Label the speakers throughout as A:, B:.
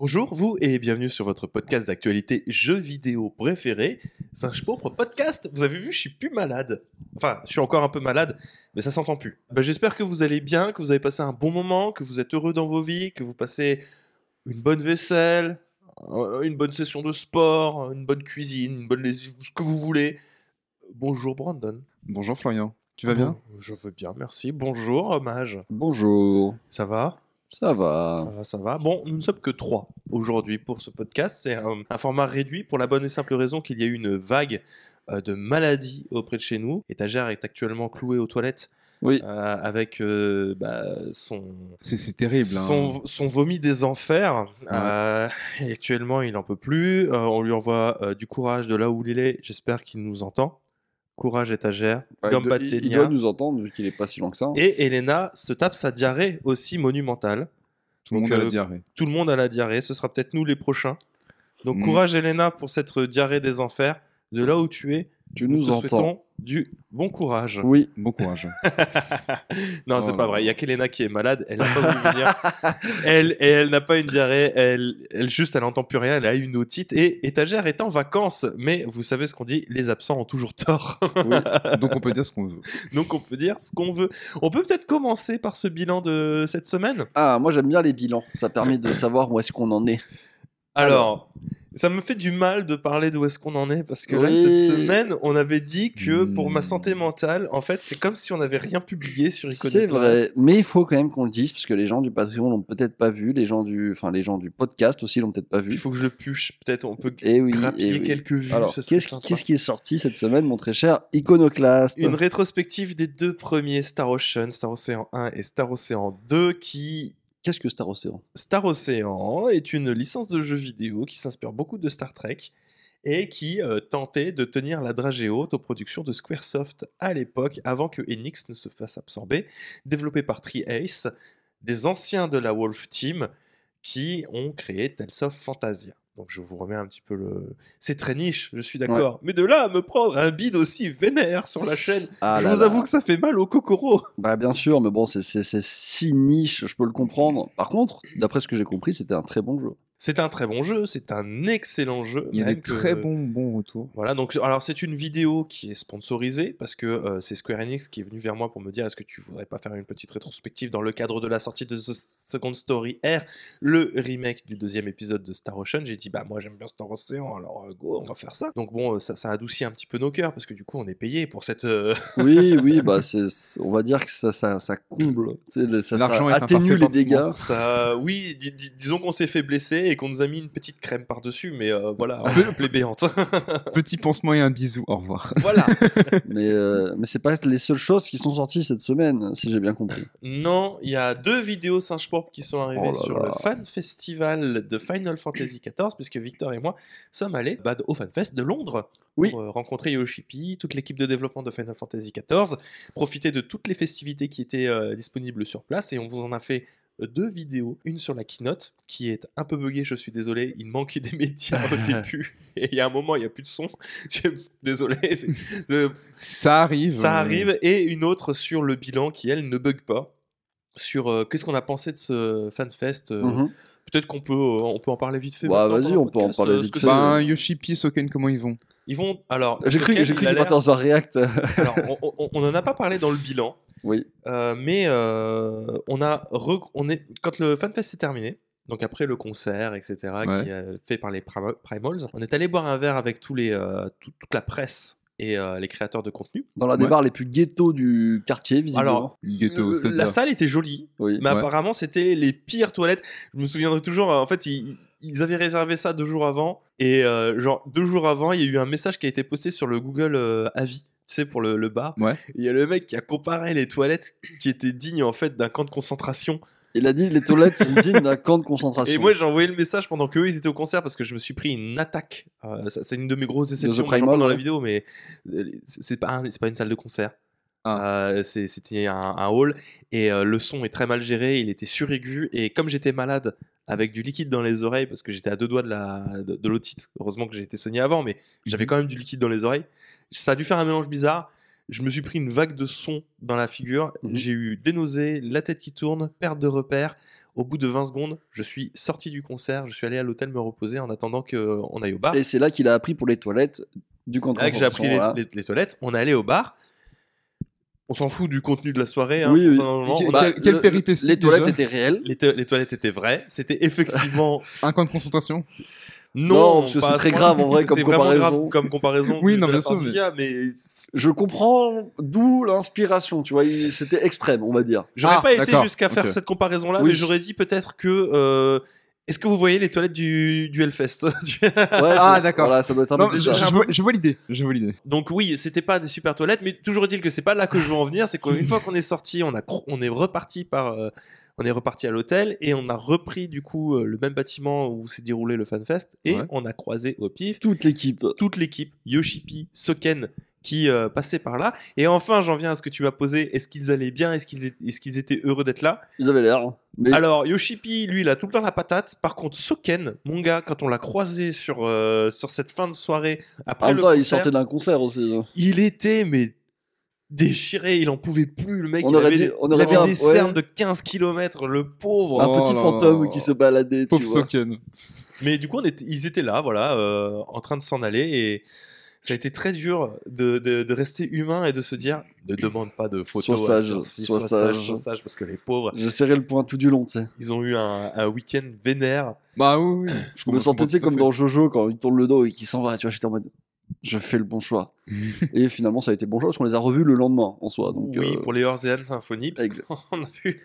A: Bonjour vous et bienvenue sur votre podcast d'actualité jeux vidéo préféré, Singe Pourpre Podcast. Vous avez vu, je suis plus malade. Enfin, je suis encore un peu malade, mais ça s'entend plus. Bah, J'espère que vous allez bien, que vous avez passé un bon moment, que vous êtes heureux dans vos vies, que vous passez une bonne vaisselle, euh, une bonne session de sport, une bonne cuisine, une bonne ce que vous voulez. Bonjour Brandon.
B: Bonjour Florian, tu vas
A: Bon,
B: bien?
A: Je veux bien, merci. Bonjour Mage.
C: Bonjour,
A: Ça va?
C: Ça
A: Ça
C: va.
A: va, ça va. Bon, nous ne sommes que trois aujourd'hui pour ce podcast. C'est un, un format réduit pour la bonne et simple raison qu'il y a eu une vague euh, de maladies auprès de chez nous. Étagère est actuellement clouée aux toilettes
C: Oui,
A: euh, avec euh, bah, son,
B: C'est c'est terrible. hein.
A: son, son vomi des enfers. Euh, actuellement, il n'en peut plus. Euh, on lui envoie euh, du courage de là où il est. J'espère qu'il nous entend. Courage étagère.
C: Ouais,
A: Gamba
C: il, doit- il- il
A: Ténia.
C: doit nous entendre vu qu'il est pas si long que ça.
A: Et Elena se tape sa diarrhée aussi monumentale.
B: Tout le
A: donc,
B: monde a la
A: euh,
B: diarrhée.
A: tout le monde a la diarrhée, ce sera peut-être nous les prochains. Donc
B: Mm.
A: courage Elena pour cette diarrhée des enfers. De là où tu es,
C: Tu
A: nous,
C: nous
A: te
C: entends.
A: souhaitons du bon courage.
C: Oui,
B: Bon courage.
A: non,
B: Oh
A: c'est pas vrai, il y a qu'Elena qui est malade, elle n'a pas voulu venir. elle, et elle n'a pas une diarrhée, elle, elle juste, elle n'entend plus rien, elle a une otite. Et étagère est en vacances, mais vous savez ce qu'on dit, les absents ont toujours tort.
B: Donc on peut dire ce qu'on veut.
A: Donc on peut dire ce qu'on veut. On peut peut-être commencer par ce bilan de cette semaine?
C: ah, moi j'aime bien les bilans, ça permet de savoir où est-ce qu'on en est.
A: Alors, ça me fait du mal de parler d'où est-ce qu'on en est parce que là, cette semaine, on avait dit que pour ma
B: Hmm.
A: santé mentale, en fait, c'est comme si on n'avait rien publié sur Iconoclast.
C: C'est vrai, mais il faut quand même qu'on le dise parce que les gens du Patreon l'ont peut-être pas vu, les gens du, enfin les gens du podcast aussi l'ont peut-être pas
A: Il
C: vu.
A: faut que je le puche. Peut-être on peut
C: Et oui,
A: grappiller
C: eh oui.
A: quelques vues.
C: Alors, qu'est-ce qu'est-ce qui est sorti cette semaine, mon très cher Iconoclast
A: Une rétrospective des deux premiers Star Ocean, Star Ocean 1 et Star Ocean 2 qui
C: Qu'est-ce que Star Ocean?
A: Star Ocean est une licence de jeu vidéo qui s'inspire beaucoup de Star Trek et qui euh, tentait de tenir la dragée haute aux productions de Squaresoft à l'époque, avant que Enix ne se fasse absorber, développé par Tri-Ace, des anciens de la Wolf Team qui ont créé Tales of Fantasia. Donc je vous remets un petit peu le... C'est très niche, je suis d'accord. Mais de là à me prendre un bid aussi vénère sur la chaîne,
C: Ah
A: je
C: là
A: vous
C: là.
A: avoue que ça fait mal au cocoro.
C: Bah bien sûr, mais bon, c'est si niche, je peux le comprendre. Par contre, d'après ce que j'ai compris, c'était un très bon jeu.
A: C'est un très bon jeu, c'est un excellent jeu.
B: Il y a des
A: que-
B: très bons bons retours.
A: Voilà, donc alors c'est une vidéo qui est sponsorisée parce que euh, c'est Square Enix qui est venu vers moi pour me dire est-ce que tu voudrais pas faire une petite rétrospective dans le cadre de la sortie de The Second Story R, le remake du deuxième épisode de Star Ocean? J'ai dit bah moi j'aime bien Star Ocean, alors euh, go, on va faire ça. Donc bon, euh, ça, ça adoucit un petit peu nos cœurs parce que du coup on est payé pour cette. euh,
C: Oui, oui, bah on va dire que ça, ça, ça comble, ça, ça
B: L'argent est un
C: atténue les dégâts.
A: ça, oui, dis- dis- disons qu'on s'est fait blesser et qu'on nous a mis une petite crème par dessus, mais euh, voilà,
B: Un peu-
A: plébéante.
B: Petit pansement et un bisou. Au revoir.
A: voilà.
C: Mais, euh, mais c'est pas les seules choses qui sont sorties cette semaine, si j'ai bien compris.
A: Non, il y a deux vidéos singe Pop qui sont arrivées
C: Oh là
A: sur
C: là.
A: le fan festival de Final Fantasy XIV, puisque Victor et moi sommes allés bah, au FanFest de Londres
C: Oui.
A: pour euh, rencontrer Yoshipi, toute l'équipe de développement de Final Fantasy XIV, profiter de toutes les festivités qui étaient euh, disponibles sur place, et on vous en a fait deux vidéos, une sur la keynote qui est un peu buggée, je suis désolé, il manquait des médias au début, et il y a un moment il n'y a plus de son, désolé, euh,
B: Ça arrive.
A: ça
B: euh,
A: arrive. Et une autre sur le bilan qui, elle, ne bug pas. Sur euh, qu'est-ce qu'on a pensé de ce FanFest. euh,
C: Mhm.
A: Peut-être qu'on peut, euh, on peut en parler vite fait.
C: Bah,
A: maintenant
C: vas-y, on peut en parler vite fait.
B: Ben, Yoshipi, Soken, comment ils vont?
A: Ils vont. Alors,
C: J'ai cru, j'ai cru qu'il partait un react.
A: alors, on- n'en a pas parlé dans le bilan.
C: oui.
A: euh, mais euh, on a. re- on est, quand le FanFest s'est terminé. Donc après le concert, etc.,
B: Ouais.
A: qui est fait par les Prima- Primals, on est allé boire un verre avec tous les, euh, tout- toute la presse et euh, les créateurs de contenu.
C: Dans
B: Ouais.
C: bars les plus ghetto du quartier, visiblement.
A: Alors,
B: Ghetto,
A: la salle était jolie,
C: oui.
A: Mais
B: Ouais.
A: apparemment, c'était les pires toilettes. Je me souviendrai toujours, euh, en fait, ils, ils avaient réservé ça deux jours avant. Et euh, genre, deux jours avant, il y a eu un message qui a été posté sur le Google euh, Avis, sais, pour le, le bar.
B: Ouais.
A: Il y a le mec qui a comparé les toilettes qui étaient dignes, en fait, d'un camp de concentration.
C: Il a dit les toilettes sont dignes d'un camp de concentration.
A: Et moi, j'ai envoyé le message pendant qu'eux, ils étaient au concert parce que je me suis pris une attaque. Euh, c'est une de mes grosses déceptions.
C: Primal,
A: parle dans la vidéo, mais euh, c'est pas, un- pas une salle de concert.
B: Ah.
A: Euh, c'est- C'était un, un hall et euh, le son est très mal géré, il était suraigu et comme j'étais malade avec du liquide dans les oreilles parce que j'étais à deux doigts de la de, de l'otite, heureusement que j'ai été soigné avant, mais j'avais
B: Mhm.
A: quand même du liquide dans les oreilles. Ça a dû faire un mélange bizarre. Je me suis pris une vague de son dans la figure.
C: Mhm.
A: J'ai eu des nausées, la tête qui tourne, perte de repères. Au bout de 20 secondes, je suis sorti du concert, je suis allé à l'hôtel me reposer en attendant qu'on aille au bar.
C: Et c'est là qu'il a appris pour les toilettes du camp de
A: C'est là que j'ai appris les, toilettes. On est allé au bar. On s'en fout du contenu de la soirée. hein,
C: Oui, Bah,
B: quelle-
C: le-
B: péripétie,
C: Les toilettes étaient réelles.
A: les, to- les toilettes étaient vraies. C'était effectivement
B: Un camp de concentration
A: non.
C: Non, parce que
A: pas
C: c'est très grave, en vrai, comme comparaison.
A: grave comme comparaison.
B: Oui, non, bien sûr, mais-
A: gars, mais
C: Je comprends d'où l'inspiration, tu vois. C'était extrême, on va dire.
A: J'aurais
B: Ah,
A: pas été jusqu'à faire cette comparaison-là,
C: Oui.
A: mais j'aurais dit peut-être que. euh, Est-ce que vous voyez les toilettes du, du Hellfest?
C: Ouais,
B: Ah, d'accord.
C: Voilà, ça doit être un
B: Non,
C: peu
B: je, vois, je vois l'idée. Je vois l'idée.
A: Donc oui, c'était pas des super toilettes, mais toujours est-il que c'est pas là que je veux en venir. C'est qu'une fois qu'on est sorti, on a cro- on est reparti par, euh, on est reparti à l'hôtel et on a repris du coup euh, le même bâtiment où s'est déroulé le FanFest et
B: Ouais.
A: on a croisé au pif
C: Toute l'équipe.
A: toute l'équipe Yoshipi, Soken qui euh, passait par là. Et enfin, j'en viens à ce que tu m'as posé. Est-ce qu'ils allaient bien? Est-ce qu'ils qu'ils étaient heureux d'être là?
C: Ils avaient l'air. Mais
A: Alors, Yoshipi, lui, il a tout le temps la patate. Par contre, Soken, mon gars, quand on l'a croisé sur, euh, sur cette fin de soirée,
C: en
A: après
C: même
A: le
C: temps, ils
A: concert,
C: sortaient d'un concert aussi.
A: il était, mais déchiré, il en pouvait plus, le mec.
C: On
A: il
C: aurait
A: avait,
C: dit-
A: des-
C: on
A: il
C: aurait
A: avait
C: dit un-
A: des
C: ouais.
A: cernes de 15 km, le pauvre.
C: Un
B: Oh
C: petit
B: là
C: fantôme
B: là.
C: qui se baladait, tu
B: Pauvre
C: vois.
B: Soken.
A: Mais du coup, on était, ils étaient là, voilà, euh, en train de s'en aller et ça a été très dur de, de- de rester humain et de se dire ne demande pas de photos.
C: Sois sage, sois
A: sois sage, sois sage, parce que les pauvres,
C: J'ai serré le point tout du long, tu sais.
A: ils ont eu un, un week-end vénère.
B: Bah oui, oui.
C: Je me sentais, tu sais, comme dans Jojo, quand il tourne le dos et qu'il s'en va, tu vois, j'étais en mode, je fais le bon choix. et finalement, ça a été le bon choix parce qu'on les a revus le lendemain, en soi. Donc,
A: oui,
C: euh,
A: pour les Orzean Symphony. parce a vu.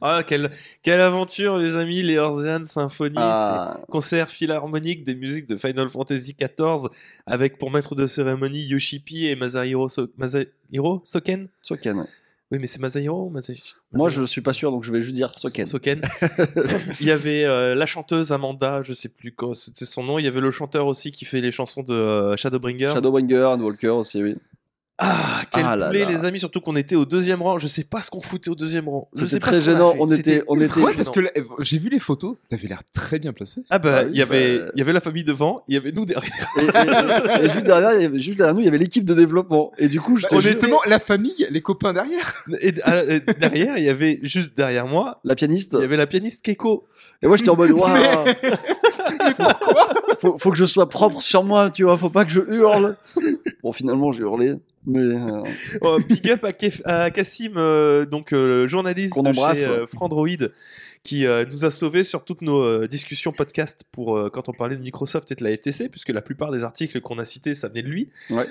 A: Ah, quelle, quelle aventure, les amis, les Orzean Symphony.
C: ah,
A: concert philharmonique des musiques de Final Fantasy XIV avec pour maître de cérémonie Yoshipi et Masahiro, So- Masahiro Soken.
C: Soken.
A: Oui, mais c'est Masahiro ou Masa-
C: Moi,
A: Masahiro
C: je suis pas sûr, donc je vais juste dire Soken.
A: Soken. Il y avait euh, la chanteuse Amanda, je sais plus quoi c'était son nom. Il y avait le chanteur aussi qui fait les chansons de euh, Shadowbringers.
C: Shadowbringer, Walker aussi, oui.
A: Ah, quel
C: Ah là
A: poulet,
C: là.
A: les amis, surtout qu'on était au deuxième rang. Je sais pas ce qu'on foutait au deuxième rang.
C: C'était très gênant. On était- on était-
B: Ouais, parce que j'ai vu les photos. T'avais l'air très bien placé.
A: Ah bah,
C: Ah oui,
A: il y avait,
C: bah-
A: il y avait la famille devant, il y avait nous derrière.
C: Et, et- et- et juste, derrière, il y avait, juste derrière nous, il y avait l'équipe de développement. Et du coup, je
B: Bah, justement, la famille, les copains derrière.
A: Et ah, et derrière, il y avait juste derrière moi,
C: la pianiste.
A: il y avait la pianiste Keiko.
C: Et moi, j'étais en mode, waouh,
B: Mais pourquoi?
C: Faut, faut que je sois propre sur moi, tu vois, faut pas que je hurle. Bon, finalement, j'ai hurlé. Mais euh,
A: Oh, big up à, Kef- à Cassim, euh, donc euh, le journaliste de chez euh, Frandroid, qui nous a sauvés sur toutes nos discussions podcast pour quand on parlait de Microsoft et de la FTC, puisque la plupart des articles qu'on a cités, ça venait de lui,
C: Ouais.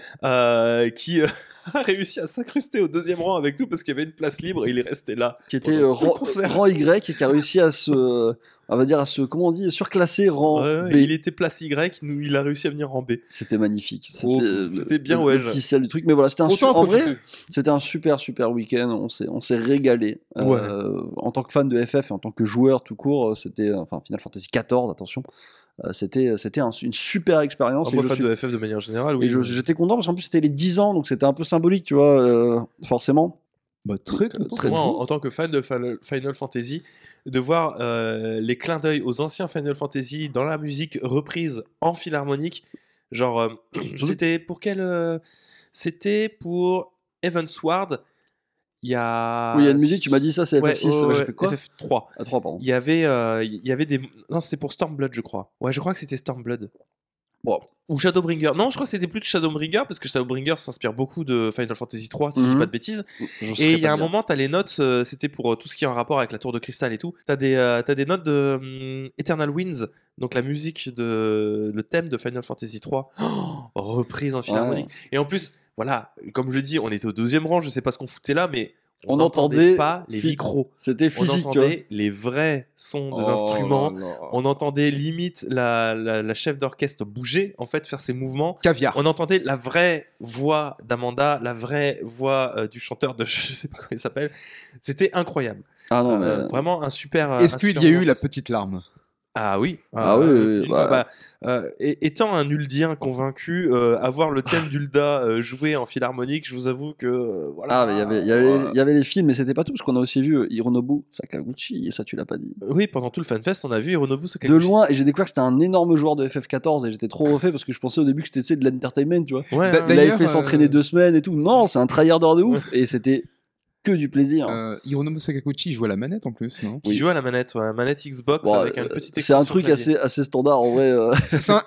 A: Qui a réussi à s'incruster au deuxième rang avec nous parce qu'il y avait une place libre et il est resté là.
C: qui était rang, rang Y et qui a réussi à se, on va dire, à se, comment on dit, surclasser rang
A: Ouais,
C: B.
A: il était place Y, nous, il a réussi à venir en B.
C: C'était magnifique. C'était
A: Oh, c'était bien,
C: le,
A: ouais,
C: petit sel du truc. Mais voilà, c'était un su-
B: Autant
C: en
B: profiter.
C: vrai, c'était un super super week-end. On s'est on s'est régalé. Euh, en tant que fan de FF et en tant que joueur tout court, euh, c'était enfin Final Fantasy XIV, attention. euh, c'était c'était un- une super expérience.
A: Ah,
C: et je
A: fan
C: suis-
A: de FF de manière générale, oui.
C: et j'étais content parce qu'en plus c'était les 10 ans, donc c'était un peu symbolique, tu vois, euh, forcément.
B: Bah, très content.
A: moi, en, en tant que fan de Final Fantasy, de voir euh, les clins d'œil aux anciens Final Fantasy dans la musique reprise en philharmonique, genre, euh, c'était pour quel euh, C'était pour Evansward. Il y a.
C: Oui, il y a une musique, tu m'as dit ça, c'est
A: Ouais,
C: FF6.
A: ouais,
C: ouais, j'ai
A: ouais,
C: fait quoi
A: FF3.
C: À 3, pardon.
A: Il y avait, il y avait des. Non, c'était pour Stormblood, je crois. Ouais, je crois que c'était Stormblood.
C: Bon.
A: Ou Shadowbringer. Non, je crois que c'était plus de Shadowbringer parce que Shadowbringer s'inspire beaucoup de Final Fantasy 3, si je dis
C: Mhm.
A: pas de bêtises. Et il y a un moment, t'as les notes, euh, c'était pour euh, tout ce qui est en rapport avec la tour de cristal et tout. T'as des, euh, t'as des notes de hum, Eternal Winds, donc la musique de le thème de Final Fantasy 3, reprise en philharmonique. Et en plus, voilà, comme je dis, on était au deuxième rang, je sais pas ce qu'on foutait là, mais on
C: On
A: n'entendait
C: entendait
A: pas les micros.
C: C'était
A: On
C: physique, vois.
A: entendait les vrais sons des
B: Oh
A: instruments.
B: là là.
A: On entendait limite la, la- la chef d'orchestre bouger, en fait, faire ses mouvements.
B: Caviar.
A: On entendait la vraie voix d'Amanda, la vraie voix euh, du chanteur de je sais pas comment il s'appelle. C'était incroyable.
C: Ah non,
A: Euh,
C: mais.
A: Vraiment un super. euh,
B: Est-ce qu'il y a eu la petite larme?
A: Ah oui.
C: Ah oui,
A: euh,
C: oui, bah.
A: fois, bah, euh, étant un Uldien convaincu, euh, avoir le thème d'Ulda euh, joué en philharmonique, je vous avoue que euh, voilà.
C: Ah, il y avait- il y avait- il y avait les films, mais c'était pas tout, parce qu'on a aussi vu Hironobu Sakaguchi, et ça, tu l'as pas dit.
A: Oui, pendant tout le FanFest, on a vu Hironobu
C: De
A: Sakaguchi.
C: loin, et j'ai découvert que c'était un énorme joueur de FF14, et j'étais trop refait parce que je pensais au début que c'était de l'entertainment, tu vois.
A: Ouais.
C: Il avait fait
B: euh,
C: s'entraîner deux semaines et tout. Non, c'est un tryharder de ouf, et c'était que du plaisir.
B: Euh, Hironobu Sakaguchi, il joue à la manette en plus, non?
A: Qui joue à la manette, ouais, manette Xbox
C: Bon,
A: avec un
C: euh,
A: petit
C: c'est un truc assez, assez standard en vrai. euh.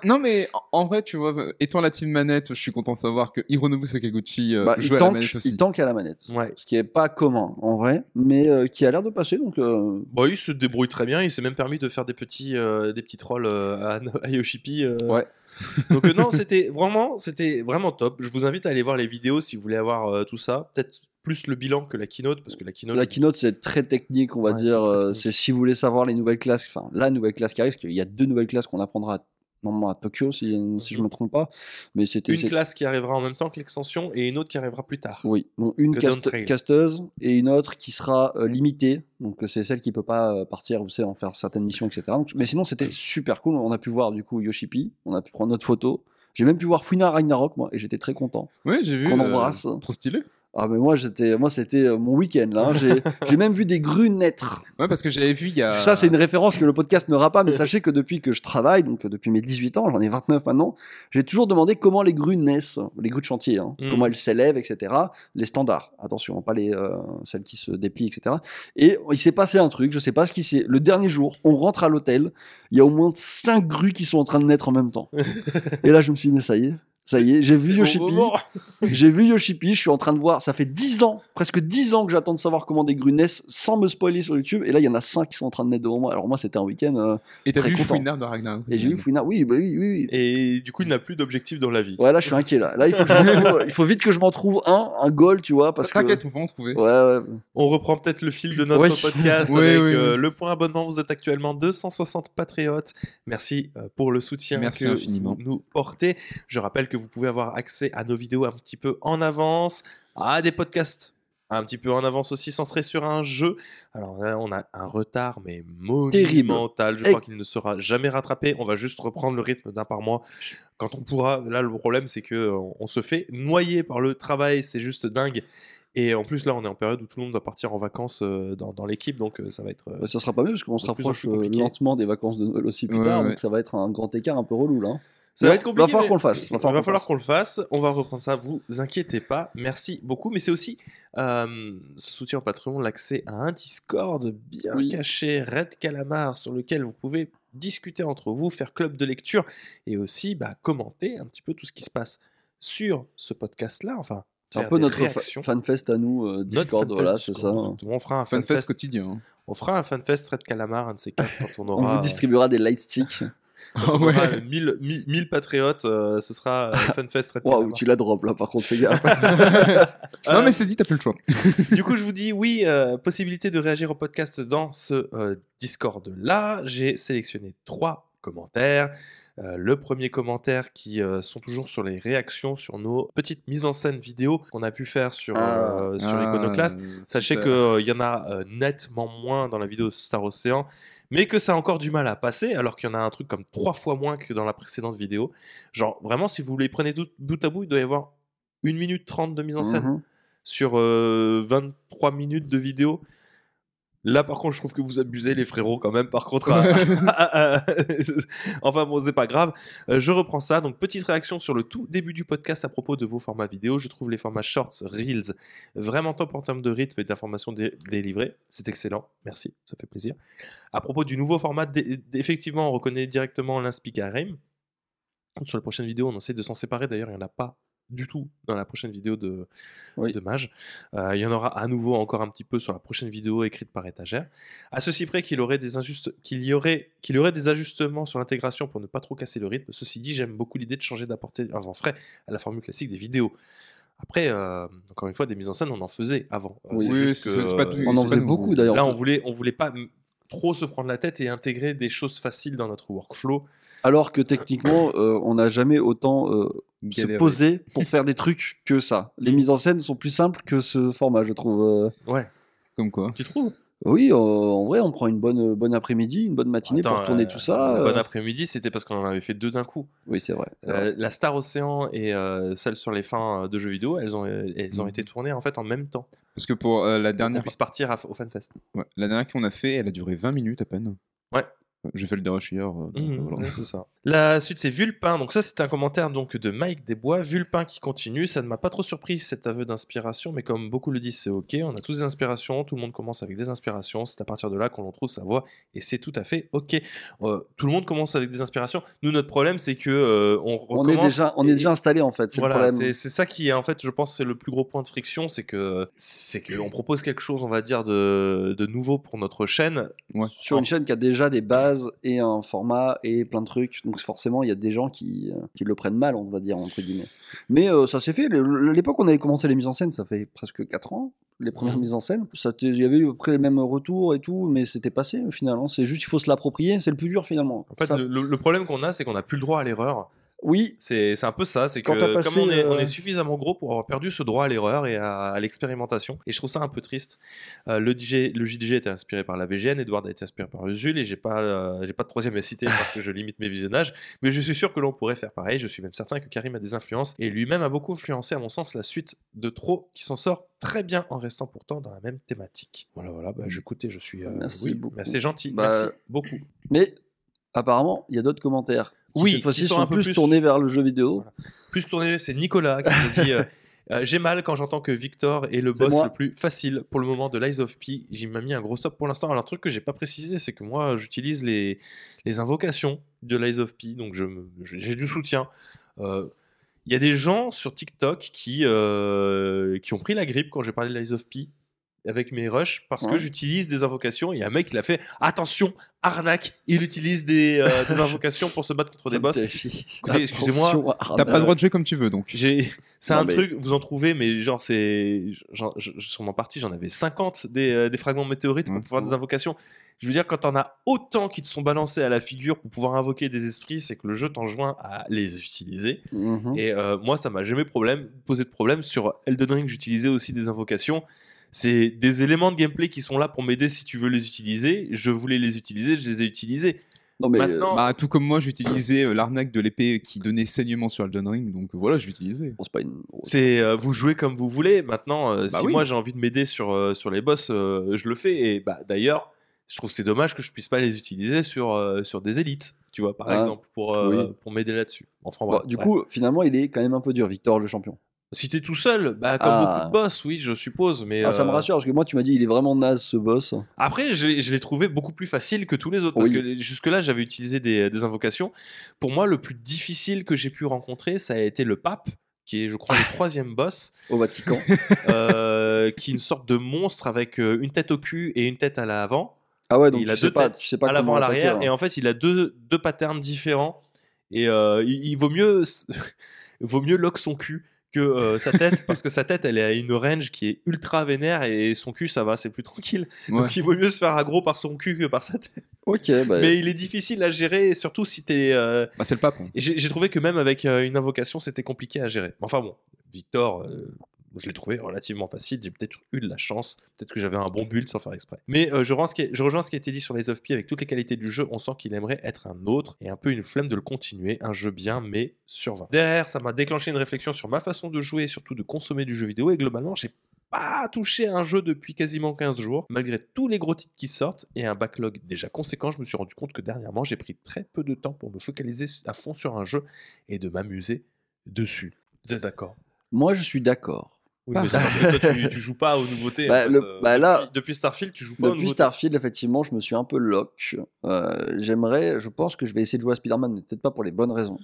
B: Non, mais en- vrai, tu vois, étant la team manette, je suis content de savoir que Hironobu Sakaguchi euh,
C: Bah, il,
B: joue à la manette aussi.
C: il tank à la manette.
A: Ouais.
C: Ce qui est pas commun en vrai, mais euh, qui a l'air de passer. Donc, euh,
A: Bon, il se débrouille très bien. Il s'est même permis de faire des petits, euh, des petits trolls euh, à, à Yoshipi. euh.
C: Ouais.
A: Donc euh, non, c'était vraiment, c'était vraiment top. Je vous invite à aller voir les vidéos si vous voulez avoir euh, tout ça. Peut-être plus le bilan que la keynote, parce que la keynote.
C: la keynote c'est très technique, on va
A: Ouais,
C: dire.
A: c'est
C: euh. C'est si vous voulez savoir les nouvelles classes, enfin la nouvelle classe qui arrive, parce qu'il y a deux nouvelles classes qu'on apprendra à- normalement à Tokyo, si, si je me trompe pas. Mais c'était
A: une classe qui arrivera en même temps que l'extension et une autre qui arrivera plus tard.
C: Oui, donc une cast- casteuse et une autre qui sera euh, limitée. Donc euh, c'est celle qui peut pas euh, partir, vous savez, en faire certaines missions, etc. Donc, mais sinon c'était super cool. On a pu voir du coup Yoshipi, on a pu prendre notre photo. J'ai même pu voir Funa Ragnarok moi et j'étais très content.
B: Ouais, j'ai vu.
C: Qu'on
B: euh,
C: embrasse.
B: Trop stylé.
C: Ah mais moi j'étais, moi c'était euh, mon week-end là. hein. J'ai, j'ai même vu des grues naître.
B: Ouais, parce que j'avais vu il y a.
C: Ça c'est une référence que le podcast n'aura pas, mais sachez que depuis que je travaille, donc depuis mes 18 ans, j'en ai 29 maintenant, j'ai toujours demandé comment les grues naissent, les grues de chantier, hein.
A: Mm.
C: comment elles s'élèvent, etc. Les standards, attention, pas les euh, celles qui se déplient, etc. Et il s'est passé un truc, je sais pas ce qui s'est. Le dernier jour, on rentre à l'hôtel, il y a au moins 5 grues qui sont en train de naître en même temps. Et là je me suis dit mais ça y est. Ça y est, j'ai vu Yoshipi, j'ai vu Yoshipi, je suis en train de voir, ça fait 10 ans, presque 10 ans que j'attends de savoir comment des grues naissent sans me spoiler sur YouTube, et là il y en a 5 qui sont en train de naître devant moi. Alors moi c'était un week-end, euh,
B: Et t'as vu
C: content.
B: Fouinard de Ragnarok.
C: et j'ai vu Fouina, oui, bah oui, oui, oui.
A: Et du coup, il n'a plus d'objectif dans la vie.
C: Ouais, là je suis inquiet là. Là il faut, que je m'en trouve- il faut vite que je m'en trouve un, un goal, tu vois, parce que.
B: T'inquiète, on va en trouver.
C: Ouais, ouais.
A: On reprend peut-être le fil de notre
C: Ouais.
A: podcast
B: Oui,
A: avec
B: oui,
A: euh,
B: oui.
A: le point abonnement. Vous êtes actuellement 260 patriotes. Merci euh, pour le soutien
B: Merci
A: que
B: infiniment.
A: vous nous portez. Je rappelle que vous pouvez avoir accès à nos vidéos un petit peu en avance, à des podcasts un petit peu en avance aussi, sans serait sur un jeu. Alors là, on a un retard, mais
C: Terrible.
A: monumental. Je
C: Et-
A: crois qu'il ne sera jamais rattrapé. On va juste reprendre le rythme d'un par mois quand on pourra. Là, le problème, c'est que euh, on se fait noyer par le travail. C'est juste dingue. Et en plus, là, on est en période où tout le monde va partir en vacances euh, dans, dans l'équipe, donc euh, ça va être. euh,
C: ça sera pas mieux parce qu'on se
A: de plus en
C: rapproche lentement des vacances de Noël aussi plus
B: Ouais,
C: tard,
B: ouais.
C: donc ça va être un grand écart un peu relou là.
A: Ça va être compliqué.
C: Va falloir qu'on le fasse.
A: Il va falloir qu'on le fasse. On va reprendre ça. Vous inquiétez pas. Merci beaucoup. Mais c'est aussi euh, ce soutien au Patreon, l'accès à un Discord bien
C: Oui.
A: caché, Red Calamar, sur lequel vous pouvez discuter entre vous, faire club de lecture et aussi bah, commenter un petit peu tout ce qui se passe sur ce podcast-là. Enfin,
C: C'est un peu notre
A: réactions.
C: fanfest à nous, euh, Discord, voilà, c'est ça.
A: On fera un fanfest.
B: quotidien. hein.
A: On fera un fanfest Red Calamar, un de ces quatre, quand on
C: On
A: aura.
C: vous distribuera des light sticks.
A: On aura 1000, 1000 1000 patriotes. euh, ce sera euh, fanfest Red
C: Waouh, tu la drop là par contre, fais gaffe.
B: Non,
A: Euh,
B: mais c'est dit, t'as plus le choix.
A: du coup, je vous dis oui, euh, possibilité de réagir au podcast dans ce euh, Discord là. J'ai sélectionné trois commentaires. Euh, le premier commentaire qui euh, sont toujours sur les réactions sur nos petites mises en scène vidéo qu'on a pu faire sur, euh, sur
B: Ah,
A: Iconoclast.
B: euh,
A: Sachez qu'il y en a nettement moins dans la vidéo Star Ocean, mais que ça a encore du mal à passer, alors qu'il y en a un truc comme trois fois moins que dans la précédente vidéo. Genre, vraiment, si vous les prenez tout- bout à bout, il doit y avoir 1 minute 30 de mise en scène
C: Mhm.
A: sur euh, 23 minutes de vidéo. Là, par contre, je trouve que vous abusez, les frérots, quand même. Par contre, à- enfin bon, c'est pas grave. Euh, je reprends ça. Donc, petite réaction sur le tout début du podcast à propos de vos formats vidéo. Je trouve les formats shorts, reels, vraiment top en termes de rythme et d'informations dé- délivrées. C'est excellent. Merci, ça fait plaisir. À propos du nouveau format, effectivement, on reconnaît directement l'Inspicarem. Sur la prochaine vidéo, on essaie de s'en séparer. D'ailleurs, il n'y en a pas du tout dans la prochaine vidéo de,
C: Oui.
A: de Mage. Euh, il y en aura à nouveau encore un petit peu sur la prochaine vidéo écrite par étagère. À ceci près qu'il aurait des injustes- qu'il y aurait qu'il y aurait des ajustements sur l'intégration pour ne pas trop casser le rythme. Ceci dit, j'aime beaucoup l'idée de changer d'apporter un vent frais à la formule classique des vidéos. Après, euh, encore une fois, des mises en scène, on en faisait avant.
C: Oui.
A: c'est
B: Oui,
A: juste
B: c'est-
A: que,
B: c'est pas tout-
C: On en faisait beaucoup d'ailleurs.
A: Là, on voulait, on voulait pas trop se prendre la tête et intégrer des choses faciles dans notre workflow.
C: Alors que techniquement, euh, on n'a jamais autant euh, se posé pour faire des trucs que ça. Les mises en scène sont plus simples que ce format, je trouve. euh.
A: Ouais,
B: Comme quoi.
A: tu trouves?
C: Oui, euh, en vrai, on prend une bonne, bonne après-midi, une bonne matinée pour tourner
A: euh,
C: tout ça.
A: Le
C: euh.
A: bon après-midi, c'était parce qu'on en avait fait deux d'un coup.
C: Oui, c'est vrai.
A: Euh, la Star Océan et euh, celle sur les fins euh, de jeux vidéo, elles ont, elles ont
B: Mhm.
A: été tournées en fait en même temps.
B: Parce que pour euh, la
A: Pour qu'on
B: dernière,
A: puisse partir à- au FanFest.
B: ouais, la dernière qu'on a fait, elle a duré 20 minutes à peine.
A: Ouais.
B: J'ai fait le dérush hier. euh, donc, voilà.
A: ouais, c'est ça. La suite, c'est Vulpin. Donc ça, c'est un commentaire donc de Mike Desbois. Vulpin qui continue. Ça ne m'a pas trop surpris cet aveu d'inspiration, mais comme beaucoup le disent, c'est ok. On a tous des inspirations. Tout le monde commence avec des inspirations. C'est à partir de là qu'on trouve sa voix, et c'est tout à fait ok. Euh, tout le monde commence avec des inspirations. Nous, notre problème, c'est que euh, on
C: On est,
A: recommence
C: déjà, on est déjà installé en fait, c'est
A: voilà,
C: le problème.
A: c'est c'est ça qui est en fait, je pense, c'est le plus gros point de friction, c'est que c'est qu'on propose quelque chose, on va dire, de, de nouveau pour notre chaîne.
B: Ouais.
C: Sur une chaîne qui a déjà des bases et un format et plein de trucs, donc forcément il y a des gens qui, euh, qui le prennent mal, on va dire, entre guillemets. Mais euh, ça s'est fait, l'époque on avait commencé les mises en scène, ça fait presque 4 ans, les premières
A: Mhm.
C: mises en scène. Il y avait eu à peu près les mêmes retours et tout, mais c'était passé finalement. C'est juste il faut se l'approprier, c'est le plus dur finalement.
A: En fait,
C: Ça-
A: le, le- le problème qu'on a, c'est qu'on n'a plus le droit à l'erreur.
C: Oui,
A: C'est c'est un peu ça, c'est que
C: passé,
A: comme on est, on
C: euh,
A: est suffisamment gros pour avoir perdu ce droit à l'erreur et à, à l'expérimentation, et je trouve ça un peu triste. Euh, le, DJ, le JDG était inspiré par la VGN, Edward a été inspiré par Usul, et j'ai pas, euh, j'ai pas de troisième à citer parce que je limite mes visionnages, mais je suis sûr que l'on pourrait faire pareil. Je suis même certain que Karim a des influences, et lui-même a beaucoup influencé, à mon sens, la suite de Trop, qui s'en sort très bien en restant pourtant dans la même thématique. Voilà, voilà, bah, j'écoute et je suis. euh,
C: Merci
A: oui,
C: beaucoup.
A: bah, c'est gentil,
C: Bah,
A: merci beaucoup.
C: mais apparemment il y a d'autres commentaires. Qui,
A: Oui,
C: cette fois-ci
A: sont un peu
C: plus,
A: plus-
C: tournés vers le jeu vidéo.
A: Voilà. Plus tourné, c'est Nicolas qui nous dit euh, euh, J'ai mal quand j'entends que Victor est le boss
C: moi.
A: le plus facile pour le moment de l'Eyes of P. M'a mis un gros stop pour l'instant. Alors, un truc que j'ai pas précisé, c'est que moi, j'utilise les, les invocations de l'Eyes of P, donc je me- je- j'ai du soutien. Euh, Il y a des gens sur TikTok qui, euh, qui ont pris la grippe quand j'ai parlé de l'Eyes of P avec mes rushs parce que j'utilise des invocations. Il y a un mec qui l'a fait Attention, arnaque Il utilise des, euh, des invocations pour se battre contre des boss. Écoutez, excusez-moi,
B: T'as pas le droit de jouer comme tu veux, donc.
A: J'ai, c'est
C: Non,
A: un
C: mais-
A: truc, vous en trouvez, mais genre, c'est. sur mon parti, j'en avais 50 des, euh, des fragments météorites pour pouvoir des invocations. Je veux dire, quand t'en as autant qui te sont balancés à la figure pour pouvoir invoquer des esprits, c'est que le jeu t'enjoint à les utiliser.
C: Mhm.
A: Et euh, moi, ça m'a jamais problème, posé de problème. Sur Elden Ring, j'utilisais aussi des invocations. C'est des éléments de gameplay qui sont là pour m'aider si tu veux les utiliser. Je voulais les utiliser, je les ai utilisés.
C: Non, mais
A: Maintenant-
C: euh,
B: Bah, tout comme moi, j'utilisais euh, l'arnaque de l'épée qui donnait saignement sur Elden Ring, donc voilà, je l'utilisais.
C: bon, c'est pas une.
A: C'est euh, vous jouez comme vous voulez. Maintenant, euh,
B: Bah
A: si
B: oui.
A: moi j'ai envie de m'aider sur, euh, sur les boss, euh, je le fais. Et bah d'ailleurs, je trouve que c'est dommage que je puisse pas les utiliser sur, euh, sur des élites, tu vois, par
C: Ah,
A: exemple, pour, euh,
C: oui.
A: pour m'aider là-dessus. Enfin,
C: Bon, du
A: bref.
C: coup, finalement, il est quand même un peu dur, Victor, le champion.
A: Si t'es tout seul, bah comme
C: Ah.
A: beaucoup de boss, oui, je suppose. Mais
C: Ah, ça me
A: euh,
C: rassure parce que moi, tu m'as dit, il est vraiment naze ce boss.
A: Après, je l'ai trouvé beaucoup plus facile que tous les autres. Parce que jusque-là, j'avais utilisé des, des invocations. Pour moi, le plus difficile que j'ai pu rencontrer, ça a été le pape, qui est, je crois, le troisième boss.
C: Au Vatican.
A: euh, qui est une sorte de monstre avec euh, une tête au cul et une tête à l'avant,
C: Ah ouais, donc
A: il
C: tu
A: a
C: sais
A: deux
C: pas,
A: têtes,
C: tu sais pas
A: à l'avant, à l'arrière, et
C: hein.
A: en fait il a deux, deux patterns différents, et euh, il, il vaut mieux vaut mieux lock son cul que euh, sa tête, parce que sa tête elle est à une range qui est ultra vénère, et son cul ça va, c'est plus tranquille.
B: Ouais.
A: Donc il vaut mieux se faire aggro par son cul que par sa tête.
C: Ok, bah,
A: Mais il est difficile à gérer, et surtout si t'es... euh,
B: Bah, c'est le pape. hein.
A: J'ai trouvé que même avec euh, une invocation, c'était compliqué à gérer. Enfin bon, Victor, je l'ai trouvé relativement facile. J'ai peut-être eu de la chance. Peut-être que j'avais un bon build sans faire exprès. Mais euh, je, rejoins ce qui est- je rejoins ce qui a été dit sur les of P avec toutes les qualités du jeu. On sent qu'il aimerait être un autre et un peu une flemme de le continuer. Un jeu bien, mais sur 20. Derrière, ça m'a déclenché une réflexion sur ma façon de jouer et surtout de consommer du jeu vidéo. Et globalement, j'ai pas touché à un jeu depuis quasiment 15 jours, malgré tous les gros titres qui sortent et un backlog déjà conséquent. Je me suis rendu compte que dernièrement, j'ai pris très peu de temps pour me focaliser à fond sur un jeu et de m'amuser dessus. Vous êtes d'accord?
C: Moi, je suis d'accord.
A: Oui, mais que toi, tu, tu joues pas aux nouveautés. en
C: Bah,
A: fait,
C: le-
A: euh,
C: bah, là-
A: depuis, depuis Starfield, tu joues pas aux
C: Depuis. Starfield, effectivement, je me suis un peu lock. Euh, J'aimerais, je pense que je vais essayer de jouer à Spider-Man, mais peut-être pas pour les bonnes raisons.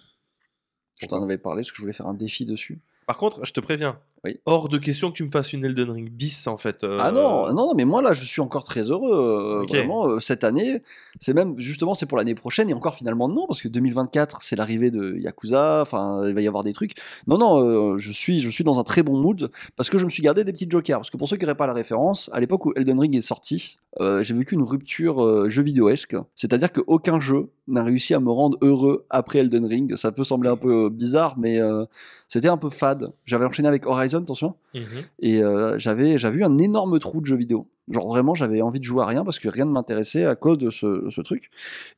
C: Je t'en avais parlé parce que je voulais faire un défi dessus.
A: Par contre, je te préviens,
C: Oui.
A: hors de question que tu me fasses une Elden Ring bis en fait. euh,
C: Ah non, non, non, mais moi là, je suis encore très heureux. euh. Vraiment, euh, cette année, c'est même justement, c'est pour l'année prochaine et encore finalement non, parce que 2024, c'est l'arrivée de Yakuza. Enfin, il va y avoir des trucs. Non, non, je suis, je suis dans un très bon mood parce que je me suis gardé des petits jokers. Parce que pour ceux qui n'auraient pas la référence, à l'époque où Elden Ring est sorti, j'ai vécu une rupture jeu vidéoesque. C'est-à-dire qu'aucun jeu n'a réussi à me rendre heureux après Elden Ring. Ça peut sembler un peu bizarre, mais c'était un peu fade. J'avais enchaîné avec Horizon, attention.
A: Mhm.
C: Et euh, j'avais, j'avais eu un énorme trou de jeux vidéo. Genre vraiment, j'avais envie de jouer à rien parce que rien ne m'intéressait à cause de ce, ce truc.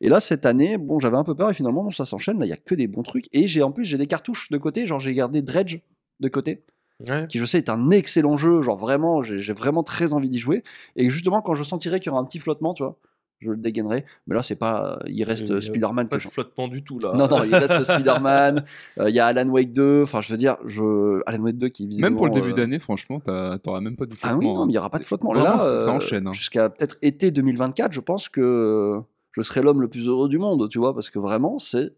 C: Et là, cette année, bon, j'avais un peu peur et finalement, non, ça s'enchaîne. Là, il y a que des bons trucs. Et j'ai en plus, j'ai des cartouches de côté. Genre, j'ai gardé Dredge de côté,
A: Ouais.
C: qui je sais est un excellent jeu. Genre vraiment, j'ai j'ai vraiment très envie d'y jouer. Et justement, quand je sentirais qu'il y aura un petit flottement, tu vois, je le dégainerai. Mais là, c'est pas. Il reste
A: Il y a
C: Spider-Man
A: Pas
C: que
A: de flottement du tout là.
C: Non, non, il reste Spider-Man. euh, Il y a Alan Wake 2. Enfin, je veux dire, je... Alan Wake 2 qui visiblement.
B: Même pour le début
C: euh,
B: d'année, franchement, t'as- t'auras même pas de
C: Ah oui,
B: flottement,
C: non,
B: hein.
C: mais il n'y aura pas de flottement. Là,
B: ça- ça
C: euh,
B: enchaîne, hein.
C: Jusqu'à peut-être été 2024, je pense que je serai l'homme le plus heureux du monde, tu vois, parce que vraiment, c'est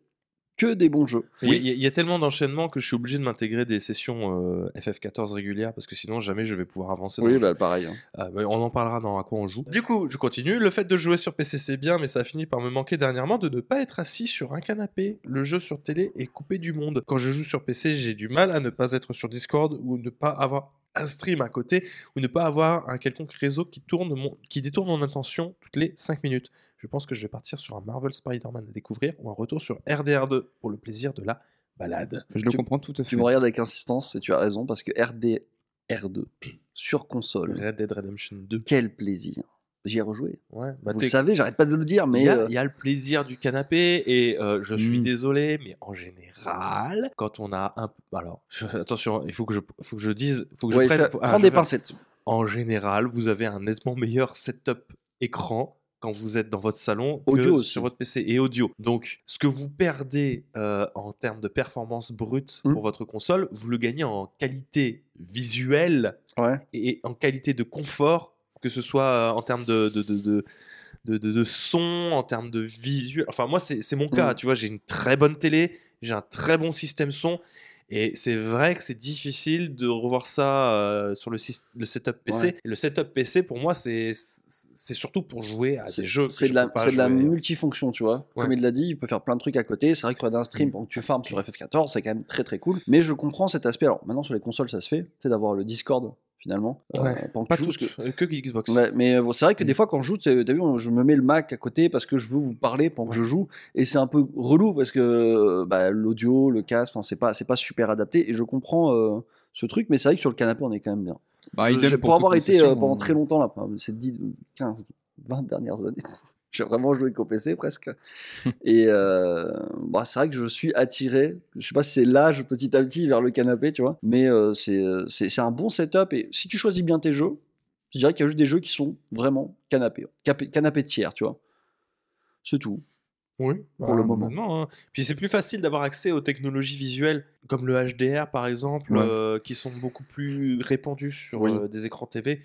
C: que des bons jeux.
A: Il y a- il y, y a tellement d'enchaînements que je suis obligé de m'intégrer des sessions euh, FF14 régulières parce que sinon jamais je vais pouvoir avancer. dans
C: Oui,
A: le jeu.
C: bah, pareil. hein.
A: Ah, on en parlera dans à quoi on joue. Du coup, je continue. Le fait de jouer sur PC c'est bien, mais ça a fini par me manquer dernièrement de ne pas être assis sur un canapé. Le jeu sur télé est coupé du monde. Quand je joue sur PC, j'ai du mal à ne pas être sur Discord ou ne pas avoir un stream à côté ou ne pas avoir un quelconque réseau qui, tourne mon- qui détourne mon attention toutes les 5 minutes. Je pense que je vais partir sur un Marvel Spider-Man à découvrir ou un retour sur RDR2 pour le plaisir de la balade.
B: Je le comprends tout à fait.
C: Tu me regardes avec insistance et tu as raison, parce que RDR2 sur console,
A: Red Dead Redemption 2.
C: quel plaisir. J'y ai rejoué.
A: Ouais, bah
C: Vous le savez, j'arrête pas de le dire, mais.
A: Il y, a,
C: euh,
A: il y a le plaisir du canapé et euh, je suis
B: Mm.
A: désolé, mais en général, quand on a un, alors je- attention, il faut que je, faut que je dise, faut que
C: ouais,
A: je prenne, faut- ah,
C: prends
A: je
C: des
A: vais
C: pincettes.
A: En général, vous avez un nettement meilleur setup écran quand vous êtes dans votre salon
C: Audio
A: que
C: aussi.
A: sur votre PC et audio. Donc, ce que vous perdez euh, en termes de performance brute
C: Mm.
A: pour votre console, vous le gagnez en qualité visuelle
C: Ouais.
A: et en qualité de confort, que ce soit euh, en termes de, de, de, de, de- de- de son, en termes de visuel. Enfin, moi, c'est mon cas.
C: Mm.
A: Tu vois, j'ai une très bonne télé, j'ai un très bon système son. Et c'est vrai que c'est difficile de revoir ça euh, sur le, setup PC.
C: Ouais.
A: Le setup PC, pour moi, c'est c'est surtout pour jouer à
C: C'est-
A: des jeux.
C: C'est
A: je
C: de, la, c'est de la multifonction, tu vois.
A: Ouais.
C: Comme il l'a dit, il peut faire plein de trucs à côté. C'est vrai que regarder un stream
A: Mm.
C: pendant que tu farmes sur FF14, c'est quand même très très cool. Mais je comprends cet aspect. Alors maintenant sur les consoles, ça se fait, sais, d'avoir le Discord finalement. euh,
A: Ouais,
C: que
A: Pas toutes,
C: parce
A: euh, que Xbox.
C: que- Ouais, mais euh, c'est vrai que
A: Mm.
C: des fois quand je joue, t'as vu, je me mets le Mac à côté parce que je veux vous parler pendant que je joue, et c'est un peu relou parce que bah, l'audio, le casque, c'est pas c'est pas super adapté. Et je comprends euh, ce truc, mais c'est vrai que sur le canapé, on est quand même bien.
B: Bah,
C: Je-
B: pour
C: pour avoir été euh, pendant très longtemps là, ces 10, 15, 20 dernières années, j'ai vraiment joué qu'au PC presque. Et euh, bah, c'est vrai que je suis attiré, je sais pas si c'est l'âge petit à petit vers le canapé, tu vois, mais euh, c'est c'est c'est un bon setup. Et si tu choisis bien tes jeux, je dirais qu'il y a juste des jeux qui sont vraiment canapé, canapé tiers, tu vois. C'est tout.
A: Oui,
C: Pour le moment.
A: maintenant, hein. Puis c'est plus facile d'avoir accès aux technologies visuelles comme le HDR par exemple,
C: Ouais.
A: euh, qui sont beaucoup plus répandues sur
C: Oui.
A: euh, des écrans TV.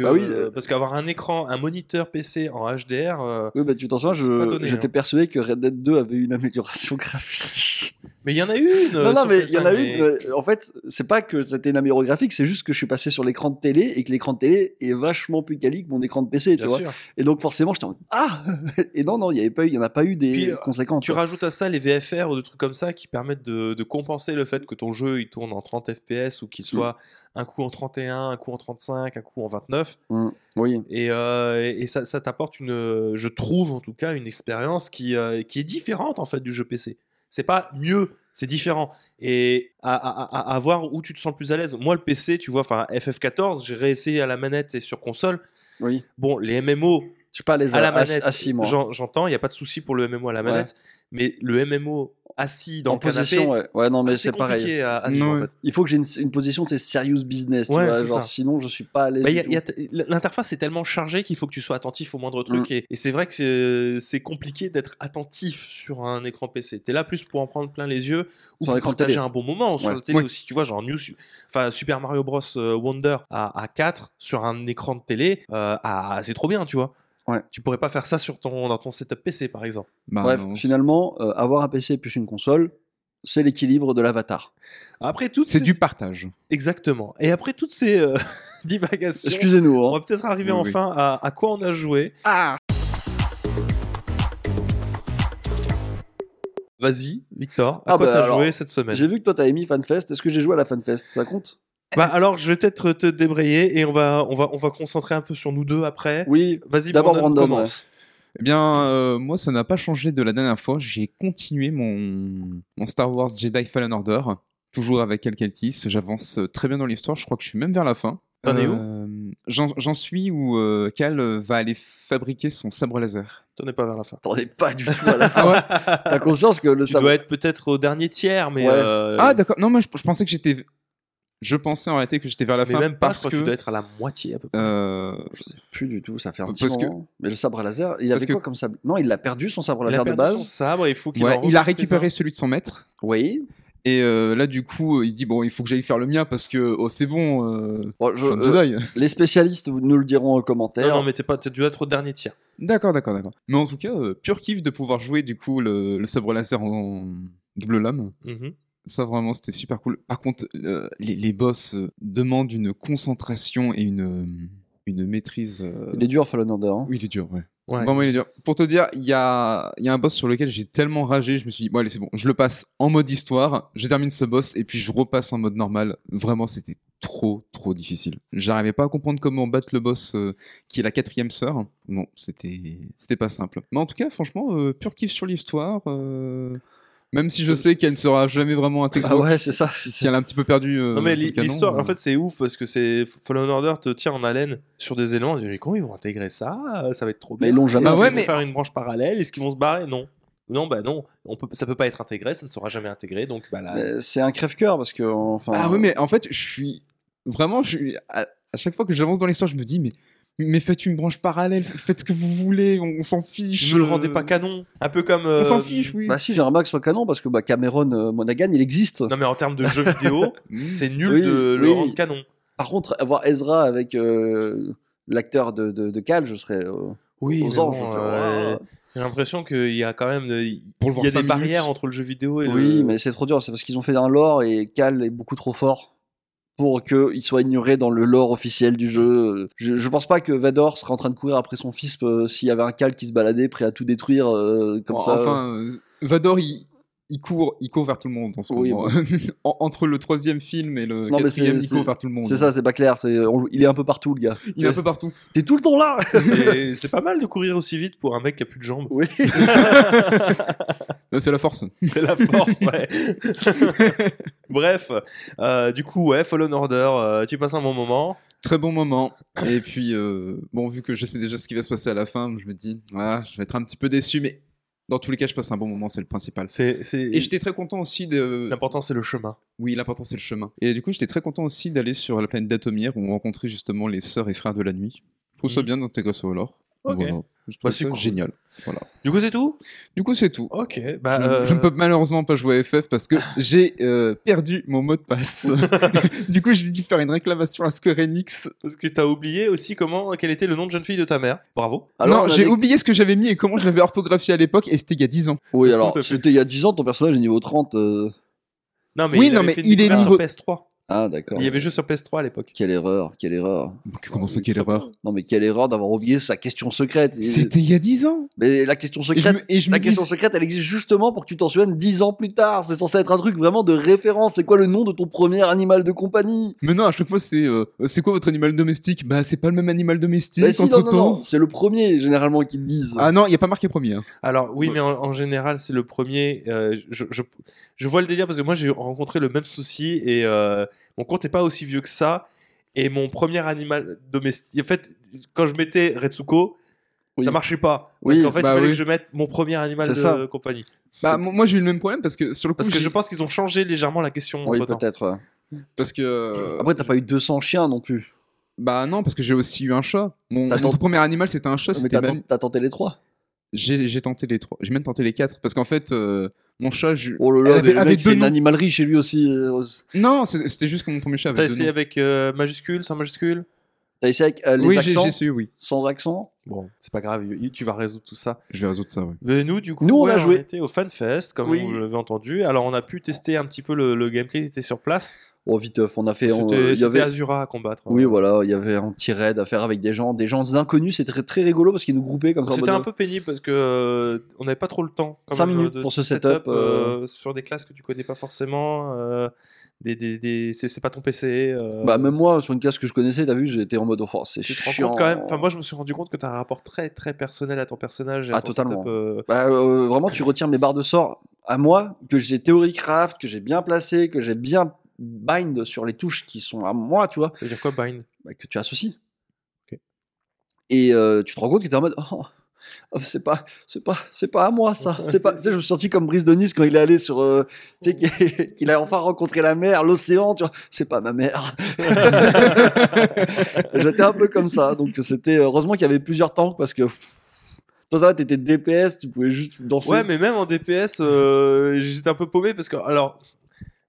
A: Que,
C: Bah oui,
A: euh, parce qu'avoir un écran, un moniteur PC en HDR, euh,
C: Oui, bah, tu t'en souviens, j'étais
A: hein.
C: persuadé que Red Dead 2 avait une amélioration graphique.
A: Mais il y en a une. euh,
C: non, non, mais il y en
A: PS5,
C: a
A: mais-
C: une. euh, en fait, c'est pas que c'était une graphique, c'est juste que je suis passé sur l'écran de télé et que l'écran de télé est vachement plus quali que mon écran de PC, tu vois. Et donc forcément, j'étais en ah Et non, non, il y avait pas eu, il y en a pas eu des
A: Puis, euh,
C: conséquences.
A: Tu rajoutes à ça les VFR ou des trucs comme ça qui permettent de, de compenser le fait que ton jeu il tourne en 30 FPS ou qu'il soit un coup en 31, un coup en 35, un coup en 29.
C: Mm, oui.
A: Et, euh, et ça, ça t'apporte une, je trouve en tout cas, une expérience qui, euh, qui est différente en fait du jeu PC. C'est pas mieux, c'est différent. Et à, à- à- à voir où tu te sens le plus à l'aise. Moi, le PC, tu vois, enfin FF14, j'ai réessayé à la manette et sur console.
C: Oui.
A: Bon, les MMO
C: Je suis pas à l'aise
A: à la manette, j'entends, il n'y a pas de souci pour le MMO à la
C: Ouais.
A: manette, mais le MMO assis dans
C: en
A: le canapé,
C: position, ouais. Ouais, non, mais c'est pareil.
A: compliqué à, à en fait.
C: Il faut que j'ai une, une position, sais, serious business, tu
A: Ouais,
C: vois.
A: c'est
C: Genre, sinon, je suis pas l'aise.
A: Bah, L'interface est tellement chargée qu'il faut que tu sois attentif au moindre truc.
C: Mm.
A: Et, et c'est vrai que c'est- c'est compliqué d'être attentif sur un écran PC. Tu es là plus pour en prendre plein les yeux ou
C: Sur
A: pour partager
C: télé.
A: un bon moment. Sur
C: Ouais.
A: la télé
B: Ouais.
A: aussi, tu vois, genre New, enfin, Super Mario Bros. euh, Wonder à, à 4 sur un écran de télé, euh, c'est trop bien, tu vois.
C: Ouais.
A: Tu pourrais pas faire ça sur ton, dans ton setup PC, par exemple.
B: Bah,
C: Bref,
B: non.
C: finalement, euh, avoir un PC plus une console, c'est l'équilibre de l'avatar.
A: Après toutes
B: c'est
A: ces-
B: du partage.
A: Exactement. Et après toutes ces euh, divagations,
C: Excusez-nous.
A: on
C: Hein.
A: va peut-être arriver
B: Oui, oui.
A: enfin à, à quoi on a joué.
C: Ah
A: Vas-y, Victor, à
C: Ah
A: quoi
C: bah
A: t'as joué cette semaine?
C: J'ai vu que toi, t'avais mis FanFest. Est-ce que j'ai joué à la FanFest? Ça compte?
A: Bah alors, je vais peut-être te débrayer et on va, on va, on va concentrer un peu sur nous deux après.
C: Oui.
A: Vas-y,
C: D'abord
A: Brandon,
C: Brandon,
A: commence.
B: Eh bien, euh, moi, ça n'a pas changé de la dernière fois. J'ai continué mon, mon Star Wars Jedi Fallen Order, toujours avec Cal Kestis. J'avance euh, très bien dans l'histoire. Je crois que je suis même vers la fin.
A: T'en es où
B: Euh, J'en j'en suis où euh, Cal va aller fabriquer son sabre laser.
A: T'en es pas vers la fin.
C: T'en es pas du tout à la fin.
B: Ah ouais
C: T'as conscience que le
A: Tu
C: sabre.
A: dois être peut-être au dernier tiers, mais.
C: Ouais.
A: euh,
B: Ah, d'accord. Non, moi, je, je pensais que j'étais. Je pensais en réalité que j'étais vers la
A: Mais
B: fin
A: même pas,
B: parce
A: je crois
B: que
A: que tu dois être à la moitié à peu près.
B: euh,
C: Je sais plus du tout, ça fait un petit
B: Parce que-
C: moment. Mais le sabre laser, il
B: Parce
C: avait
B: que-
C: quoi comme sabre? Non, il a perdu son sabre
A: il a
C: laser de
A: perdu son
C: base.
A: sabre, il faut qu'il
B: ouais,
A: en
B: il a récupéré celui de son maître.
C: Oui.
B: Et euh, là, du coup, il dit bon, il faut que j'aille faire le mien parce que oh, c'est bon. Euh,
C: Bon, je-
B: un
C: euh, les spécialistes nous le diront en commentaire.
A: Non, non, mais t'es pas, t'es dû être au dernier tiers.
B: D'accord, d'accord, d'accord. Mais en tout cas, euh, pur kiff de pouvoir jouer du coup le, le sabre laser en double lame.
A: Mhm.
B: Ça vraiment, c'était super cool. Par contre, euh, les, les boss euh, demandent une concentration et une euh, une maîtrise. euh,
C: Il est dur, Fallen Order. hein.
B: Oui, il est dur, ouais.
A: Ouais.
B: Vraiment, il est dur. Pour te dire, il y a, il y a un boss sur lequel j'ai tellement ragé, je me suis dit, bon, allez, c'est bon, je le passe en mode histoire, je termine ce boss et puis je repasse en mode normal. Vraiment, c'était trop, trop difficile. J'arrivais pas à comprendre comment battre le boss euh, qui est la quatrième sœur. Non, c'était, c'était pas simple. Mais en tout cas, franchement, euh, pur kiff sur l'histoire. euh, Même si je sais qu'elle ne sera jamais vraiment intégrée.
C: Ah ouais, c'est ça.
B: Si elle a un petit peu perdu. euh,
A: Non mais l'histoire,
B: euh,
A: en fait, c'est ouf parce que c'est Fallen Order te tient en haleine sur des éléments. Tu te dis, comment ils vont intégrer ça? Euh, Ça va être trop
C: Mais
A: bien.
C: ils l'ont jamais
A: Est-ce
B: Ah ouais,
A: vont
B: mais-
A: faire une branche parallèle? Est-ce qu'ils vont se barrer? Non. Non, bah non. On peut, ça peut pas être intégré, ça ne sera jamais intégré. Donc bah là,
C: Mais C'est un crève-cœur parce que. Enfin,
B: Ah oui, mais en fait, je suis vraiment, je suis à, à chaque fois que j'avance dans l'histoire, je me dis, mais, mais faites une branche parallèle, faites ce que vous voulez, on, on s'en fiche.
A: ne le
B: euh,
A: rendez pas canon. Un peu comme.
B: On s'en
A: euh,
B: fiche, oui.
C: Bah si, j'aimerais bien que ce soit canon parce que bah, Cameron euh, Monaghan, il existe.
A: Non mais en termes de jeux vidéo,
B: Mm.
A: c'est nul
C: Oui,
A: de le
C: oui.
A: rendre canon.
C: Par contre, avoir Ezra avec euh, l'acteur de, de, de Cal, je serais euh,
A: Oui,
C: aux anges.
A: bon. J'ai l'impression qu'il y a quand même de-
B: Pour le
A: il
B: voir
A: y a des barrières entre le jeu vidéo et
C: Oui,
A: le.
C: mais c'est trop dur. C'est parce qu'ils ont fait un lore et Cal est beaucoup trop fort pour qu'il soit ignoré dans le lore officiel du jeu. Je, je pense pas que Vador serait en train de courir après son fils euh, s'il y avait un Cal qui se baladait prêt à tout détruire euh, comme ça.
B: Enfin, Vador, il, il court, il court vers tout le monde en ce
C: Oui,
B: moment. En- entre le troisième film et le
C: Non, mais
B: quatrième,
C: c'est-
B: il court vers tout le monde.
C: c'est ça, c'est pas clair. On- il est un peu partout, le gars.
B: Il est un peu partout.
C: T'es tout le temps là.
A: C'est pas mal de courir aussi vite pour un mec qui a plus de jambes.
C: oui, c'est ça.
B: C'est la force.
A: C'est la force, ouais. Bref, euh, du coup, ouais, Fallen Order, euh, tu passes un bon moment.
B: Très bon moment. Et puis, euh, bon, vu que je sais déjà ce qui va se passer à la fin, je me dis, ah, je vais être un petit peu déçu, mais dans tous les cas, je passe un bon moment, c'est le principal.
A: C'est, c'est...
B: Et j'étais très content aussi de.
A: L'important, c'est le chemin.
B: Oui, l'important c'est le chemin. Et du coup, j'étais très content aussi d'aller sur la planète d'Atomir où on rencontrait justement les sœurs et frères de la nuit. Je trouve ça bien d'intégrer lore.
A: Ok.
B: Voilà. Je
A: Bah,
B: trouve
A: c'est
B: ça
A: cool.
B: génial. Voilà.
A: Du coup, c'est tout?
B: Du coup, c'est tout.
A: Ok, bah.
B: je,
A: euh,
B: je ne peux malheureusement pas jouer à FF parce que j'ai euh, perdu mon mot de passe. du coup, j'ai dû faire une réclamation à Square Enix.
A: Parce que t'as oublié aussi comment, quel était le nom de jeune fille de ta mère. Bravo.
C: Alors, on
B: non, j'ai oublié ce que j'avais mis et comment je l'avais orthographié à l'époque et c'était il y a 10 ans.
C: Oui, alors, c'était il y a 10 ans, ton personnage est niveau 30. euh.
A: Non, mais
B: Oui,
A: il
B: non, mais il est niveau-
A: sur PS3.
C: Ah, d'accord.
A: Il y avait juste sur PS3 à l'époque.
C: Quelle erreur, quelle erreur.
B: Comment ça, quelle erreur?
C: Non, mais quelle erreur d'avoir oublié sa question secrète.
B: C'était il y a 10 ans.
C: Mais la question
B: Et je
C: secrète,
B: me, et je me
C: la
B: dis,
C: question secrète, elle existe justement pour que tu t'en souviennes 10 ans plus tard. C'est censé être un truc vraiment de référence. C'est quoi le nom de ton premier animal de compagnie?
B: Mais non, à chaque fois, c'est euh, c'est quoi votre animal domestique? Bah, c'est pas le même animal domestique
C: Bah si,
B: entre
C: non,
B: temps.
C: non, c'est le premier généralement qui te disent.
B: Ah non, il n'y a pas marqué premier. hein.
A: Alors oui,
B: Ouais.
A: mais en, en général, c'est le premier. euh, je, je, je vois le délire parce que moi, j'ai rencontré le même souci et euh, mon compte n'est pas aussi vieux que ça. Et mon premier animal domestique, en fait, quand je mettais Retsuko,
C: Oui.
A: ça marchait pas. Parce
C: Oui,
A: qu'en fait,
B: bah
A: il fallait
B: oui.
A: que je mette mon premier animal de
C: ça.
A: compagnie.
B: Bah, mo- moi, j'ai eu le même problème parce que sur le coup,
A: Parce que je pense qu'ils ont changé légèrement la question
C: oui,
A: entre temps.
C: peut-être. ouais.
B: parce que
C: Après, t'as pas eu 200 chiens non plus.
B: bah non, parce que j'ai aussi eu un chat. Mon,
C: tenté-
B: premier animal, c'était un chat.
C: Mais
B: C'était
C: t'as tenté les trois.
B: J'ai j'ai tenté les trois. J'ai même tenté les quatre parce qu'en fait, euh, mon chat. je-
C: Oh là là,
B: avait-
C: mais mec, c'est une animalerie chez lui aussi. euh,
B: Non, c'est- c'était juste que mon premier chat
A: T'as essayé
B: noms.
A: avec euh, majuscule, sans majuscule?
C: T'as essayé avec euh, les
B: Oui, j'ai
C: accents
B: j'ai essayé, oui.
C: Sans accent?
A: Bon, c'est pas grave, tu vas résoudre tout ça.
B: Je vais résoudre ça, oui.
A: Mais nous, du coup,
C: Nous, on a joué.
A: était au FanFest, comme
C: Oui.
A: vous l'avez entendu. Alors, on a pu tester un petit peu le, le gameplay qui était sur place.
C: Oh, viteuf, on a fait.
A: C'était
C: il y avait...
A: Azura à combattre.
C: Oui,
A: Euh,
C: voilà, il y avait un petit raid à faire avec des gens, des gens inconnus. C'était très, très rigolo parce qu'ils nous groupaient comme ça.
A: C'était
C: mode-
A: un peu pénible parce que euh, on n'avait pas trop le temps. quand
C: Cinq
A: même,
C: minutes
A: de
C: pour ce
A: setup,
C: setup,
A: euh, sur des classes que tu connais pas forcément. euh, des, des, des- c'est pas ton PC. euh,
C: Bah, même moi, sur une classe que je connaissais, t'as vu, j'étais en mode, oh, c'est chiant.
A: quand même. Enfin, moi, je me suis rendu compte que tu as un rapport très très personnel à ton personnage. Et à
C: Ah,
A: ton
C: totalement.
A: setup, euh,
C: Bah, euh, vraiment, tu retires mes barres de sort à moi, que j'ai théorie craft, que j'ai bien placé, que j'ai bien bind sur les touches qui sont à moi, tu vois,
A: Ça veut dire quoi, bind?
C: Bah, que tu associes.
A: Ok.
C: Et euh, tu te rends compte que t'es en mode, oh, Oh, c'est pas, c'est pas, c'est pas à moi ça. C'est pas. Tu sais, je me suis senti comme Brice de Nice quand il est allé sur, euh, tu sais, qu'il- qu'il a enfin rencontré la mer, l'océan. Tu vois, c'est pas ma mère. J'étais un peu comme ça. Donc c'était heureusement qu'il y avait plusieurs tanks parce que toi ça, t'étais DPS, tu pouvais juste danser.
A: Ouais, mais même en DPS, euh, j'étais un peu paumé parce que, alors,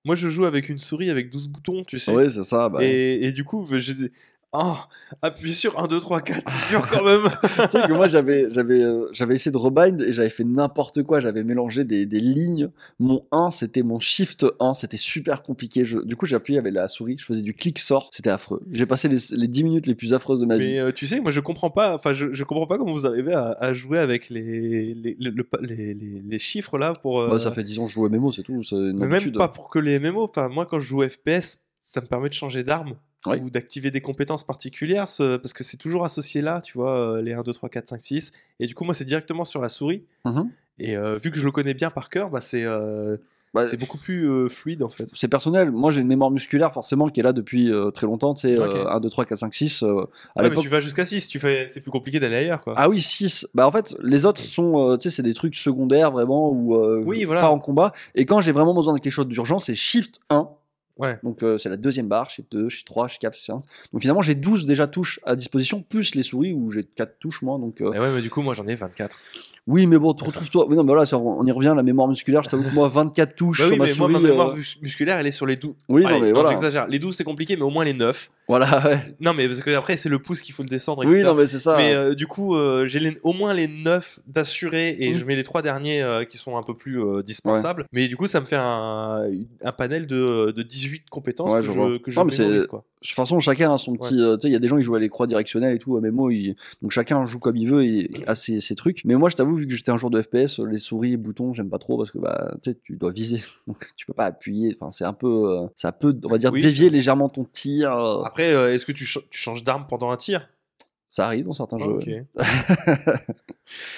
A: moi je joue avec une souris avec 12 boutons, tu sais.
C: Ouais, c'est ça. bah.
A: et, et du coup, j'ai des. Oh, appuyer sur 1, 2, 3, 4, c'est dur quand même.
C: sais que moi j'avais j'avais euh, j'avais essayé de rebind et j'avais fait n'importe quoi. J'avais mélangé des, des lignes. Mon 1 c'était mon shift 1 c'était super compliqué. Je- du coup appuyé avec la souris. Je faisais du clic sort. C'était affreux. J'ai passé les, les 10 minutes les plus affreuses de ma vie.
A: Mais euh, tu sais, moi je comprends pas, enfin je, je comprends pas comment vous arrivez à, à jouer avec les, les, le- le- les, chiffres là pour. euh,
C: Bah, ça fait 10 ans que je joue MMO c'est tout. C'est
A: mais même pas pour que les MMO. Enfin, moi quand je joue FPS, ça me permet de changer d'arme.
C: Oui.
A: Ou d'activer des compétences particulières, ce- parce que c'est toujours associé là, tu vois, euh, les 1, 2, 3, 4, 5, 6. Et du coup, moi, c'est directement sur la souris.
C: Mhm.
A: Et euh, vu que je le connais bien par cœur, bah, c'est euh,
C: Bah,
A: beaucoup plus euh, fluide en fait.
C: c'est personnel moi j'ai une mémoire musculaire forcément qui est là depuis très longtemps tu sais
A: Ok.
C: euh, 1 2 3 4 5 6 euh, à
A: Ouais, mais tu vas jusqu'à 6, tu fais... c'est plus compliqué d'aller ailleurs quoi.
C: Ah oui, 6. Bah en fait, les autres sont, tu sais, c'est des trucs secondaires vraiment ou
A: Oui, voilà.
C: pas en combat. Et quand j'ai vraiment besoin de quelque chose d'urgent, c'est Shift 1.
A: Ouais.
C: Donc euh, c'est la deuxième barre, Shift 2, Shift 3, Shift 4, Shift 5. Donc finalement, j'ai 12 déjà touches à disposition, plus les souris où j'ai 4 touches moi. Donc euh,
A: Et ouais, mais du coup, moi j'en ai 24.
C: Oui, mais bon. Oui, non, mais voilà, ça, on y revient, la mémoire musculaire. Je t'avoue que moi, 24 touches
A: Bah
C: sur
A: oui,
C: ma
A: mais
C: souris.
A: moi, ma mémoire
C: euh,
A: mus- musculaire, elle est sur les 12.
C: Oui,
A: Allez,
C: non, mais voilà.
A: j'exagère. Les 12, c'est compliqué, mais au moins les 9.
C: Voilà, ouais.
A: Non, mais parce que après, c'est le pouce qu'il faut le descendre,
C: Oui, non, mais c'est ça.
A: Mais euh, du coup, euh, j'ai les- au moins les 9 d'assurés et
C: Mhm.
A: je mets les 3 derniers qui sont un peu plus dispensables. Mais du coup, ça me fait un, un panel de, de 18 compétences
C: Ouais,
A: que
C: je
A: je, que je
C: Non, mais c'est-
A: mémorise. Quoi.
C: De toute façon, chacun a son petit. tu sais, il y a des gens qui jouent à les croix directionnelles et tout, à MMO, ils- donc chacun joue comme il veut et a ses, ses trucs. Mais moi, je t'avoue, vu que j'étais un joueur de FPS, les souris et boutons, j'aime pas trop parce que bah, tu dois viser, donc tu peux pas appuyer. Enfin, c'est un peu. euh, ça peut, on va dire,
A: Oui,
C: dévier légèrement ton tir. euh,
A: Après, euh, est-ce que tu, ch- tu changes d'arme pendant un tir?
C: Ça arrive dans certains
A: Ah,
C: jeux.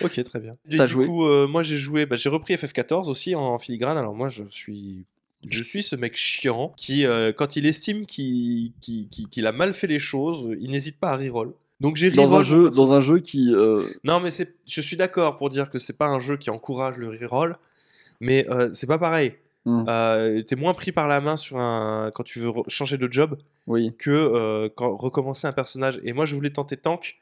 A: Ok. très bien.
C: T'as
A: du
C: joué?
A: coup, euh, moi j'ai joué, bah, j'ai repris FF14 aussi en filigrane. Alors moi, je suis, je suis ce mec chiant qui, euh, quand il estime qu'il a mal fait les choses, il n'hésite pas à reroll. Donc j'ai
C: Dans un
A: reroll.
C: jeu, dans un jeu qui. euh,
A: Non, mais c'est, je suis d'accord pour dire que c'est pas un jeu qui encourage le reroll, mais euh, c'est pas pareil.
C: Hmm.
A: Euh, T'es moins pris par la main sur un quand tu veux changer de job
C: Oui.
A: que euh, quand recommencer un personnage. Et moi, je voulais tenter tank.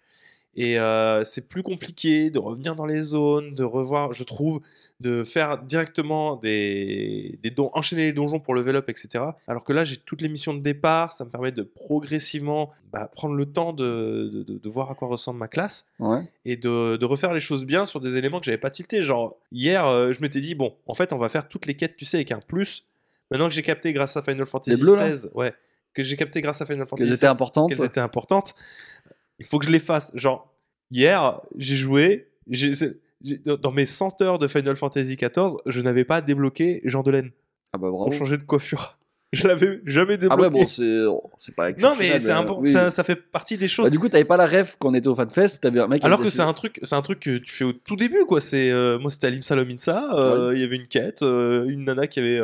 A: Et euh, c'est plus compliqué de revenir dans les zones, de revoir, je trouve, de faire directement des, des dons, enchaîner les donjons pour level up, etc. Alors que là, j'ai toutes les missions de départ, ça me permet de progressivement bah, prendre le temps de, de- de voir à quoi ressemble ma classe
C: Ouais.
A: et de, de refaire les choses bien sur des éléments que j'avais pas tilté. Genre, hier, euh, je m'étais dit, bon, en fait, on va faire toutes les quêtes, tu sais, avec un plus. Maintenant que j'ai capté grâce à Final Fantasy XVI, ouais, que j'ai capté grâce à Final Fantasy
C: Qu'elles étaient importantes.
A: qu'elles étaient importantes, il faut que je les fasse. Genre, hier, j'ai joué, j'ai- dans mes 100 heures de Final Fantasy XIV, je n'avais pas débloqué Jean Delaine
C: Ah bah bravo.
A: pour changer de coiffure. Je l'avais jamais
C: Ah
A: débloqué.
C: ouais, bon, c'est c'est pas
A: non, mais c'est un
C: oui.
A: ça, ça fait partie des choses.
C: Bah, du coup, t'avais pas la ref quand on était au FanFest, t'avais un mec.
A: Alors que c'est un truc, c'est un truc que tu fais au tout début, quoi. C'est euh, moi, c'était à l'Imsalom Insa. euh, Il y avait une quête, euh, une nana qui avait,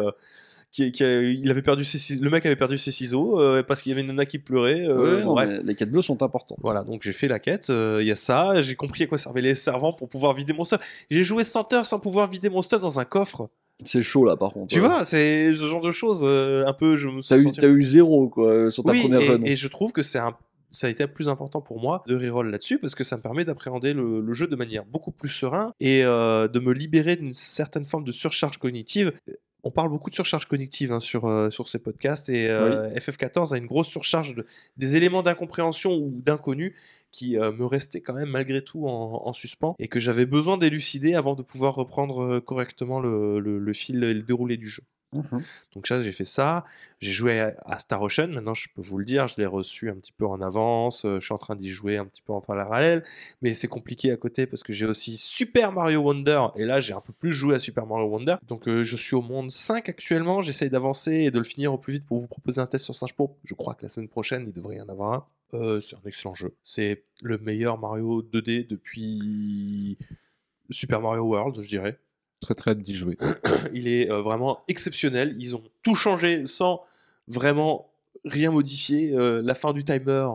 A: qui, qui a- il avait perdu ses, ciseaux- le mec avait perdu ses ciseaux euh, parce qu'il y avait une nana qui pleurait. euh,
C: Ouais, non,
A: bref.
C: mais les quêtes bleues sont importantes.
A: Voilà, donc j'ai fait la quête, euh, il y a ça, j'ai compris à quoi servaient les servants pour pouvoir vider mon stuff. J'ai joué 100 heures sans pouvoir vider mon stuff dans un coffre.
C: C'est chaud là, par contre.
A: Tu vois, c'est ce genre de choses, un peu, je me
C: T'as eu, t'as eu zéro quoi sur ta
A: oui,
C: première run.
A: et, et je trouve que c'est un ça a été plus important pour moi de reroll là-dessus parce que ça me permet d'appréhender le, le jeu de manière beaucoup plus serein et euh, de me libérer d'une certaine forme de surcharge cognitive. On parle beaucoup de surcharge cognitive hein, sur, euh, sur ces podcasts et euh, FF14 a une grosse surcharge de, des éléments d'incompréhension ou d'inconnu qui euh, me restaient quand même malgré tout en, en suspens et que j'avais besoin d'élucider avant de pouvoir reprendre correctement le, le- le fil et le déroulé du jeu.
C: Mhm.
A: Donc ça, j'ai fait ça. J'ai joué à, Star Ocean. Maintenant, je peux vous le dire, je l'ai reçu un petit peu en avance. euh, je suis en train d'y jouer un petit peu en parallèle. Mais c'est compliqué à côté parce que j'ai aussi Super Mario Wonder. Et là, j'ai un peu plus joué à Super Mario Wonder. Donc euh, je suis au monde 5 actuellement. J'essaye d'avancer et de le finir au plus vite pour vous proposer un test sur Singe Pourpre. Je crois que la semaine prochaine, il devrait y en avoir un. Euh, c'est un excellent jeu. C'est le meilleur Mario 2D depuis Super Mario World, je dirais
B: Très très hâte d'y
A: il est euh, vraiment exceptionnel. Ils ont tout changé sans vraiment rien modifier. Euh, la fin du timer,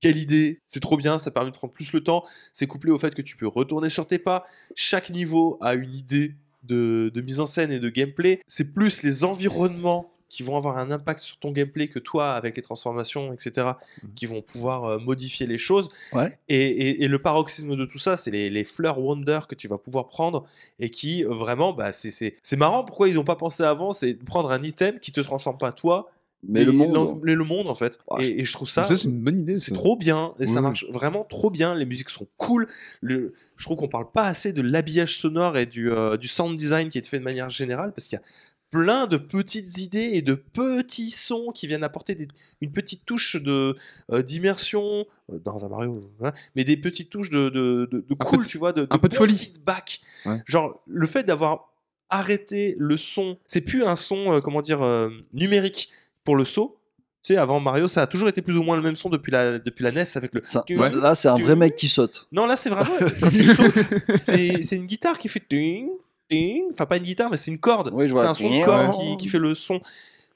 A: quelle idée, c'est trop bien, ça permet de prendre plus le temps. C'est couplé au fait que tu peux retourner sur tes pas. Chaque niveau a une idée de mise en scène et de gameplay. C'est plus les environnements qui vont avoir un impact sur ton gameplay que toi, avec les transformations, etc., qui vont pouvoir euh, modifier les choses.
C: Ouais.
A: Et, et- et le paroxysme de tout ça, c'est les, les fleurs Wonder que tu vas pouvoir prendre et qui, euh, vraiment, bah, c'est- c'est c'est marrant pourquoi ils n'ont pas pensé avant, c'est prendre un item qui te transforme pas toi,
C: Mais le monde.
A: mais le monde, en fait.
C: Ouais,
A: et, et je trouve ça...
B: Ça, c'est une bonne idée.
A: C'est trop bien et
B: Oui,
A: ça marche vraiment trop bien. Les musiques sont cool. Le, je trouve qu'on parle pas assez de l'habillage sonore et du, euh, du sound design qui est fait de manière générale parce qu'il y a plein de petites idées et de petits sons qui viennent apporter des- une petite touche de euh, d'immersion euh, dans un Mario, hein, mais des petites touches de, de, de- de
B: Un peu
A: cool,
B: de-
A: tu vois, de,
B: un peu de folie.
A: feedback.
B: Ouais.
A: Genre le fait d'avoir arrêté le son, c'est plus un son, euh, comment dire, euh, numérique pour le saut. Tu sais, avant Mario, ça a toujours été plus ou moins le même son depuis la, depuis la NES avec le.
C: Ça-
A: Tu-
B: Ouais.
C: Là, c'est un vrai mec qui saute.
A: Non, là, c'est vraiment. Quand tu sautes, c'est c'est une guitare qui fait. Enfin, pas une guitare, mais c'est une corde.
C: Oui,
A: c'est un son de corde
C: Ouais.
A: qui, qui fait le son.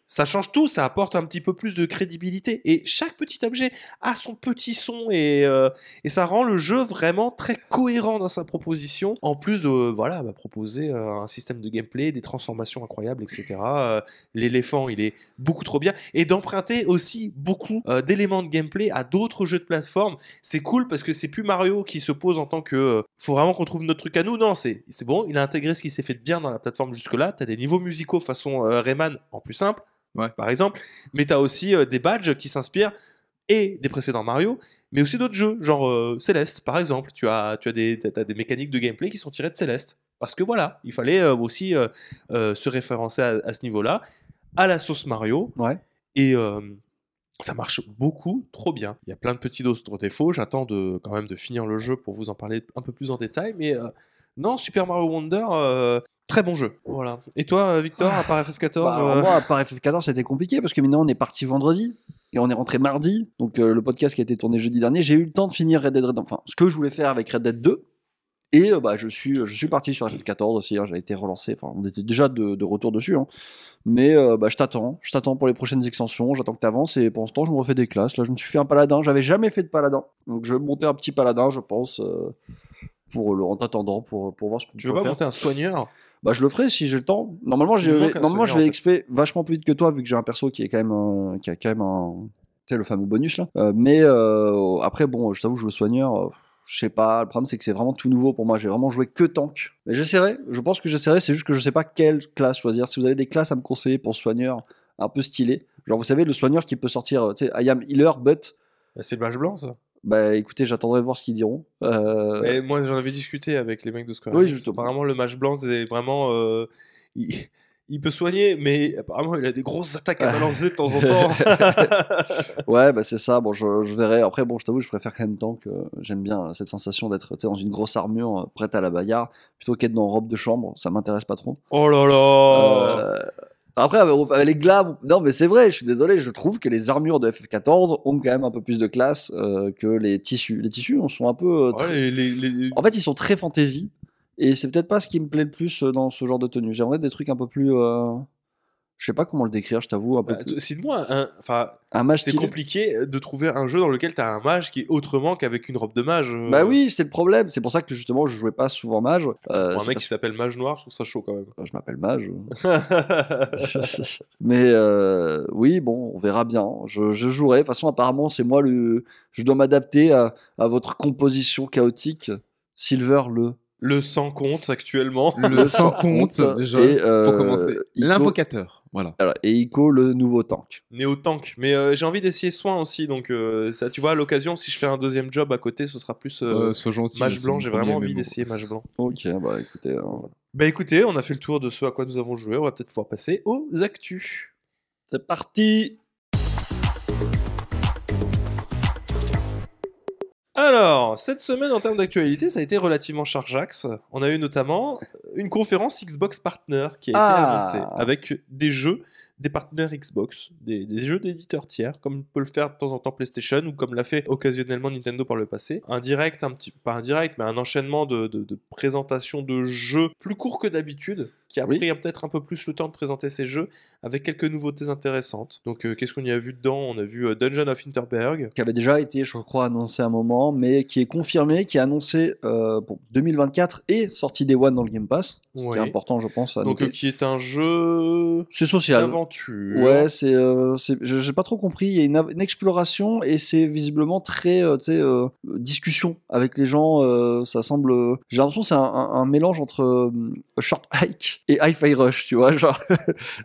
A: Ça change tout, ça apporte un petit peu plus de crédibilité. Et chaque petit objet a son petit son et, euh, ça rend le jeu vraiment très cohérent dans sa proposition. En plus de voilà, bah, proposer euh, un système de gameplay, des transformations incroyables, etc. Euh, L'éléphant, il est beaucoup trop bien. Et d'emprunter aussi beaucoup d'éléments de gameplay à d'autres jeux de plateforme. C'est cool parce que c'est plus Mario qui se pose en tant que faut vraiment qu'on trouve notre truc à nous. Non, c'est bon, il a intégré ce qui s'est fait de bien dans la plateforme jusque-là. T'as des niveaux musicaux façon Rayman en plus simple,
B: Ouais.
A: par exemple. Mais t'as aussi euh, des badges qui s'inspirent et des précédents Mario, mais aussi d'autres jeux, genre euh, Céleste par exemple. Tu as, tu as des, t'as des mécaniques de gameplay qui sont tirées de Céleste. Parce que voilà, il fallait euh, aussi euh, se référencer à, à ce niveau-là, à la sauce Mario.
C: Ouais.
A: Et ça marche beaucoup, trop bien. Il y a plein de petits autres défauts. J'attends de, quand même de finir le jeu pour vous en parler un peu plus en détail. Mais euh, non, Super Mario Wonder, euh, très bon jeu. Voilà. Et toi, euh, Victor, à part FF14
C: Bah,
A: euh,
C: Moi, à part FF14, c'était compliqué parce que maintenant on est parti vendredi et on est rentré mardi. Donc euh, le podcast qui a été tourné jeudi dernier, j'ai eu le temps de finir Red Dead Redemption. Enfin, ce que je voulais faire avec Red Dead 2. Et euh, bah, je, suis, je suis parti sur FF14 aussi. hein, J'ai été relancé. Enfin, on était déjà de, de retour dessus. hein. Mais bah, je t'attends. Je t'attends pour les prochaines extensions. J'attends que tu avances. Et pour l'instant, je me refais des classes. Là, je me suis fait un paladin. J'avais jamais fait de paladin. Donc je vais monter un petit paladin, je pense. Pour le, en t'attendant, pour, pour voir ce que
A: Tu veux pas
C: faire.
A: monter un soigneur?
C: Bah je le ferai si j'ai le temps. Normalement,
A: Tu
C: je vais, normalement, je vais XP vachement plus vite que toi vu que j'ai un perso qui est quand même un- qui a quand même un tu sais le fameux bonus là. Euh, mais euh, après bon, je t'avoue je joue soigneur, euh, je sais pas, le problème c'est que c'est vraiment tout nouveau pour moi, j'ai vraiment joué que tank. Mais j'essaierai, je pense que j'essaierai, c'est juste que je sais pas quelle classe choisir. Si vous avez des classes à me conseiller pour soigneur un peu stylé, genre vous savez le soigneur qui peut sortir tu sais I am healer but
A: Bah, C'est le mage blanc, ça.
C: Bah écoutez, j'attendrai de voir ce qu'ils diront. Euh,
A: Et moi, j'en avais discuté avec les mecs de Square
C: Oui, justement.
A: Apparemment, le mage blanc, c'est vraiment. euh, il, il peut soigner, mais apparemment, il a des grosses attaques à balancer de temps en temps.
C: Ouais, bah c'est ça. Bon, je, je verrai. Après, bon, je t'avoue, je préfère quand même tant que j'aime bien cette sensation d'être dans une grosse armure euh, prête à la bagarre plutôt qu'être dans robe de chambre. Ça m'intéresse pas trop.
A: oh là là
C: Euh, Après, avec les glams, non, mais c'est vrai. Je suis désolé. Je trouve que les armures de FF14 ont quand même un peu plus de classe euh, que les tissus. Les tissus, on sont un peu. euh,
A: Ouais,
C: très-
A: les- les- les-
C: En fait, ils sont très fantasy. Et c'est peut-être pas ce qui me plaît le plus euh, dans ce genre de tenue. J'aimerais des trucs un peu plus. euh, Je sais pas comment le décrire, je t'avoue. Un, peu
A: Bah, Cite-moi un. Enfin,
C: un mage
A: c'est compliqué de trouver un jeu dans lequel tu as un mage qui est autrement qu'avec une robe de mage. euh,
C: Bah oui, c'est le problème. C'est pour ça que justement, je jouais pas souvent mage. Euh,
A: Pour un
C: c'est
A: mec
C: parce
A: qui s'appelle Mage Noir, je trouve ça chaud quand même.
C: que- Je m'appelle mage. Mais euh, oui, bon, on verra bien. Je, je jouerai. De toute façon, apparemment, c'est moi le. Je dois m'adapter à, à votre composition chaotique. Silver le.
A: Le sans compte actuellement.
B: Le sans compte, déjà,
C: Et, euh,
B: pour commencer. L'invocateur, voilà.
C: et Ico le nouveau tank.
A: Néo Tank. Mais euh, j'ai envie d'essayer Soin aussi, donc euh, ça, tu vois, à l'occasion, si je fais un deuxième job à côté, ce sera plus euh,
B: Euh, sois gentil.
A: Mage Blanc. J'ai vraiment envie d'essayer Mage Blanc.
C: Ok, bah écoutez. euh,
A: Bah écoutez, on a fait le tour de ce à quoi nous avons joué. On va peut-être pouvoir passer aux actus.
C: C'est parti
A: Alors, cette semaine en termes d'actualité, ça a été relativement chargeax. On a eu notamment une conférence Xbox Partner qui a été
C: Ah.
A: annoncée avec des jeux, des partenaires Xbox, des, des jeux d'éditeurs tiers, comme peut le faire de temps en temps PlayStation ou comme l'a fait occasionnellement Nintendo par le passé. Un direct, un petit, pas un direct, mais un enchaînement de, de, de présentations de jeux plus courts que d'habitude. Qui a
C: Oui.
A: pris peut-être un peu plus le temps de présenter ses jeux avec quelques nouveautés intéressantes. Donc, euh, qu'est-ce qu'on y a vu dedans? On a vu euh, Dungeon of Interberg.
C: qui avait déjà été, je crois, annoncé à un moment, mais qui est confirmé, qui est annoncé euh, pour 2024 et sorti Day One dans le Game Pass. C'était
A: Ouais.
C: important, je pense. À
A: Donc, qui est un jeu
C: c'est social.
A: d'aventure.
C: Ouais, c'est, j'ai pas trop compris. Il y a une, exploration et c'est visiblement très, tu sais, discussion avec les gens. ça semble. J'ai l'impression que c'est un, un- un mélange entre Short Hike et Hi-Fi Rush, tu vois, genre.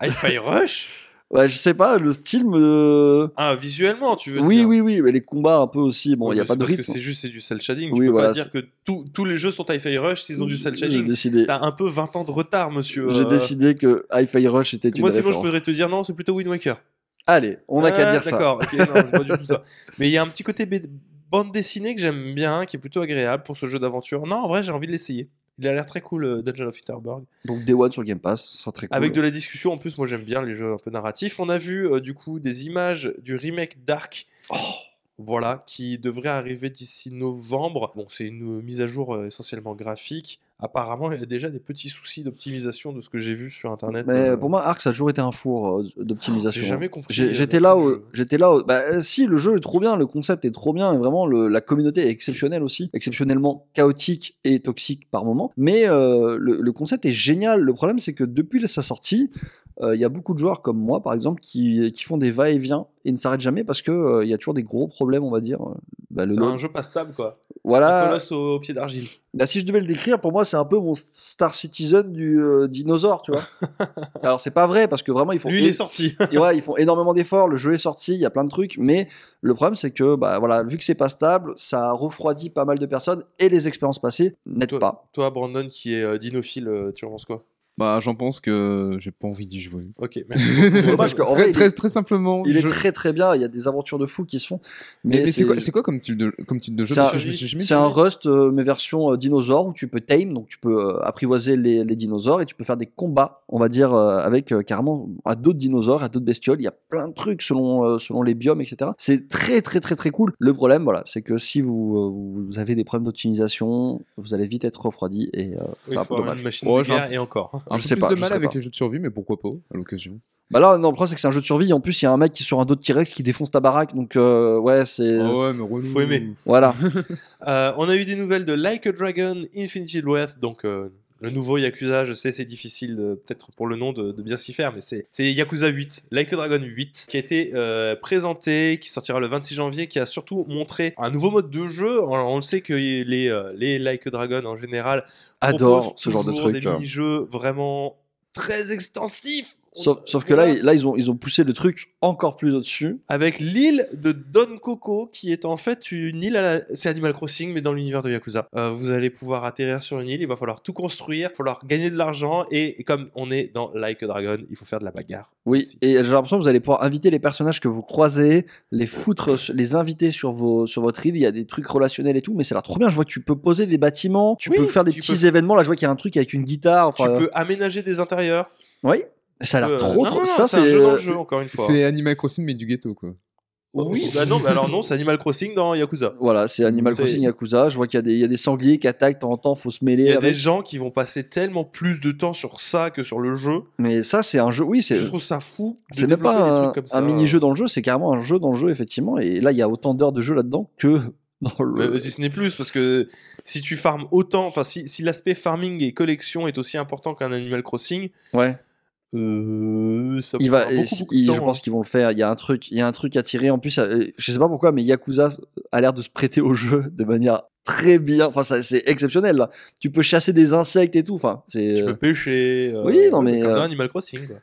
A: Hi-Fi Rush?
C: Ouais, je sais pas, le style me.
A: Ah, visuellement, tu veux
C: Oui,
A: dire
C: oui, oui, mais les combats un peu aussi. Bon, il
A: Ouais,
C: y a pas
A: c'est
C: de
A: parce
C: rythme.
A: que c'est juste c'est du cel shading.
C: Oui,
A: tu peux
C: voilà,
A: pas dire que tous- tous les jeux sont Hi-Fi Rush s'ils ont du cel
C: J'ai
A: shading.
C: décidé.
A: T'as un peu 20 ans de retard, monsieur.
C: J'ai
A: euh.
C: décidé que Hi-Fi Rush était une
A: Moi, sinon, je pourrais te dire non, c'est plutôt Wind Waker.
C: Allez, on n'a qu'à
A: Ah,
C: dire ça.
A: D'accord, ok, non, c'est pas du tout ça. Mais il y a un petit côté bande dessinée que j'aime bien, qui est plutôt agréable pour ce jeu d'aventure. Non, en vrai, j'ai envie de l'essayer. Il a l'air très cool, euh, Dungeon of Interberg.
C: Donc Day One sur Game Pass, ça sera très cool.
A: Avec de la discussion, en plus, moi j'aime bien les jeux un peu narratifs. On a vu euh, du coup des images du remake Dark.
C: Oh.
A: Voilà, qui devrait arriver d'ici novembre. Bon, c'est une mise à jour euh, essentiellement graphique. Apparemment, il y a déjà des petits soucis d'optimisation de ce que j'ai vu sur internet.
C: Mais
A: euh,
C: pour moi, Ark, ça a toujours été un four euh, d'optimisation.
A: j'ai jamais compris. Euh,
C: J'étais là, au- j'étais là. au- Bah, si, le jeu est trop bien, le concept est trop bien, et vraiment le- la communauté est exceptionnelle aussi, exceptionnellement chaotique et toxique par moment. Mais euh, le, le concept est génial. Le problème, c'est que depuis sa sortie, il y a beaucoup de joueurs comme moi, par exemple, qui, qui font des va-et-vient et ne s'arrêtent jamais parce que euh, il y a toujours des gros problèmes, on va dire. Bah, le
A: C'est un jeu pas stable, quoi. Un
C: voilà.
A: colosse au, au pied d'argile.
C: Bah, si je devais le décrire, pour moi, c'est un peu mon Star Citizen du euh, dinosaure, tu vois. Alors, c'est pas vrai parce que vraiment, ils font.
A: Lui, il est sorti.
C: Et ouais, ils font énormément d'efforts, le jeu est sorti, il y a plein de trucs, mais le problème c'est que bah voilà, vu que c'est pas stable, ça refroidit pas mal de personnes et les expériences passées n'aident pas.
A: Toi, Brandon, qui est euh, dinophile, euh, tu en penses quoi?
B: Bah, j'en pense que j'ai pas envie d'y jouer.
A: Ok, merci.
C: C'est dommage qu'en vrai,
B: très,
C: il
B: très,
C: est-
B: très simplement.
C: Il est très très bien, il y a des aventures de fous qui se font.
B: Mais,
C: Mais,
B: mais c'est quoi, comme type de, comme type de jeu?
C: C'est un-
B: que
C: Rust, euh, mais version euh, dinosaure, où tu peux tame, donc tu peux euh, apprivoiser les, les dinosaures et tu peux faire des combats, on va dire, euh, avec euh, carrément à d'autres dinosaures, à d'autres bestioles. Il y a plein de trucs selon, euh, selon les biomes, etc. C'est très très très très cool. Le problème, voilà, c'est que si vous, euh, vous avez des problèmes d'optimisation, vous allez vite être refroidi et euh,
A: Oui,
C: peu
A: avoir
C: dommage.
A: une machine
B: Oh,
A: de guerre et encore.
B: Un
C: je
B: peu
C: sais
B: plus
C: pas,
B: de
C: je
B: mal avec
C: pas.
B: les jeux de survie, mais pourquoi pas, à l'occasion.
C: Bah là, non, le problème c'est que c'est un jeu de survie. En plus, il y a un mec qui est sur un dos de T-Rex qui défonce ta baraque, donc euh, ouais, c'est
B: Ah ouais, mais relou.
A: Faut aimer.
C: voilà.
A: Euh, on a eu des nouvelles de Like a Dragon Infinity Wealth, donc euh, le nouveau Yakuza. Je sais, c'est difficile peut-être pour le nom de, de bien s'y faire, mais c'est Yakuza 8, Like a Dragon 8, qui a été euh, présenté, qui sortira le 26 janvier, qui a surtout montré un nouveau mode de jeu. Alors, on le sait que les, euh, les Like a Dragon en général
C: Adore
A: proposent
C: ce genre de truc.
A: Des mini-jeux vraiment très extensifs.
C: Sauf,
A: On-
C: sauf que là, ils- là, ils ont, ils ont poussé le truc encore plus au-dessus.
A: avec l'île de Don Coco, qui est en fait une île, à la... c'est Animal Crossing, mais dans l'univers de Yakuza. Euh, vous allez pouvoir atterrir sur une île, il va falloir tout construire, il va falloir gagner de l'argent, et, et comme on est dans Like a Dragon, il faut faire de la bagarre.
C: Oui,
A: aussi.
C: et j'ai l'impression que vous allez pouvoir inviter les personnages que vous croisez, les foutre, les inviter sur, vos, sur votre île. Il y a des trucs relationnels et tout, mais c'est là trop bien. Je vois que tu peux poser des bâtiments, tu
A: Oui,
C: peux faire des
A: tu
C: petits
A: peux-
C: événements. Là, je vois qu'il y a un truc avec une guitare.
A: Tu
C: Enfin, euh,
A: peux aménager des intérieurs.
C: Oui, ça a l'air
A: Euh,
C: trop,
A: non,
C: trop.
A: non,
C: ça,
A: c'est un jeu dans le jeu, encore une fois.
B: C'est Animal Crossing, mais du ghetto, quoi.
A: Oui, bah non, mais alors non, c'est Animal Crossing dans Yakuza.
C: Voilà, c'est Animal Crossing Yakuza. Je vois qu'il y, a des- il y a des sangliers qui attaquent de temps en temps, faut se mêler
A: Il y a
C: avec.
A: des gens qui vont passer tellement plus de temps sur ça que sur le jeu.
C: Mais ça, c'est un jeu. Oui, c'est.
A: Je trouve ça fou.
C: C'est même pas
A: des
C: un,
A: trucs comme ça.
C: un mini-jeu dans le jeu, c'est carrément un jeu dans le jeu, effectivement. Et là, il y a autant d'heures de jeu là-dedans que dans le.
A: Mais si ce n'est plus, parce que si tu farmes autant, enfin si, si l'aspect farming et collection est aussi important qu'un Animal Crossing,
C: Ouais.
A: Euh, ça
C: Il va,
A: beaucoup, beaucoup de
C: il-
A: temps,
C: je pense
A: hein.
C: qu'ils vont le faire. Il y a un truc, il y a un truc à tirer. En plus, euh, je sais pas pourquoi, mais Yakuza a l'air de se prêter au jeu de manière très bien. Enfin, ça, c'est exceptionnel. Là. Tu peux chasser des insectes et tout. Enfin, c'est.
A: Tu
C: euh,
A: peux pêcher. euh,
C: Oui, non, mais,
A: Comme dans
C: euh,
A: Animal Crossing, quoi.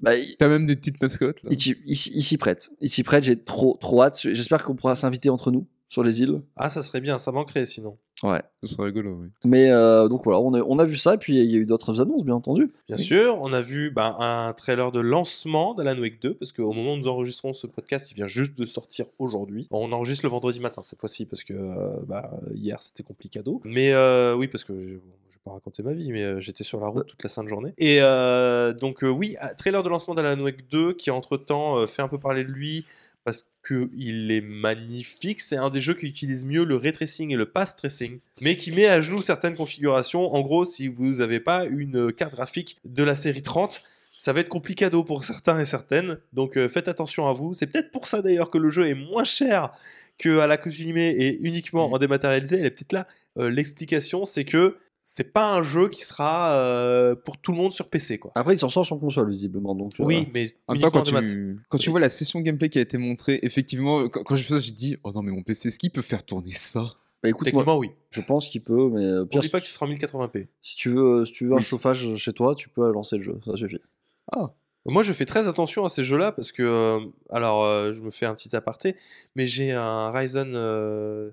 C: bah, il-
B: T'as même des petites mascottes, là.
C: il s'y prête. Il s'y prête. J'ai trop, trop hâte. J'espère qu'on pourra s'inviter entre nous sur les îles.
A: Ah, ça serait bien, ça manquerait sinon.
C: Ouais.
B: Ce serait rigolo, oui.
C: Mais euh, donc voilà, on a, on a vu ça. Et puis il y a eu d'autres annonces, bien entendu.
A: Bien
C: Oui.
A: sûr, on a vu ben, un trailer de lancement d'Alan Wake 2, parce qu'au moment où nous enregistrons ce podcast, il vient juste de sortir aujourd'hui. On enregistre le vendredi matin cette fois-ci, parce que euh, bah, hier c'était complicado. Mais euh, oui, parce que je, vais pas raconter ma vie, mais euh, j'étais sur la route toute la sainte journée. Et euh, donc euh, oui, trailer de lancement d'Alan Wake 2, qui entre-temps euh, fait un peu parler de lui, parce qu'il est magnifique. C'est un des jeux qui utilise mieux le ray tracing et le pass tracing, mais qui met à genoux certaines configurations. En gros, si vous n'avez pas une carte graphique de la série 30, ça va être complicado pour certains et certaines. Donc euh, faites attention à vous. C'est peut-être pour ça d'ailleurs que le jeu est moins cher qu'à l'accoutumée et uniquement
B: Mhm.
A: en dématérialisé. Elle est peut-être là. Euh, L'explication, c'est que c'est pas un jeu qui sera euh, pour tout le monde sur PC, quoi.
C: Après, il s'en sort sur console, visiblement. Donc, euh,
A: Oui, mais
B: En même temps, quand tu, quand tu vois la session gameplay qui a été montrée, effectivement, quand, quand j'ai fait ça, j'ai dit Oh non, mais mon PC, est-ce qu'il peut faire tourner ça?
C: Bah, écoute, moi,
A: Techniquement, oui.
C: je pense qu'il peut, mais euh, pire,
A: N'oublie pas qu'il sera en 1080p.
C: si tu veux, si tu veux un chauffage chez toi, tu peux lancer le jeu, ça suffit.
A: Moi, je fais très attention à ces jeux-là parce que, euh, alors, euh, je me fais un petit aparté, mais j'ai un Ryzen euh,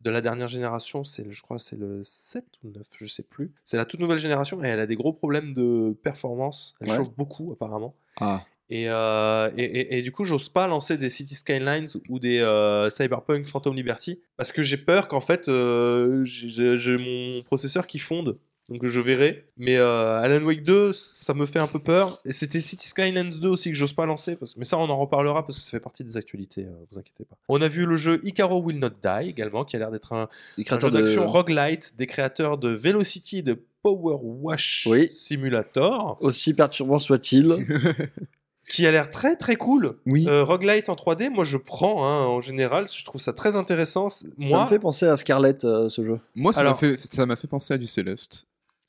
A: de la dernière génération, c'est, le- je crois, c'est le 7 ou 9, je sais plus. C'est la toute nouvelle génération et elle a des gros problèmes de performance. Elle
C: Ouais.
A: chauffe beaucoup, apparemment.
B: Ah,
A: Et, euh, et, et- et du coup, j'ose pas lancer des City Skylines ou des euh, Cyberpunk Phantom Liberty parce que j'ai peur qu'en fait, euh, j'ai mon processeur qui fonde. Donc je verrai. Mais euh, Alan Wake 2, ça me fait un peu peur. Et c'était City Skylines 2 aussi que j'ose pas lancer. Parce... Mais ça, on en reparlera parce que ça fait partie des actualités. euh, vous inquiétez pas. On a vu le jeu Icaro Will Not Die également, qui a l'air d'être un, un jeu
C: de
A: d'action roguelite des créateurs de Velocity et de Power Wash
C: Oui.
A: Simulator,
C: Aussi perturbant soit-il,
A: qui a l'air très très cool.
B: oui.
A: Euh, roguelite en 3D, moi je prends hein, en général, je trouve ça très intéressant. C'est-
C: ça
A: Moi,
C: me fait penser à Scarlett, euh, ce jeu.
B: Moi, ça m'a
A: alors-
B: fait, ça m'a fait penser à du Céleste.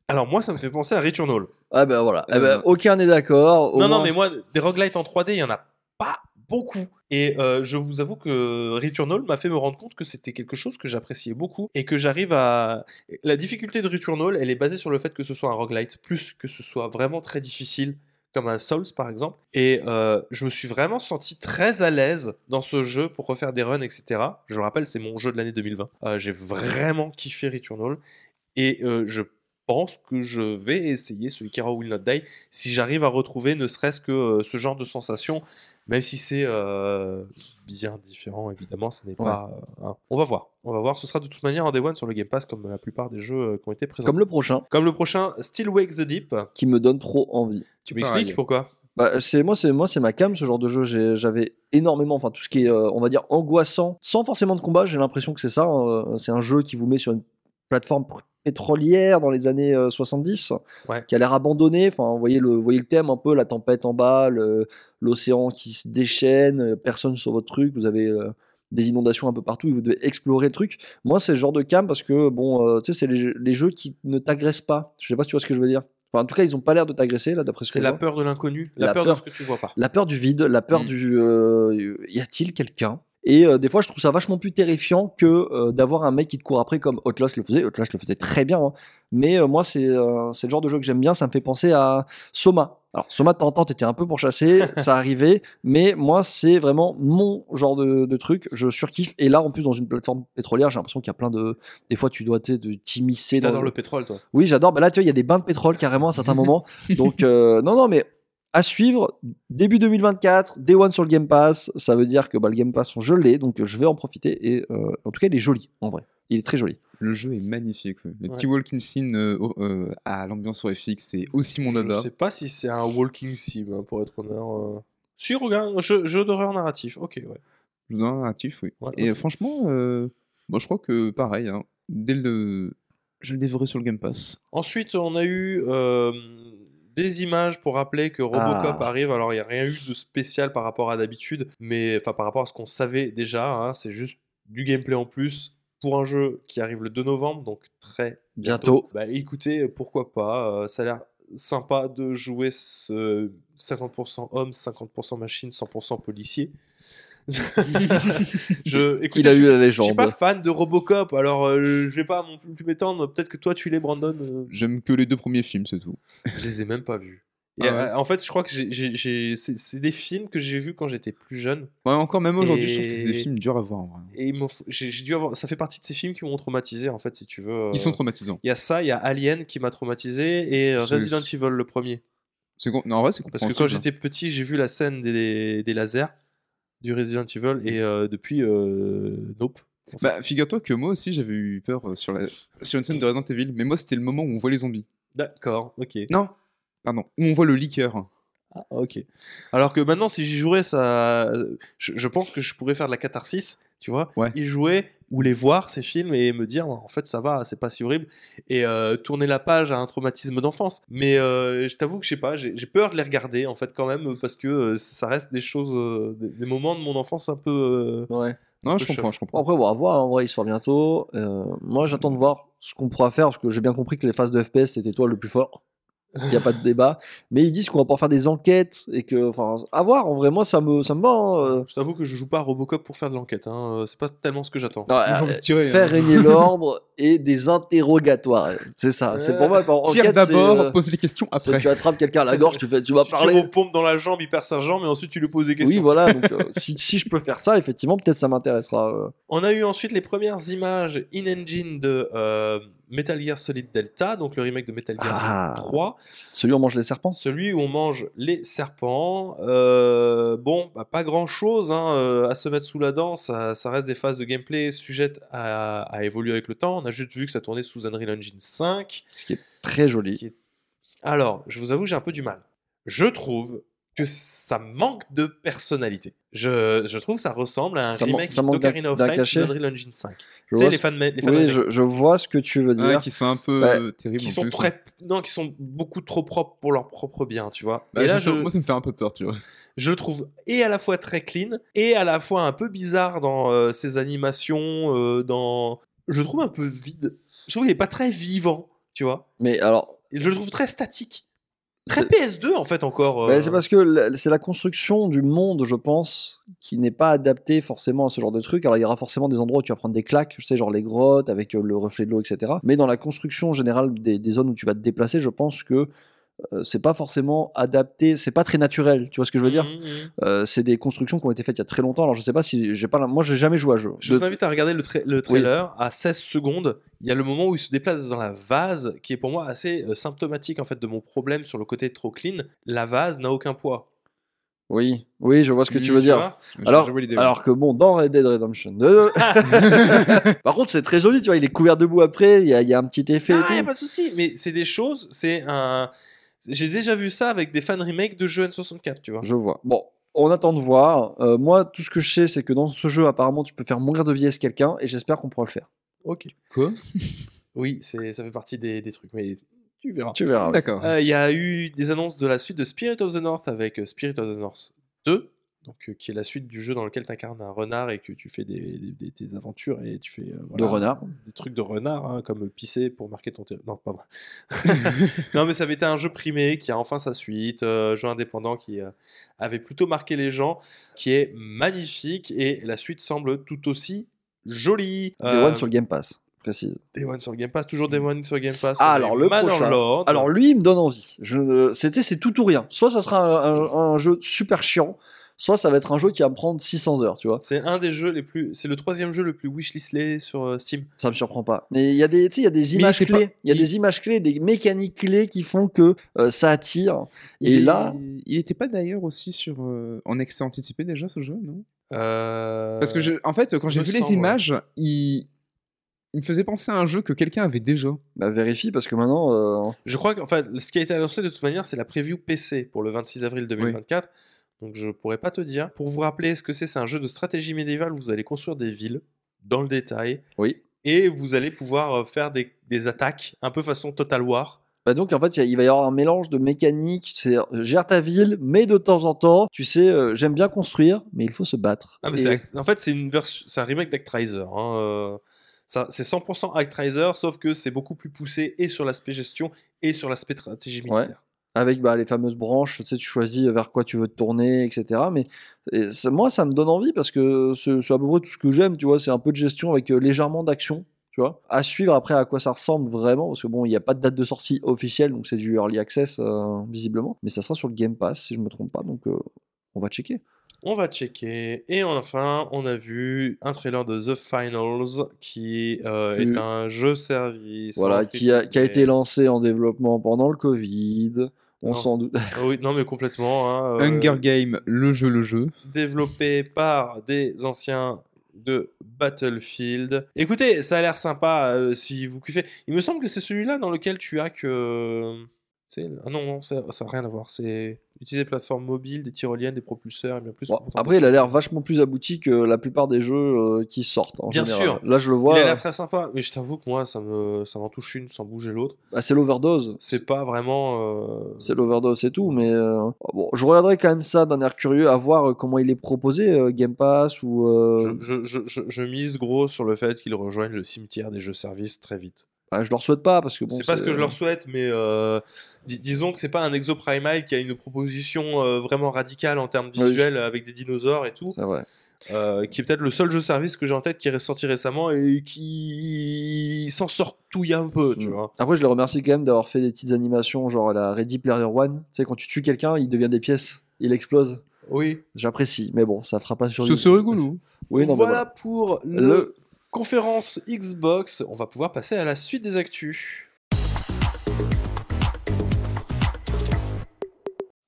A: Alors moi ça me fait penser à Returnal.
C: Ah ben voilà, Eh ben,
B: Euh,
C: aucun n'est d'accord.
A: non non mais moi des roguelites en 3D, il y en a pas beaucoup. Et euh, je vous avoue que Returnal m'a fait me rendre compte que c'était quelque chose que j'appréciais beaucoup et que j'arrive à. La difficulté de Returnal, elle est basée sur le fait que ce soit un roguelite, plus que ce soit vraiment très difficile, comme un Souls par exemple. Et euh, je me suis vraiment senti très à l'aise dans ce jeu pour refaire des runs, etc. Je le rappelle, c'est mon jeu de l'année 2020. Euh, J'ai vraiment kiffé Returnal et euh, je pense que je vais essayer ce Ikara Will Not Die si j'arrive à retrouver ne serait-ce que euh, ce genre de sensation, même si c'est euh, bien différent, évidemment, ça n'est pas. euh, hein. On va voir, on va voir. Ce sera de toute manière en Day One sur le Game Pass, comme la plupart des jeux euh, qui ont été présentés.
C: Comme le prochain,
A: Comme le prochain, Still Wakes the Deep.
C: qui me donne trop envie.
A: Tu m'expliques pourquoi?
C: Bah, c'est moi, c'est moi, c'est ma cam ce genre de jeu. J'avais énormément, enfin tout ce qui est, euh, on va dire, angoissant, sans forcément de combat. J'ai l'impression que c'est ça. hein. C'est un jeu qui vous met sur une plateforme pétrolière dans les années euh, 70,
A: Ouais.
C: qui a l'air abandonnée. Enfin, vous voyez le, vous voyez le thème un peu, la tempête en bas, l'océan qui se déchaîne, euh, personne sur votre truc. Vous avez euh, des inondations un peu partout et vous devez explorer le truc. Moi, c'est le genre de cam parce que bon, euh, tu sais, c'est les, jeux- les jeux qui ne t'agressent pas. Je sais pas si tu vois ce que je veux dire. Enfin, en tout cas, ils ont pas l'air de t'agresser là, d'après ce que
A: C'est la peur de l'inconnu, la,
C: La
A: peur, de ce que tu vois pas.
C: La peur du vide, la peur
B: Mm.
C: du euh, y a-t-il quelqu'un Et euh, des fois, je trouve ça vachement plus terrifiant que euh, d'avoir un mec qui te court après comme Outlast le faisait. Outlast le faisait très bien, hein. mais euh, moi, c'est le genre de jeu que j'aime bien. Ça me fait penser à Soma. Alors, Soma, de temps en temps, t'étais un peu pourchassé, ça arrivait, mais moi, c'est vraiment mon genre de, de truc. Je surkiffe. Et là, en plus, dans une plateforme pétrolière, j'ai l'impression qu'il y a plein de. Des fois, tu dois t'immiscer
A: T'adores le pétrole, toi.
C: oui, j'adore. Bah là, tu vois, il y a des bains de pétrole carrément à certains moments. Donc, non, non, mais à suivre, début 2024, Day One sur le Game Pass. Ça veut dire que bah, le Game Pass, je l'ai, donc je vais en profiter. Et euh, en tout cas, il est joli, en vrai. Il est très joli.
B: Le jeu est magnifique. ouais. Le
A: Ouais.
B: petit walking scene euh, euh, à l'ambiance horrifique, c'est aussi mon
A: Je
B: dada.
A: sais pas si c'est un walking sim, hein, pour être honnête. euh. Si, regarde, jeu, jeu d'horreur narratif. Ok, ouais.
B: Jeu narratif, oui.
A: Ouais,
B: Et franchement, euh, moi je crois que pareil, hein, dès le. Je vais le dévorer sur le Game Pass.
A: Ensuite, on a eu euh, des images pour rappeler que Robocop
C: Ah.
A: arrive. Alors, il n'y a rien eu de spécial par rapport à d'habitude, mais enfin par rapport à ce qu'on savait déjà. hein, c'est juste du gameplay en plus pour un jeu qui arrive le 2 novembre, donc très
C: Bientôt.
A: Bah écoutez, pourquoi pas. euh, ça a l'air sympa de jouer ce 50% homme, 50% machine, 100% policier. je,
C: Qu'il a
A: je-
C: eu la
A: je
C: légende.
A: suis pas fan de Robocop, alors euh, je vais pas non plus m'étendre. Peut-être que toi tu l'es, Brandon. euh,
B: J'aime que les deux premiers films, c'est tout.
A: je les ai même pas vus. Et,
B: Ah ouais.
A: euh, en fait, je crois que j'ai- j'ai- j'ai- c'est c'est des films que j'ai vus quand j'étais plus jeune.
B: Ouais, encore même aujourd'hui, je trouve que c'est des
A: Et-
B: films durs à voir. en vrai.
A: Et ils m'ont f- j'ai j'ai dû avoir. Ça fait partie de ces films qui m'ont traumatisé, en fait, si tu veux. euh.
B: Ils sont traumatisants.
A: Il y a ça, il y a Alien qui m'a traumatisé et euh,
B: C'est-
A: Resident Evil le premier.
B: C'est con- Non, en vrai, c'est
A: Parce que quand
B: compréhensible.
A: j'étais petit, j'ai vu la scène des, des lasers du Resident Evil et euh, depuis, euh, nope. en fait.
B: Bah, figure-toi que moi aussi j'avais eu peur euh, sur, la... sur une scène de Resident Evil, mais moi c'était le moment où on voit les zombies.
A: D'accord, ok.
B: Non, pardon, où on voit le liqueur.
A: Ah, ok. Alors que maintenant, si j'y jouerais, ça, je, je pense que je pourrais faire de la catharsis, tu vois,
B: Ouais.
A: y jouer ou les voir ces films et me dire en fait ça va, c'est pas si horrible et euh, tourner la page à un traumatisme d'enfance. Mais euh, je t'avoue que je sais pas, j'ai peur de les regarder en fait quand même parce que euh, ça reste des choses, euh, des, des moments de mon enfance un peu. euh,
C: Ouais.
B: Non, je comprends, je comprends.
C: Après, bon, à voir, en vrai, il sort bientôt. Euh, moi, j'attends de voir ce qu'on pourra faire, parce que j'ai bien compris que les phases de FPS, c'était toi le plus fort. Il n'y a pas de débat. Mais ils disent qu'on va pouvoir faire des enquêtes et que, enfin, à voir, en vrai, moi, ça me, ça me va. hein, euh.
A: Je t'avoue que je joue pas à Robocop pour faire de l'enquête. Hein. euh, C'est pas tellement ce que j'attends.
C: Euh,
B: envie de tirer,
C: faire
B: hein.
C: régner l'ordre et des interrogatoires. C'est ça. C'est pour moi. En
B: Tire
C: enquête,
B: d'abord,
C: euh,
B: pose les questions après.
C: tu attrapes quelqu'un à la gorge, tu fais, tu vas
A: Tu
C: parler.
A: aux pompes dans la jambe hyper sergent, mais ensuite tu lui poses des questions.
C: Oui, voilà. Donc, euh, si, si je peux faire ça, effectivement, peut-être ça m'intéressera. euh.
A: On a eu ensuite les premières images in-engine de euh, Metal Gear Solid Delta, donc le remake de Metal Gear
C: Ah.
A: Solid 3,
C: Celui où on mange les serpents.
A: celui où on mange les serpents. Euh, bon, bah, pas grand-chose hein, euh, à se mettre sous la dent, ça, ça reste des phases de gameplay sujettes à, à évoluer avec le temps. On a juste vu que ça tournait sous Unreal Engine 5.
C: Ce qui est très joli.
A: Est- Alors, je vous avoue, j'ai un peu du mal. Je trouve que ça manque de personnalité. Je, je trouve que ça ressemble à un
C: Ça
A: remake d'Ocarina of Time sous Unreal Engine 5.
C: Je
A: Tu sais,
C: vois
A: les
C: ce-
A: fans, les fans
C: Oui, je, je vois ce que tu veux dire.
B: Ouais, qui sont un peu euh, terribles.
A: qui sont
B: plus.
A: très, non, qui sont beaucoup trop propres pour leur propre bien, tu vois.
B: Bah,
A: et là, je,
B: Moi, ça me fait un peu peur, tu vois.
A: je le trouve et à la fois très clean et à la fois un peu bizarre dans euh, ses animations, euh, dans, je le trouve un peu vide. Je trouve qu'il est pas très vivant, tu vois.
C: Mais alors,
A: je le trouve très statique, très
C: C'est-
A: PS2 en fait encore.
C: Bah,
A: euh.
C: c'est parce que c'est la construction du monde, je pense, qui n'est pas adaptée forcément à ce genre de truc. Alors il y aura forcément des endroits où tu vas prendre des claques, je sais, genre les grottes avec euh, le reflet de l'eau, etc. Mais dans la construction générale des, des zones où tu vas te déplacer, je pense que euh, c'est pas forcément adapté, c'est pas très naturel. Tu vois ce que je veux dire
A: Mhm, mhm.
C: Euh, C'est des constructions qui ont été faites il y a très longtemps. Alors je sais pas si j'ai pas, moi j'ai jamais joué à jeu.
A: Je
C: De-
A: vous invite à regarder le, tra- le trailer à 16 secondes. Il y a le moment où il se déplace dans la vase, qui est pour moi assez euh, symptomatique en fait de mon problème sur le côté trop clean. La vase n'a aucun poids.
C: Oui, oui, je vois ce que tu
B: Mmh,
C: veux dire. Alors, alors que bon, dans Red Dead Redemption 2, par contre, c'est très joli, tu vois, il est couvert debout après, il y a, il y a un petit effet. et
A: Ah, y a
C: tout.
A: pas de souci, mais c'est des choses, c'est un. J'ai déjà vu ça avec des fan remakes de jeux N64, tu vois.
C: Je vois. Bon, on attend de voir. Euh, moi, tout ce que je sais, c'est que dans ce jeu, apparemment, tu peux faire mourir de vieillesse quelqu'un, et j'espère qu'on pourra le faire.
A: Ok.
B: Quoi?
A: Oui, c'est, ça fait partie des, des trucs, mais tu verras.
C: Tu verras. oui.
B: D'accord.
A: Euh, Il y a eu des annonces de la suite de Spirit of the North avec euh, Spirit of the North 2, donc, euh, qui est la suite du jeu dans lequel tu incarnes un renard et que tu fais des, des- des- tes aventures et tu fais euh,
C: De
A: voilà,
C: renard.
A: des trucs de renard, hein, comme pisser pour marquer ton territoire. Non, pas vrai. non, mais ça avait été un jeu primé qui a enfin sa suite, euh, jeu indépendant qui euh, avait plutôt marqué les gens, qui est magnifique et la suite semble tout aussi jolie. Euh,
C: One sur le Game Pass, précise.
A: Day One sur Game Pass, toujours Day One sur Game Pass.
C: Ah, alors le prochain.
A: Lord.
C: Alors lui, il me donne envie. C'était, c'est tout ou rien. Soit ça sera un, un- un jeu super chiant, soit ça va être un jeu qui va me prendre 600 heures, tu vois.
A: C'est un des jeux les plus. C'est le troisième jeu le plus wishlisté sur euh, Steam.
C: Ça me surprend pas. Mais il y a des, tu sais, il y a des images clés.
B: pas-
C: Il y a des images clés, des mécaniques clés qui font que euh, ça attire. Et
B: Il-
C: là,
B: il était pas d'ailleurs aussi sur euh, en accès anticipé déjà ce jeu, non?
A: Euh,
B: Parce que je- en fait, quand j'ai vu les
A: semble, ouais.
B: images, il... il me faisait penser à un jeu que quelqu'un avait déjà.
C: bah, vérifie parce que maintenant, euh,
A: Je crois qu'en fait, ce qui a été annoncé de toute manière, c'est la preview PC pour le 26 avril 2024. Donc je pourrais pas te dire. Pour vous rappeler ce que c'est, c'est un jeu de stratégie médiévale? Où vous allez construire des villes dans le détail
C: oui.
A: et vous allez pouvoir euh, faire des, des attaques un peu façon Total War.
C: Bah donc en fait, il va y avoir un mélange de mécanique. C'est gère ta ville, mais de temps en temps, tu sais, euh, j'aime bien construire, mais il faut se battre.
A: Ah, mais
C: Et-
A: en fait, c'est une version, c'est un remake d'Actraiser. Hein, euh, c'est 100% Actraiser, sauf que c'est beaucoup plus poussé et sur l'aspect gestion et sur l'aspect stratégie
C: Ouais. Avec bah, les fameuses branches, tu sais, tu choisis vers quoi tu veux te tourner, etc. Mais et moi, ça me donne envie parce que c'est à peu près tout ce que j'aime, tu vois. C'est un peu de gestion avec euh, légèrement d'action, tu vois. À suivre après à quoi ça ressemble vraiment, parce que bon, il n'y a pas de date de sortie officielle, donc c'est du early access euh, visiblement. Mais ça sera sur le Game Pass, si je me trompe pas, donc euh, on va checker.
A: On va checker. Et enfin, on a vu un trailer de The Finals qui euh, est
C: Oui.
A: un jeu service.
C: Voilà, qui a, qui a été lancé en développement pendant le Covid. On s'en doute.
A: Ah oui, non, mais complètement. hein, euh,
B: Hunger Game, le jeu, le jeu.
A: développé par des anciens de Battlefield. Écoutez, ça a l'air sympa euh, si vous kiffez. Il me semble que c'est celui-là dans lequel tu as que Ah non, non, ça n'a rien à voir. C'est utiliser des plateformes mobiles, des tyroliennes, des propulseurs et bien plus.
C: Bon, après, il a l'air vachement plus abouti que la plupart des jeux euh, qui sortent. En
A: Bien
C: général.
A: sûr.
C: Là, je le
A: Il
C: vois.
A: a l'air très sympa, mais je t'avoue que moi, ça me, ça m'en touche une sans bouger l'autre.
C: bah, c'est l'overdose.
A: C'est pas vraiment. euh,
C: C'est l'overdose, c'est tout. Mais euh, bon, je regarderai quand même ça d'un air curieux à voir comment il est proposé, euh, Game Pass ou.
A: Je, je, je, je mise gros sur le fait qu'ils rejoignent le cimetière des jeux services très vite.
C: Bah, je leur souhaite pas parce que bon.
A: c'est pas ce que je leur souhaite, mais euh, dis- disons que c'est pas un Exo Primal qui a une proposition euh, vraiment radicale en termes
C: Oui.
A: visuels avec des dinosaures et tout,
C: C'est vrai.
A: euh, qui est peut-être le seul jeu service que j'ai en tête qui est ressorti récemment et qui s'en sort touille un peu, tu
C: Mm.
A: vois.
C: Après, je les remercie quand même d'avoir fait des petites animations, genre à la Ready Player One. Tu sais, quand tu tues quelqu'un, il devient des pièces, il explose.
A: Oui.
C: J'apprécie, mais bon, ça fera pas sur.
B: C'est c'est rigolo.
C: Oui, non,
A: voilà
C: voilà.
A: pour le,
C: Le-
A: conférence Xbox. On va pouvoir passer à la suite des actus.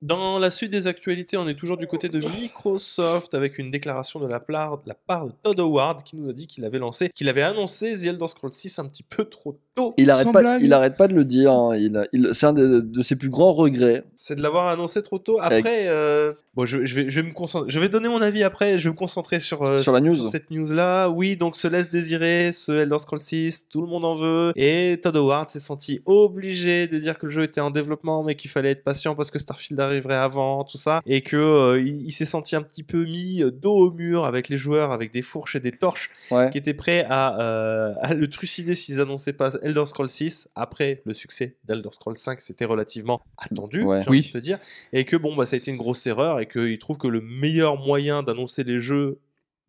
A: Dans la suite des actualités, on est toujours du côté de Microsoft avec une déclaration de la part, de la part de Todd Howard qui nous a dit qu'il avait lancé, qu'il avait annoncé The Elder Scrolls 6 un petit peu trop tôt.
C: Il arrête pas,
B: blague.
C: il arrête pas de le dire. hein. Il, il- c'est un de, de ses plus grands regrets.
A: C'est de l'avoir annoncé trop tôt. Après, euh, bon, je, je vais, je vais me concentrer. Je vais donner mon avis après. Je vais me concentrer sur, euh,
C: Sur la news.
A: cette news-là. Oui, donc se laisse désirer ce Elder Scrolls 6. Tout le monde en veut. Et Todd Howard s'est senti obligé de dire que le jeu était en développement, mais qu'il fallait être patient parce que Starfield arriverait avant, tout ça, et que euh, il, il s'est senti un petit peu mis euh, dos au mur avec les joueurs, avec des fourches et des torches
C: Ouais.
A: qui étaient prêts à, euh, à le trucider s'ils annonçaient pas Elder Scrolls 6 après le succès d'Elder Scrolls 5 c'était relativement attendu
C: Ouais.
A: j'ai envie
B: Oui.
A: de te dire et que bon bah ça a été une grosse erreur et qu'il trouve que le meilleur moyen d'annoncer les jeux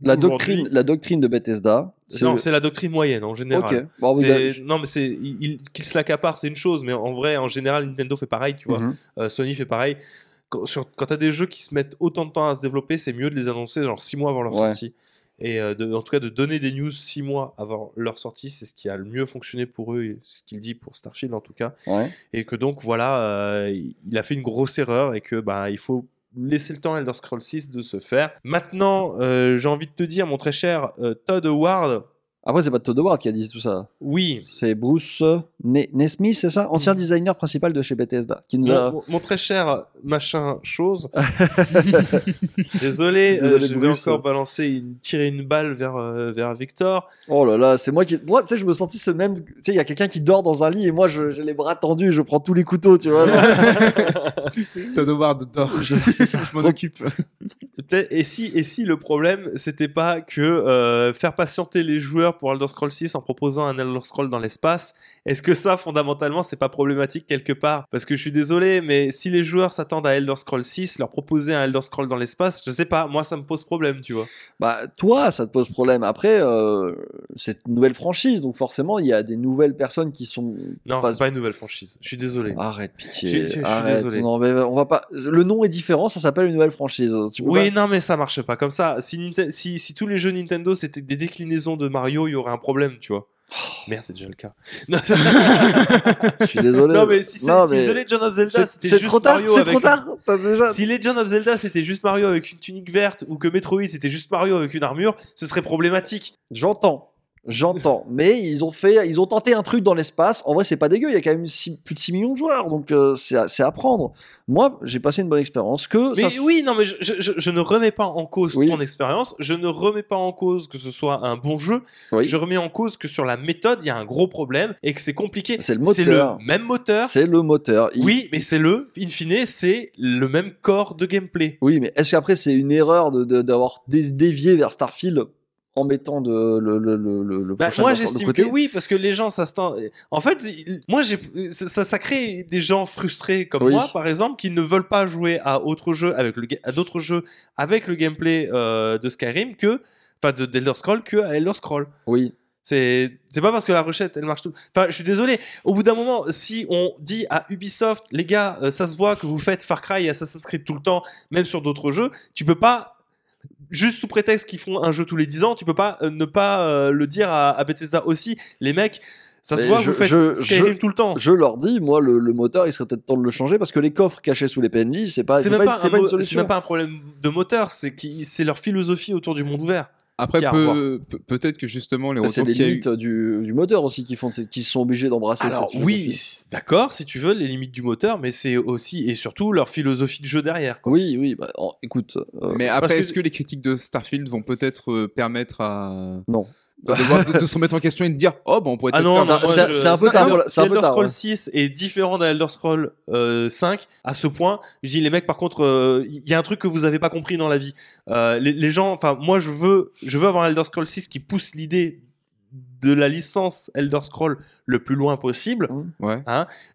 C: La doctrine, la doctrine de Bethesda.
A: non c'est la doctrine moyenne en général
C: Ok. Bon,
A: C'est-
C: bah,
A: non mais c'est il, il- se l'accapare c'est une chose mais en vrai en général Nintendo fait pareil tu vois
C: Mhm.
A: Euh, Sony fait pareil quand, quand t'as des jeux qui se mettent autant de temps à se développer, c'est mieux de les annoncer genre 6 mois avant leur
C: Ouais.
A: sortie. Et euh, de- en tout cas, de donner des news 6 mois avant leur sortie, c'est ce qui a le mieux fonctionné pour eux, ce qu'il dit pour Starfield en tout cas.
C: Ouais.
A: Et que donc, voilà, euh, il- il a fait une grosse erreur et que bah, il faut laisser le temps à Elder Scrolls 6 de se faire. Maintenant, euh, j'ai envie de te dire, mon très cher euh, Todd Howard,
C: Après, c'est pas Todd Howard qui a dit tout ça.
A: oui,
C: C'est Bruce Ne- Nesmith, c'est ça? Ancien designer principal de chez Bethesda. Qui nous
A: mon,
C: a...
A: mon- mon très cher machin chose. Désolé, euh,
C: Désolé,
A: je vais encore balancer une, tirer une balle vers, euh, vers Victor.
C: Oh là là, c'est moi qui. Moi, tu sais, je me sentis ce même. Tu sais, il y a quelqu'un qui dort dans un lit et moi, j'ai les bras tendus, je prends tous les couteaux, tu vois.
B: Todd Howard dort.
C: Je- c'est ça.
B: Je m'en occupe.
A: Et si, et si le problème, c'était pas que euh, faire patienter les joueurs pour Elder Scrolls 6 en proposant un Elder Scroll dans l'espace, est-ce que ça, fondamentalement, c'est pas problématique quelque part? Parce que je suis désolé, mais si les joueurs s'attendent à Elder Scrolls 6, leur proposer un Elder Scroll dans l'espace, je sais pas, moi ça me pose problème, tu vois.
C: Bah, toi, ça te pose problème. Après, euh, c'est une nouvelle franchise, donc forcément, il y a des nouvelles personnes qui sont.
A: Non,
C: Pas-
A: c'est pas une nouvelle franchise. Je suis désolé.
C: Arrête, pitié.
A: Je- je- je suis désolé.
C: Non, mais on va pas. Le nom est différent, ça s'appelle une nouvelle franchise. Tu peux
A: Oui,
C: pas-
A: non, mais ça marche pas comme ça. Si, si tous les jeux Nintendo c'était des déclinaisons de Mario, il y aurait un problème, tu vois. Merde, c'est déjà le cas. Non,
C: Je suis désolé.
A: non, mais si, c'est-
C: Non,
A: si
C: mais
A: The Legend of Zelda c'était
C: c'est
A: juste
C: trop tard.
A: Mario
C: C'est
A: avec
C: trop
A: une-
C: tard. T'as déjà.
A: Si Legend of Zelda c'était juste Mario avec une tunique verte ou que Metroid c'était juste Mario avec une armure, ce serait problématique.
C: J'entends. J'entends, mais ils ont fait, ils ont tenté un truc dans l'espace. En vrai, c'est pas dégueu. Il y a quand même six- plus de 6 millions de joueurs, donc euh, c'est à, c'est à prendre. Moi, j'ai passé une bonne expérience. Que
A: Mais
C: ça
A: oui, non, mais je, je- je- je ne remets pas en cause
C: Oui.
A: ton expérience. Je ne remets pas en cause que ce soit un bon jeu.
C: Oui.
A: Je remets en cause que sur la méthode, il y a un gros problème et que c'est compliqué.
C: C'est le moteur.
A: le même moteur.
C: c'est le moteur. Il-
A: Oui, mais c'est le, in fine, c'est le même corps de gameplay.
C: Oui, mais est-ce qu'après c'est une erreur de- de- d'avoir dé- dévié vers Starfield en mettant de, le, le, le, le-
A: Bah,
C: prochain
A: moi, j'estime que oui, parce que les gens, ça se tend- En fait, moi, j'ai, ça, crée des gens frustrés comme
C: Oui.
A: moi, par exemple, qui ne veulent pas jouer à autre jeu avec le, ga- à d'autres jeux avec le gameplay euh, de Skyrim que, enfin, de d'Elder Scroll que à Elder Scroll.
C: Oui.
A: C'est, c'est pas parce que la recette, elle marche tout. Enfin, je suis désolé. Au bout d'un moment, si on dit à Ubisoft, les gars, euh, ça se voit que vous faites Far Cry et Assassin's Creed tout le temps, même sur d'autres jeux, tu peux pas juste sous prétexte qu'ils font un jeu tous les 10 ans, tu peux pas euh, ne pas euh, le dire à, à Bethesda aussi. Les mecs, ça se
C: Mais
A: voit,
C: je-
A: vous faites
C: je-
A: Skyrim
C: je-
A: tout le temps.
C: Je leur dis, moi, le, le moteur, il serait peut-être temps de le changer parce que les coffres cachés sous les PNJ, c'est pas,
A: C'est même
C: pas,
A: pas, un
C: pas une
A: c'est même pas un problème de moteur, c'est qui- c'est leur philosophie autour du monde ouvert.
B: Après, peut-être que justement, les
C: Bah, C'est
B: retours
C: les
B: eu.
C: limites du, du moteur aussi qui font qui sont obligés d'embrasser
A: Alors
C: cette
A: oui, d'accord, si tu veux, les limites du moteur, mais c'est aussi et surtout leur philosophie de jeu derrière. quoi.
C: Oui, oui, bah, écoute, euh,
B: Mais après,
A: que-
B: est-ce que les critiques de Starfield vont peut-être euh, permettre à.
C: non.
B: De, devoir- de- de se remettre en question et de dire Oh, bon, on pourrait
A: Ah non,
B: faire
C: c'est-
A: je-
C: c'est un peu
A: ça-
C: tard,
A: Si
C: c'est un peu
A: Elder Scrolls
C: ouais.
A: 6 est différent d'un Elder Scrolls euh, 5, à ce point, je dis les mecs, par contre, euh, il y a un truc que vous avez pas compris dans la vie. Euh, les, les gens, enfin, moi, je veux, je veux avoir un Elder Scrolls 6 qui pousse l'idée de la licence Elder Scrolls le plus loin possible.
B: Ouais.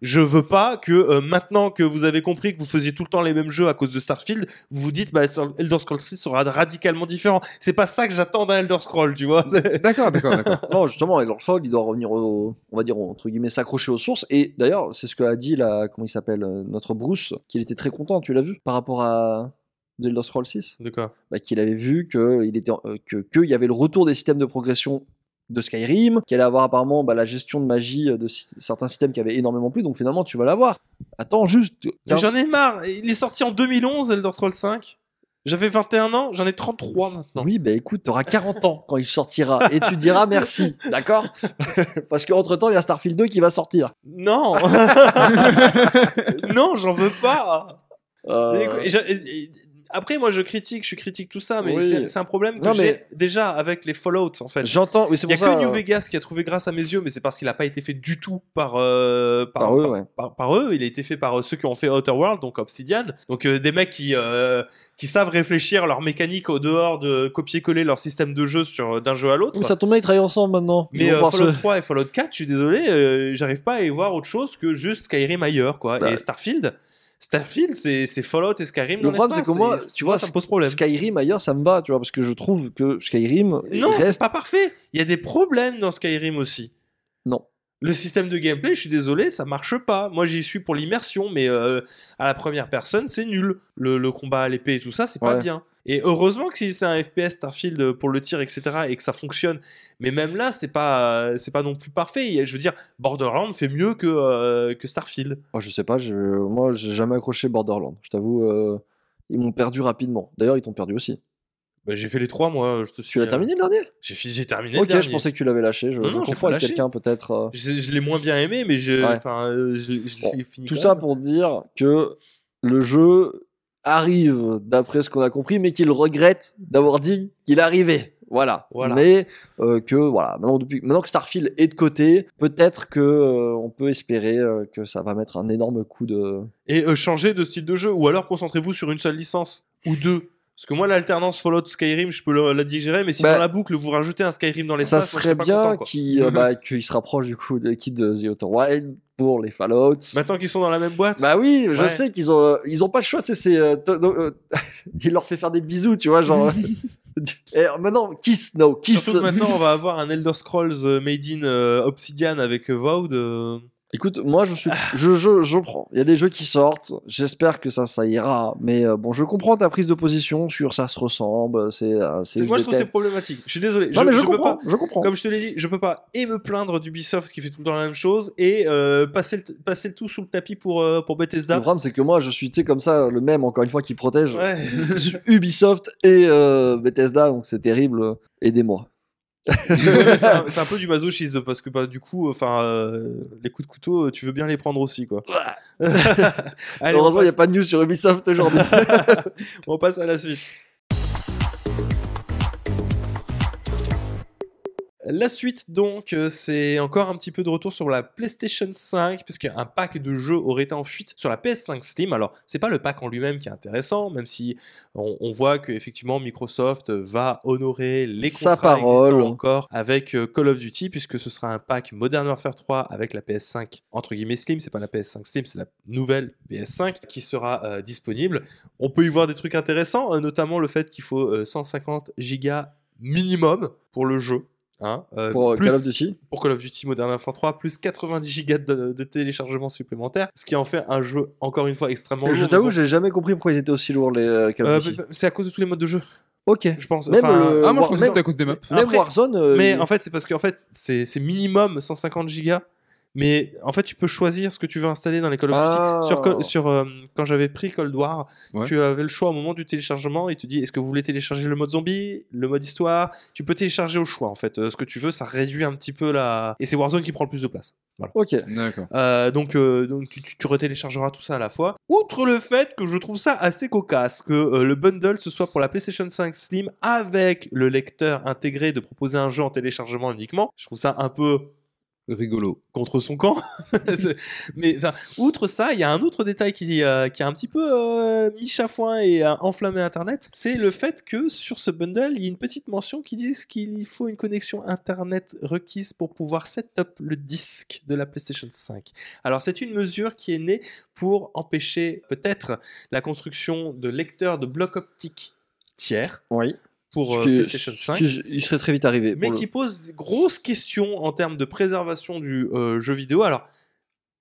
A: Je veux pas que euh, maintenant que vous avez compris que vous faisiez tout le temps les mêmes jeux à cause de Starfield, vous vous dites bah Elder Scrolls 6 sera radicalement différent. C'est pas ça que j'attends d'un Elder Scroll, tu vois.
B: D'accord, d'accord, d'accord.
C: Non, justement, Elder Scrolls, il doit revenir, au, on va dire, entre guillemets, s'accrocher aux sources. Et d'ailleurs, c'est ce que a dit, là, comment il s'appelle, euh, notre Bruce, qu'il était très content, tu l'as vu, par rapport à The Elder Scrolls 6
A: De quoi?
C: Bah, Qu'il avait vu que il était, euh, que, qu'il y avait le retour des systèmes de progression de Skyrim, qu'il allait avoir apparemment bah, la gestion de magie de sy- certains systèmes qui avaient énormément plu, donc finalement, tu vas l'avoir. Attends, juste.
A: J'en ai marre. Il est sorti en 2011, Elder Scrolls 5. J'avais 21 ans, j'en ai 33 maintenant.
C: Oui, bah écoute, t'auras 40 ans quand il sortira et tu diras merci, d'accord? Parce qu'entre temps, il y a Starfield 2 qui va sortir.
A: Non Non, j'en veux pas
C: Euh,
A: Après, moi, je critique, je critique tout ça, mais
C: Oui.
A: c'est un problème que j'ai déjà avec les Fallout, en fait.
C: J'entends, oui, c'est
A: Il y a
C: ça.
A: que New
C: euh,
A: Vegas qui a trouvé grâce à mes yeux, mais c'est parce qu'il n'a pas été fait du tout par, euh,
C: Par eux, ouais.
A: par, par eux. Il a été fait par euh, ceux qui ont fait Outer World, donc Obsidian. Donc euh, des mecs qui, qui savent réfléchir leur mécanique au dehors de copier-coller leur système de jeu sur d'un jeu à l'autre.
C: Oui, ça tombe bien, ils travaillent ensemble maintenant.
A: Mais euh, Fallout
C: ce-
A: 3 et Fallout 4, je suis désolé, euh, j'arrive pas à y voir autre chose que juste Skyrim ailleurs, quoi.
C: Bah.
A: Et Starfield, Starfield, c'est c'est Fallout et Skyrim
C: Le problème, c'est que moi, tu vois,
A: ça me pose problème.
C: Skyrim ailleurs, ça me va, tu vois, parce que je trouve que Skyrim
A: Non, c'est pas parfait. Il y a des problèmes dans Skyrim aussi.
C: Non.
A: Le système de gameplay, je suis désolé, ça marche pas. Moi, j'y suis pour l'immersion, mais euh, à la première personne, c'est nul. Le, le combat à l'épée et tout ça, c'est pas bien. Et heureusement que si c'est un FPS Starfield pour le tir, etc., et que ça fonctionne. Mais même là, c'est pas, c'est pas non plus parfait. Je veux dire, Borderlands fait mieux que, euh, que Starfield.
C: Oh, je sais pas, je... moi, j'ai jamais accroché Borderlands. Je t'avoue, euh, ils m'ont perdu rapidement. D'ailleurs, ils t'ont perdu aussi.
A: Bah, j'ai fait les trois, moi. Je te suis.
C: Tu l'as terminé le dernier?
A: J'ai terminé.
C: Ok,
A: le dernier.
C: je pensais que tu l'avais lâché. Je,
A: Non,
C: je confonds avec quelqu'un peut-être. euh.
A: Je, je l'ai moins bien aimé, mais je,
C: Ouais.
A: euh, je,
C: Bon,
A: fini.
C: Tout ça
A: même.
C: pour dire que le jeu arrive, d'après ce qu'on a compris, mais qu'il regrette d'avoir dit qu'il arrivait. Voilà.
A: Voilà.
C: Mais euh, que voilà, maintenant, depuis, maintenant que Starfield est de côté, peut-être que euh, on peut espérer euh, que ça va mettre un énorme coup de.
A: et changer de style de jeu ou alors concentrez-vous sur une seule licence ou deux parce que moi l'alternance Fallout Skyrim je peux le- la digérer mais si
C: Bah,
A: dans la boucle vous rajoutez un Skyrim dans
C: Ça
A: moi, je
C: serait bien qu'il euh, bah, qu'il se rapproche du coup de l'équipe de The Outer Wild pour les Fallout.
A: maintenant qu'ils sont dans la même boîte
C: Bah oui, je
A: Ouais.
C: sais qu'ils ont, euh, ils ont pas le choix, tu sais, c'est, euh, euh, il leur fait faire des bisous, tu vois, genre. Et maintenant, kiss, no, kiss.
A: surtout que maintenant on va avoir un Elder Scrolls euh, made in euh, Obsidian avec euh, Vaud euh,
C: Écoute, moi je suis, je, je, je prends. Il y a des jeux qui sortent. J'espère que ça, ça ira. Mais euh, bon, je comprends ta prise de position sur ça se ressemble. C'est, euh, c'est.
A: moi je trouve que c'est problématique je suis désolé
C: Non mais je, comprends.
A: pas
C: Je comprends.
A: comme je te l'ai dit, je peux pas et me plaindre d'Ubisoft qui fait tout le temps la même chose et euh, passer, le, passer le tout sous le tapis pour, euh, pour
C: Le
A: Bethesda.
C: problème, c'est que moi, je suis, tu sais, comme ça, le même, encore une fois, qui protège
A: Ouais.
C: Ubisoft et euh, Bethesda, donc c'est terrible. Aidez-moi.
A: C'est un, peu du masochisme parce que bah, du coup, enfin, euh, les coups de couteau, tu veux bien les prendre aussi, quoi. Allez,
C: Heureusement, il n'y a pas de news sur Ubisoft aujourd'hui.
A: on passe à la suite. La suite, donc, euh, c'est encore un petit peu de retour sur la PlayStation 5, puisqu'un pack de jeux aurait été en fuite sur la PS5 Slim. Alors, c'est pas le pack en lui-même qui est intéressant, même si on, on voit que effectivement Microsoft va honorer les
C: Sa
A: contrats
C: parole.
A: existants encore avec euh, Call of Duty, puisque ce sera un pack Modern Warfare 3 avec la PS5 entre guillemets Slim. C'est pas la PS5 Slim, c'est la nouvelle PS5 qui sera euh, disponible. On peut y voir des trucs intéressants, euh, notamment le fait qu'il faut euh, 150 gigas minimum pour le jeu. Hein, euh,
C: pour euh,
A: plus-
C: Call of Duty.
A: pour Call of Duty Modern Warfare 3, plus 90 gigas de, de téléchargement supplémentaire, ce qui en fait un jeu, encore une fois, extrêmement lourd.
C: Je t'avoue, j'ai jamais compris pourquoi ils étaient aussi lourds, les euh, Call
A: Euh,
C: of Duty.
A: c'est à cause de tous les modes de jeu,
C: Ok.
A: je pense.
C: Même le-
B: Ah, moi je pensais que
C: même-
B: c'était à cause des maps.
C: Même
A: Après-
C: Warzone. euh,
A: Mais en fait, c'est parce qu'en fait, c'est c'est minimum 150 gigas. Mais en fait, tu peux choisir ce que tu veux installer dans les Call of Duty.
C: Ah.
A: Sur, euh, quand j'avais pris Cold War,
B: Ouais.
A: tu avais le choix au moment du téléchargement. Il te dit est-ce que vous voulez télécharger le mode zombie, le mode histoire? Tu peux télécharger au choix en fait. Euh, ce que tu veux, ça réduit un petit peu la. Et c'est Warzone qui prend le plus de place. Voilà.
C: Ok.
B: D'accord.
A: Euh, donc, euh, donc tu, tu, tu retéléchargeras tout ça à la fois. Outre le fait que je trouve ça assez cocasse que euh, le bundle ce soit pour la PlayStation 5 Slim avec le lecteur intégré de proposer un jeu en téléchargement uniquement, je trouve ça un peu
B: Rigolo.
A: contre son camp. Mais ça, outre ça, il y a un autre détail qui, euh, qui a un petit peu euh, mis chafouin et a enflammé Internet, c'est le fait que sur ce bundle, il y a une petite mention qui dit qu'il faut une connexion Internet requise pour pouvoir set-up le disque de la PlayStation 5. Alors c'est une mesure qui est née pour empêcher peut-être la construction de lecteurs de blocs optiques tiers
C: Oui.
A: Pour euh,
C: qui-
A: PlayStation
C: ce
A: 5
C: qui- il serait très vite arrivé.
A: mais
C: le-
A: qui pose des grosses questions en termes de préservation du euh, jeu vidéo. Alors,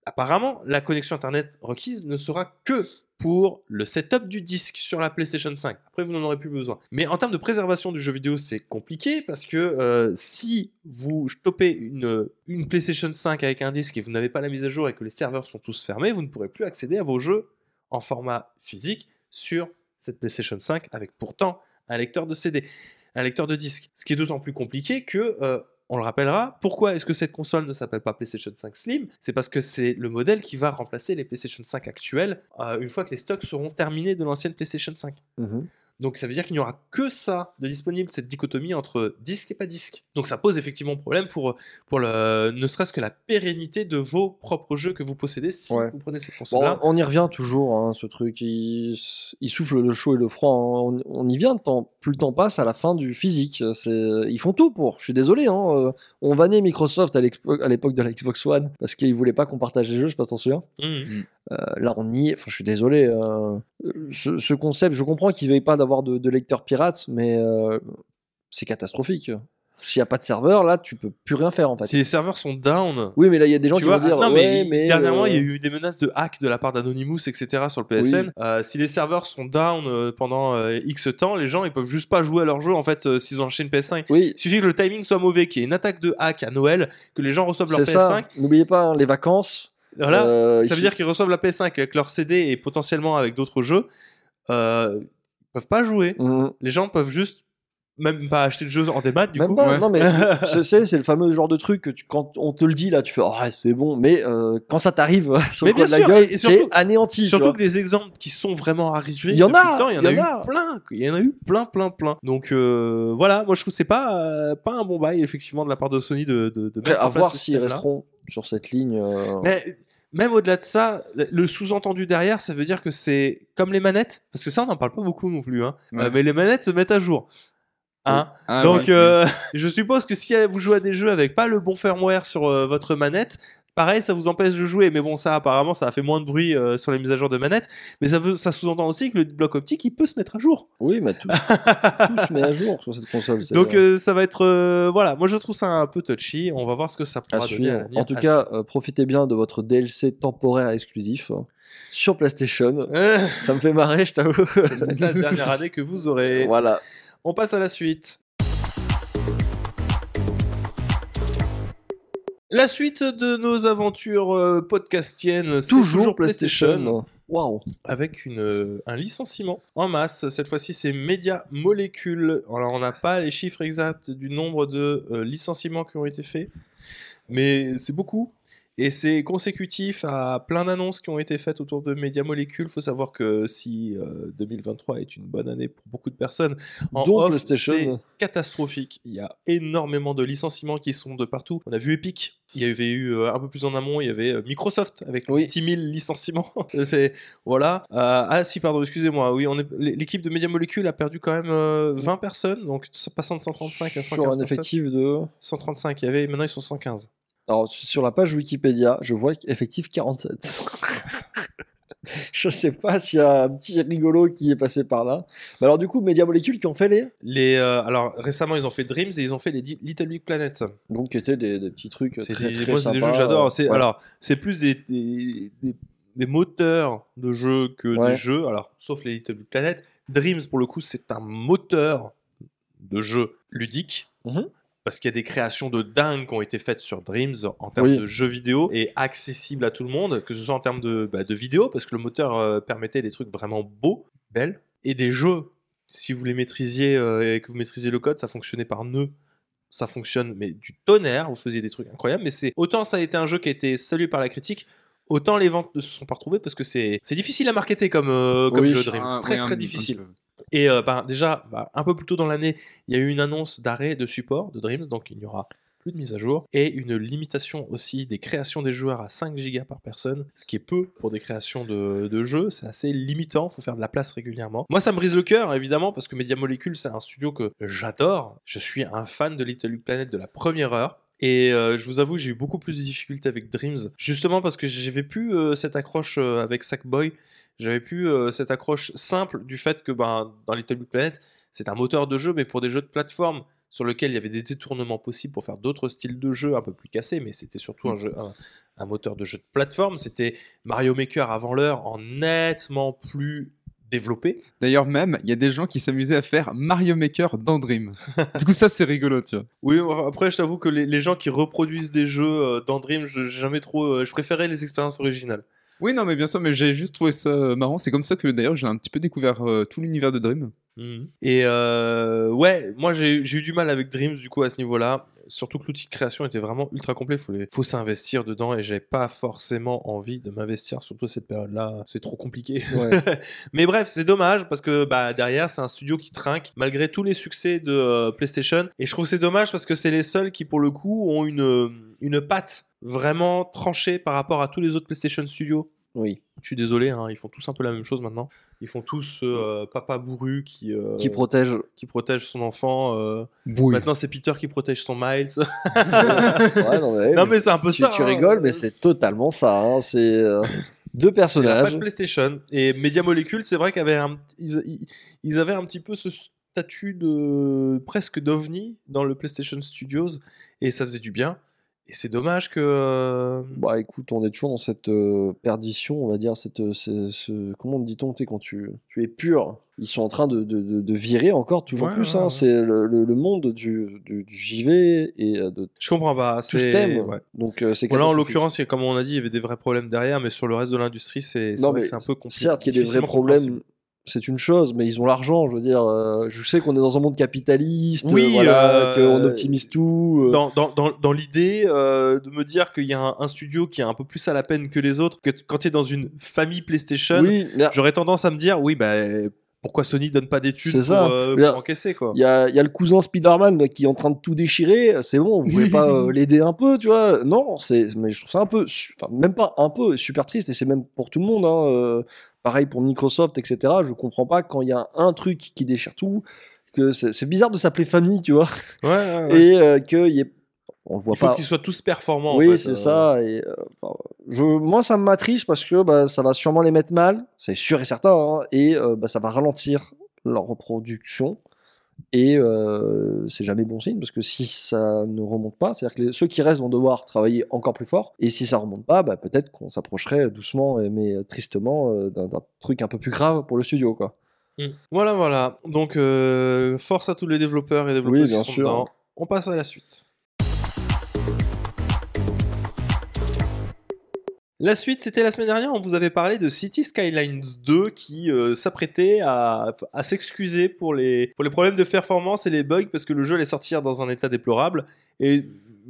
A: apparemment, la connexion Internet requise ne sera que pour le setup du disque sur la PlayStation 5. Après, vous n'en aurez plus besoin. Mais en termes de préservation du jeu vidéo, c'est compliqué parce que euh, si vous topez une, une PlayStation 5 avec un disque et vous n'avez pas la mise à jour et que les serveurs sont tous fermés, vous ne pourrez plus accéder à vos jeux en format physique sur cette PlayStation 5 avec pourtant un lecteur de CD, un lecteur de disque. Ce qui est d'autant plus compliqué que, euh, on le rappellera, pourquoi est-ce que cette console ne s'appelle pas PlayStation 5 Slim? C'est parce que c'est le modèle qui va remplacer les PlayStation 5 actuelles euh, une fois que les stocks seront terminés de l'ancienne PlayStation 5.
C: Mhm.
A: Donc ça veut dire qu'il n'y aura que ça de disponible, cette dichotomie entre disque et pas disque. Donc ça pose effectivement problème pour, pour le, ne serait-ce que la pérennité de vos propres jeux que vous possédez si
C: Ouais.
A: vous prenez cette
C: Bon,
A: console-là.
C: on y revient toujours, hein, ce truc. Il, il souffle le chaud et le froid. hein. On, on y vient, plus le temps passe à la fin du physique. Ils font tout pour. Je suis désolé. Hein, euh, on vannait Microsoft à, l'époque de la Xbox One parce qu'ils voulaient pas qu'on partage les jeux. Je sais pas si t'en souviens.
A: Mhm.
C: Euh, là, on y est. Enfin, je suis désolé. euh, ce, ce concept, je comprends qu'il ne veuille pas d'avoir de, de lecteur pirate, mais euh, c'est catastrophique. S'il n'y a pas de serveur, là, tu peux plus rien faire en fait.
A: Si les serveurs sont down,
C: Oui, mais là, il y a des gens qui
A: vois,
C: vont dire.
A: ah, non,
C: ouais,
A: mais, dernièrement,
C: euh,
A: il y a eu des menaces de hack de la part d'Anonymous, etc. sur le PSN. Euh, si les serveurs sont down euh, pendant euh, X temps, les gens ils peuvent juste pas jouer à leur jeu en fait euh, s'ils ont acheté une PS5.
C: Oui,
A: Il suffit que le timing soit mauvais, qu'il y ait une attaque de hack à Noël, que les gens reçoivent leur
C: c'est
A: PS5.
C: ça. N'oubliez pas hein, les vacances.
A: Voilà,
C: euh,
A: ça veut dire qu'ils reçoivent la PS5 avec leur CD et potentiellement avec d'autres jeux. Euh, peuvent pas jouer.
C: Mhm.
A: Les gens peuvent juste même pas acheter le jeu en démat du
C: Même
A: coup.
C: pas,
B: ouais.
C: non mais c'est- c'est c'est le fameux genre de truc que tu, quand on te le dit là, tu fais ah c'est bon, mais euh, quand ça t'arrive sur
A: Mais
C: de la
A: sûr,
C: gueule, c'est
A: surtout-
C: anéanti.
A: Surtout que des exemples qui sont vraiment arrivés.
C: Il y en a,
A: il y en a, eu
C: a.
A: plein. Il y en a eu plein, plein, plein. Donc euh, voilà, moi je trouve que c'est pas euh, pas un bon bail effectivement de la part de Sony de de, de en
C: à voir s'ils resteront sur cette ligne. euh,
A: Mais même au-delà de ça, le- sous-entendu derrière, ça veut dire que c'est comme les manettes, parce que ça on n'en parle pas beaucoup non plus. Hein.
B: Ouais.
A: Euh, mais les manettes se mettent à jour. Hein
B: Ah,
A: Donc,
B: ouais.
A: euh, je suppose que si vous jouez à des jeux avec pas le bon firmware sur euh, votre manette, pareil, ça vous empêche de jouer. Mais bon, ça, apparemment, ça a fait moins de bruit euh, sur les mises à jour de manette. Mais ça, veut, ça sous-entend aussi que le bloc optique, il peut se mettre à jour.
C: Oui, mais tout, tout se met à jour sur cette console.
A: Donc, euh, ça va être. euh, voilà, moi, je trouve ça un peu touchy. On va voir ce que ça pourra donner à.
C: En tout
A: À
C: cas, profitez bien de votre DLC temporaire exclusif euh, sur PlayStation. Ça me fait marrer, je t'avoue.
A: C'est la dernière année que vous aurez.
C: voilà.
A: On passe à la suite. La suite de nos aventures euh, podcastiennes, c'est
C: Toujours PlayStation. Waouh.
A: avec une, euh, un licenciement en masse. Cette fois-ci, c'est Media Molecule. Alors, on n'a pas les chiffres exacts du nombre de euh, licenciements qui ont été faits, mais c'est beaucoup. Et c'est consécutif à plein d'annonces qui ont été faites autour de Media Molecule. Il faut savoir que si euh, 2023 est une bonne année pour beaucoup de personnes, en
C: Donc
A: off, c'est catastrophique. Il y a énormément de licenciements qui sont de partout. On a vu Epic. Il y avait eu euh, un peu plus en amont, il y avait euh, Microsoft avec
C: Oui.
A: 10 000 licenciements. c'est voilà. Euh, ah si, pardon, excusez-moi. Oui, on est l'équipe de Media Molecule a perdu quand même euh, 20 personnes, donc passant de 135 à 115
C: Sur un effectif de.
A: 135. Il y avait maintenant ils sont 115.
C: Alors, sur la page Wikipédia, je vois effectif 47. je sais pas s'il y a un petit rigolo qui est passé par là. Mais alors, du coup, Media Molecule qui ont fait les?
A: Les euh, alors récemment ils ont fait Dreams et ils ont fait les Little Big Planet.
C: Donc, qui étaient des, des petits trucs
A: C'est
C: très,
A: des,
C: très
A: moi, c'est des jeux que j'adore. C'est
C: Ouais.
A: alors c'est plus des, des, moteurs de jeux que
C: Ouais.
A: des jeux. Alors sauf les Little Big Planet. Dreams pour le coup c'est un moteur de jeu ludique.
C: Mhm.
A: Parce qu'il y a des créations de dingue qui ont été faites sur Dreams en termes
C: Oui.
A: de jeux vidéo et accessibles à tout le monde, que ce soit en termes de, bah, de vidéo, parce que le moteur euh, permettait des trucs vraiment beaux, belles, et des jeux. Si vous les maîtrisiez euh, et que vous maîtrisiez le code, ça fonctionnait par nœud. Ça fonctionne, mais du tonnerre, vous faisiez des trucs incroyables. Mais c'est autant ça a été un jeu qui a été salué par la critique, autant les ventes ne se sont pas retrouvées parce que c'est c'est difficile à marketer comme, euh, comme
C: Oui.
A: jeu Dreams.
B: Ah,
A: très très
B: un
A: difficile.
B: peu.
A: Et euh, ben, déjà, bah, un peu plus tôt dans l'année, il y a eu une annonce d'arrêt de support de Dreams, donc il n'y aura plus de mise à jour, et une limitation aussi des créations des joueurs à 5 gigas par personne, ce qui est peu pour des créations de, de jeux, c'est assez limitant, faut faire de la place régulièrement. Moi, ça me brise le cœur, évidemment, parce que Media Molecule, c'est un studio que j'adore, je suis un fan de Little Planet de la première heure, et euh, je vous avoue, j'ai eu beaucoup plus de difficultés avec Dreams, justement parce que j'avais plus euh, cette accroche euh, avec Sackboy, j'avais plus cette accroche simple du fait que ben, dans Little Big Planet, c'est un moteur de jeu, mais pour des jeux de plateforme sur lequel il y avait des détournements possibles pour faire d'autres styles de jeu un peu plus cassés, mais c'était surtout un, un moteur de jeu de plateforme. C'était Mario Maker avant l'heure en nettement plus développé.
B: D'ailleurs, même, il y a des gens qui s'amusaient à faire Mario Maker dans Dream. du coup, ça, c'est rigolo, tu vois.
A: Oui, après, je t'avoue que les, les gens qui reproduisent des jeux euh, dans Dream, je, j'ai jamais trop, euh, je préférais les expériences originales.
B: Oui, non, mais bien sûr, mais j'ai juste trouvé ça euh, marrant. C'est comme ça que d'ailleurs, j'ai un petit peu découvert euh, tout l'univers de Dream.
A: Mhm. Et euh, ouais, moi j'ai eu du mal avec Dreams du coup à ce niveau-là. Surtout que l'outil de création était vraiment ultra complet. Faut, les- faut s'investir dedans et j'avais pas forcément envie de m'investir, surtout à cette période-là. C'est trop compliqué.
C: Ouais.
A: Mais bref, c'est dommage parce que bah, derrière, c'est un studio qui trinque malgré tous les succès de euh, PlayStation. Et je trouve que c'est dommage parce que c'est les seuls qui, pour le coup, ont une, une patte vraiment tranchée par rapport à tous les autres PlayStation Studios.
C: Oui.
A: Je suis désolé, hein, ils font tous un peu la même chose maintenant. Ils font tous euh, papa bourru qui, euh,
C: Qui protège.
A: qui protège son enfant. euh. Maintenant, c'est Peter qui protège son Miles.
C: Ouais, non, mais,
A: non, mais c'est un peu
C: tu,
A: ça.
C: tu
A: hein.
C: rigoles, mais c'est totalement ça. hein. C'est euh, deux
A: Il n'y a pas
C: personnages.
A: de PlayStation. Et Media Molecule, c'est vrai qu'avaient un, ils, ils- ils avaient un petit peu ce statut de presque d'ovni dans le PlayStation Studios et ça faisait du bien. Et c'est dommage que. euh,
C: Bah écoute, on est toujours dans cette euh, perdition, on va dire, cette, euh, ce, ce- comment dit-on, quand tu, tu es pur. Ils sont en train de, de, de- de virer encore toujours
A: Ouais,
C: plus.
A: ouais,
C: hein.
A: ouais.
C: C'est le, le- le monde du, du, du JV et de
A: Je comprends pas.
C: tout ce thème. Donc euh, c'est
A: Bon, là, en l'occurrence, il comme on a dit, il y avait des vrais problèmes derrière, mais sur le reste de l'industrie, c'est un peu compliqué.
C: Certes, qu'il y a des vrais problèmes. C'est une chose, mais ils ont l'argent. Je veux dire, euh, je sais qu'on est dans un monde capitaliste,
A: Oui,
C: euh, voilà, qu'on optimise tout. euh,
A: dans, dans, dans, dans l'idée de me dire qu'il y a un, un studio qui est un peu plus à la peine que les autres, que quand tu es dans une famille PlayStation,
C: oui, mais
A: j'aurais tendance à me dire, oui, bah, pourquoi Sony donne pas d'études
C: C'est
A: pour,
C: ça.
A: euh, pour encaisser, quoi.
C: Il y a, y a le cousin Spider-Man qui est en train de tout déchirer. C'est bon, vous pouvez pas euh, l'aider un peu, tu vois Non, c'est, mais je trouve ça un peu, enfin même pas un peu, super triste. Et c'est même pour tout le monde. hein, euh, pareil pour Microsoft, etc. Je comprends pas quand il y a un truc qui déchire tout. Que c'est, bizarre de s'appeler famille, tu vois,
A: Ouais, ouais, ouais.
C: et euh, que y ait, on le voit
A: Il faut qu'ils soient tous performants. en
C: Oui,
A: fait,
C: c'est
A: euh.
C: ça. Et, euh, enfin, je, moi, ça m'attriste parce que bah, ça va sûrement les mettre mal, c'est sûr et certain, hein, et euh, bah, ça va ralentir leur reproduction. Et euh, c'est jamais bon signe parce que si ça ne remonte pas, c'est-à-dire que les- ceux qui restent vont devoir travailler encore plus fort. Et si ça remonte pas, bah, peut-être qu'on s'approcherait doucement mais tristement euh, d'un truc un peu plus grave pour le studio, quoi.
A: Mm. Voilà, voilà. Donc, euh, force à tous les développeurs et développeuses
C: Oui, bien
A: qui sont
C: sûr.
A: dedans. On passe à la suite. La suite, c'était la semaine dernière, on vous avait parlé de City Skylines 2 qui euh, s'apprêtait à, à s'excuser pour les, pour les problèmes de performance et les bugs parce que le jeu allait sortir dans un état déplorable. Et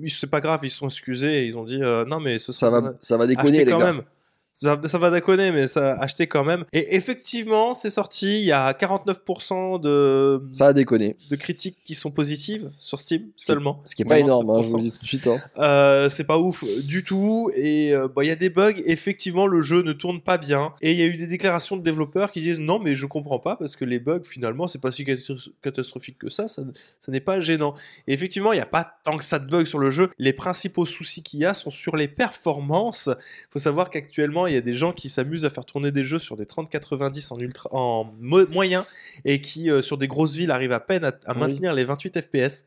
A: c'est pas grave, ils se sont excusés et ils ont dit euh, non, mais ce
C: Ça va, ça va déconner, les
A: quand
C: gars.
A: même. Ça, ça va déconner, mais ça acheter quand même. Et effectivement, c'est sorti. Il y a 49% de,
C: Ça a déconné.
A: de critiques qui sont positives sur Steam seulement.
C: Ce qui est pas énorme, hein, je vous
A: 49%.
C: le dis tout de suite. hein.
A: Euh, c'est pas ouf du tout. Et euh, bah, il y a des bugs. Effectivement, le jeu ne tourne pas bien. Et il y a eu des déclarations de développeurs qui disent non, mais je comprends pas parce que les bugs, finalement, c'est pas si catastro- catastrophique que ça. Ça, ça n'est pas gênant. Et effectivement, il n'y a pas tant que ça de bugs sur le jeu. Les principaux soucis qu'il y a sont sur les performances. Il faut savoir qu'actuellement, il y a des gens qui s'amusent à faire tourner des jeux sur des 3090 en, ultra, en mo- moyen et qui, euh, sur des grosses villes, arrivent à peine à, à
C: Oui.
A: maintenir les 28 FPS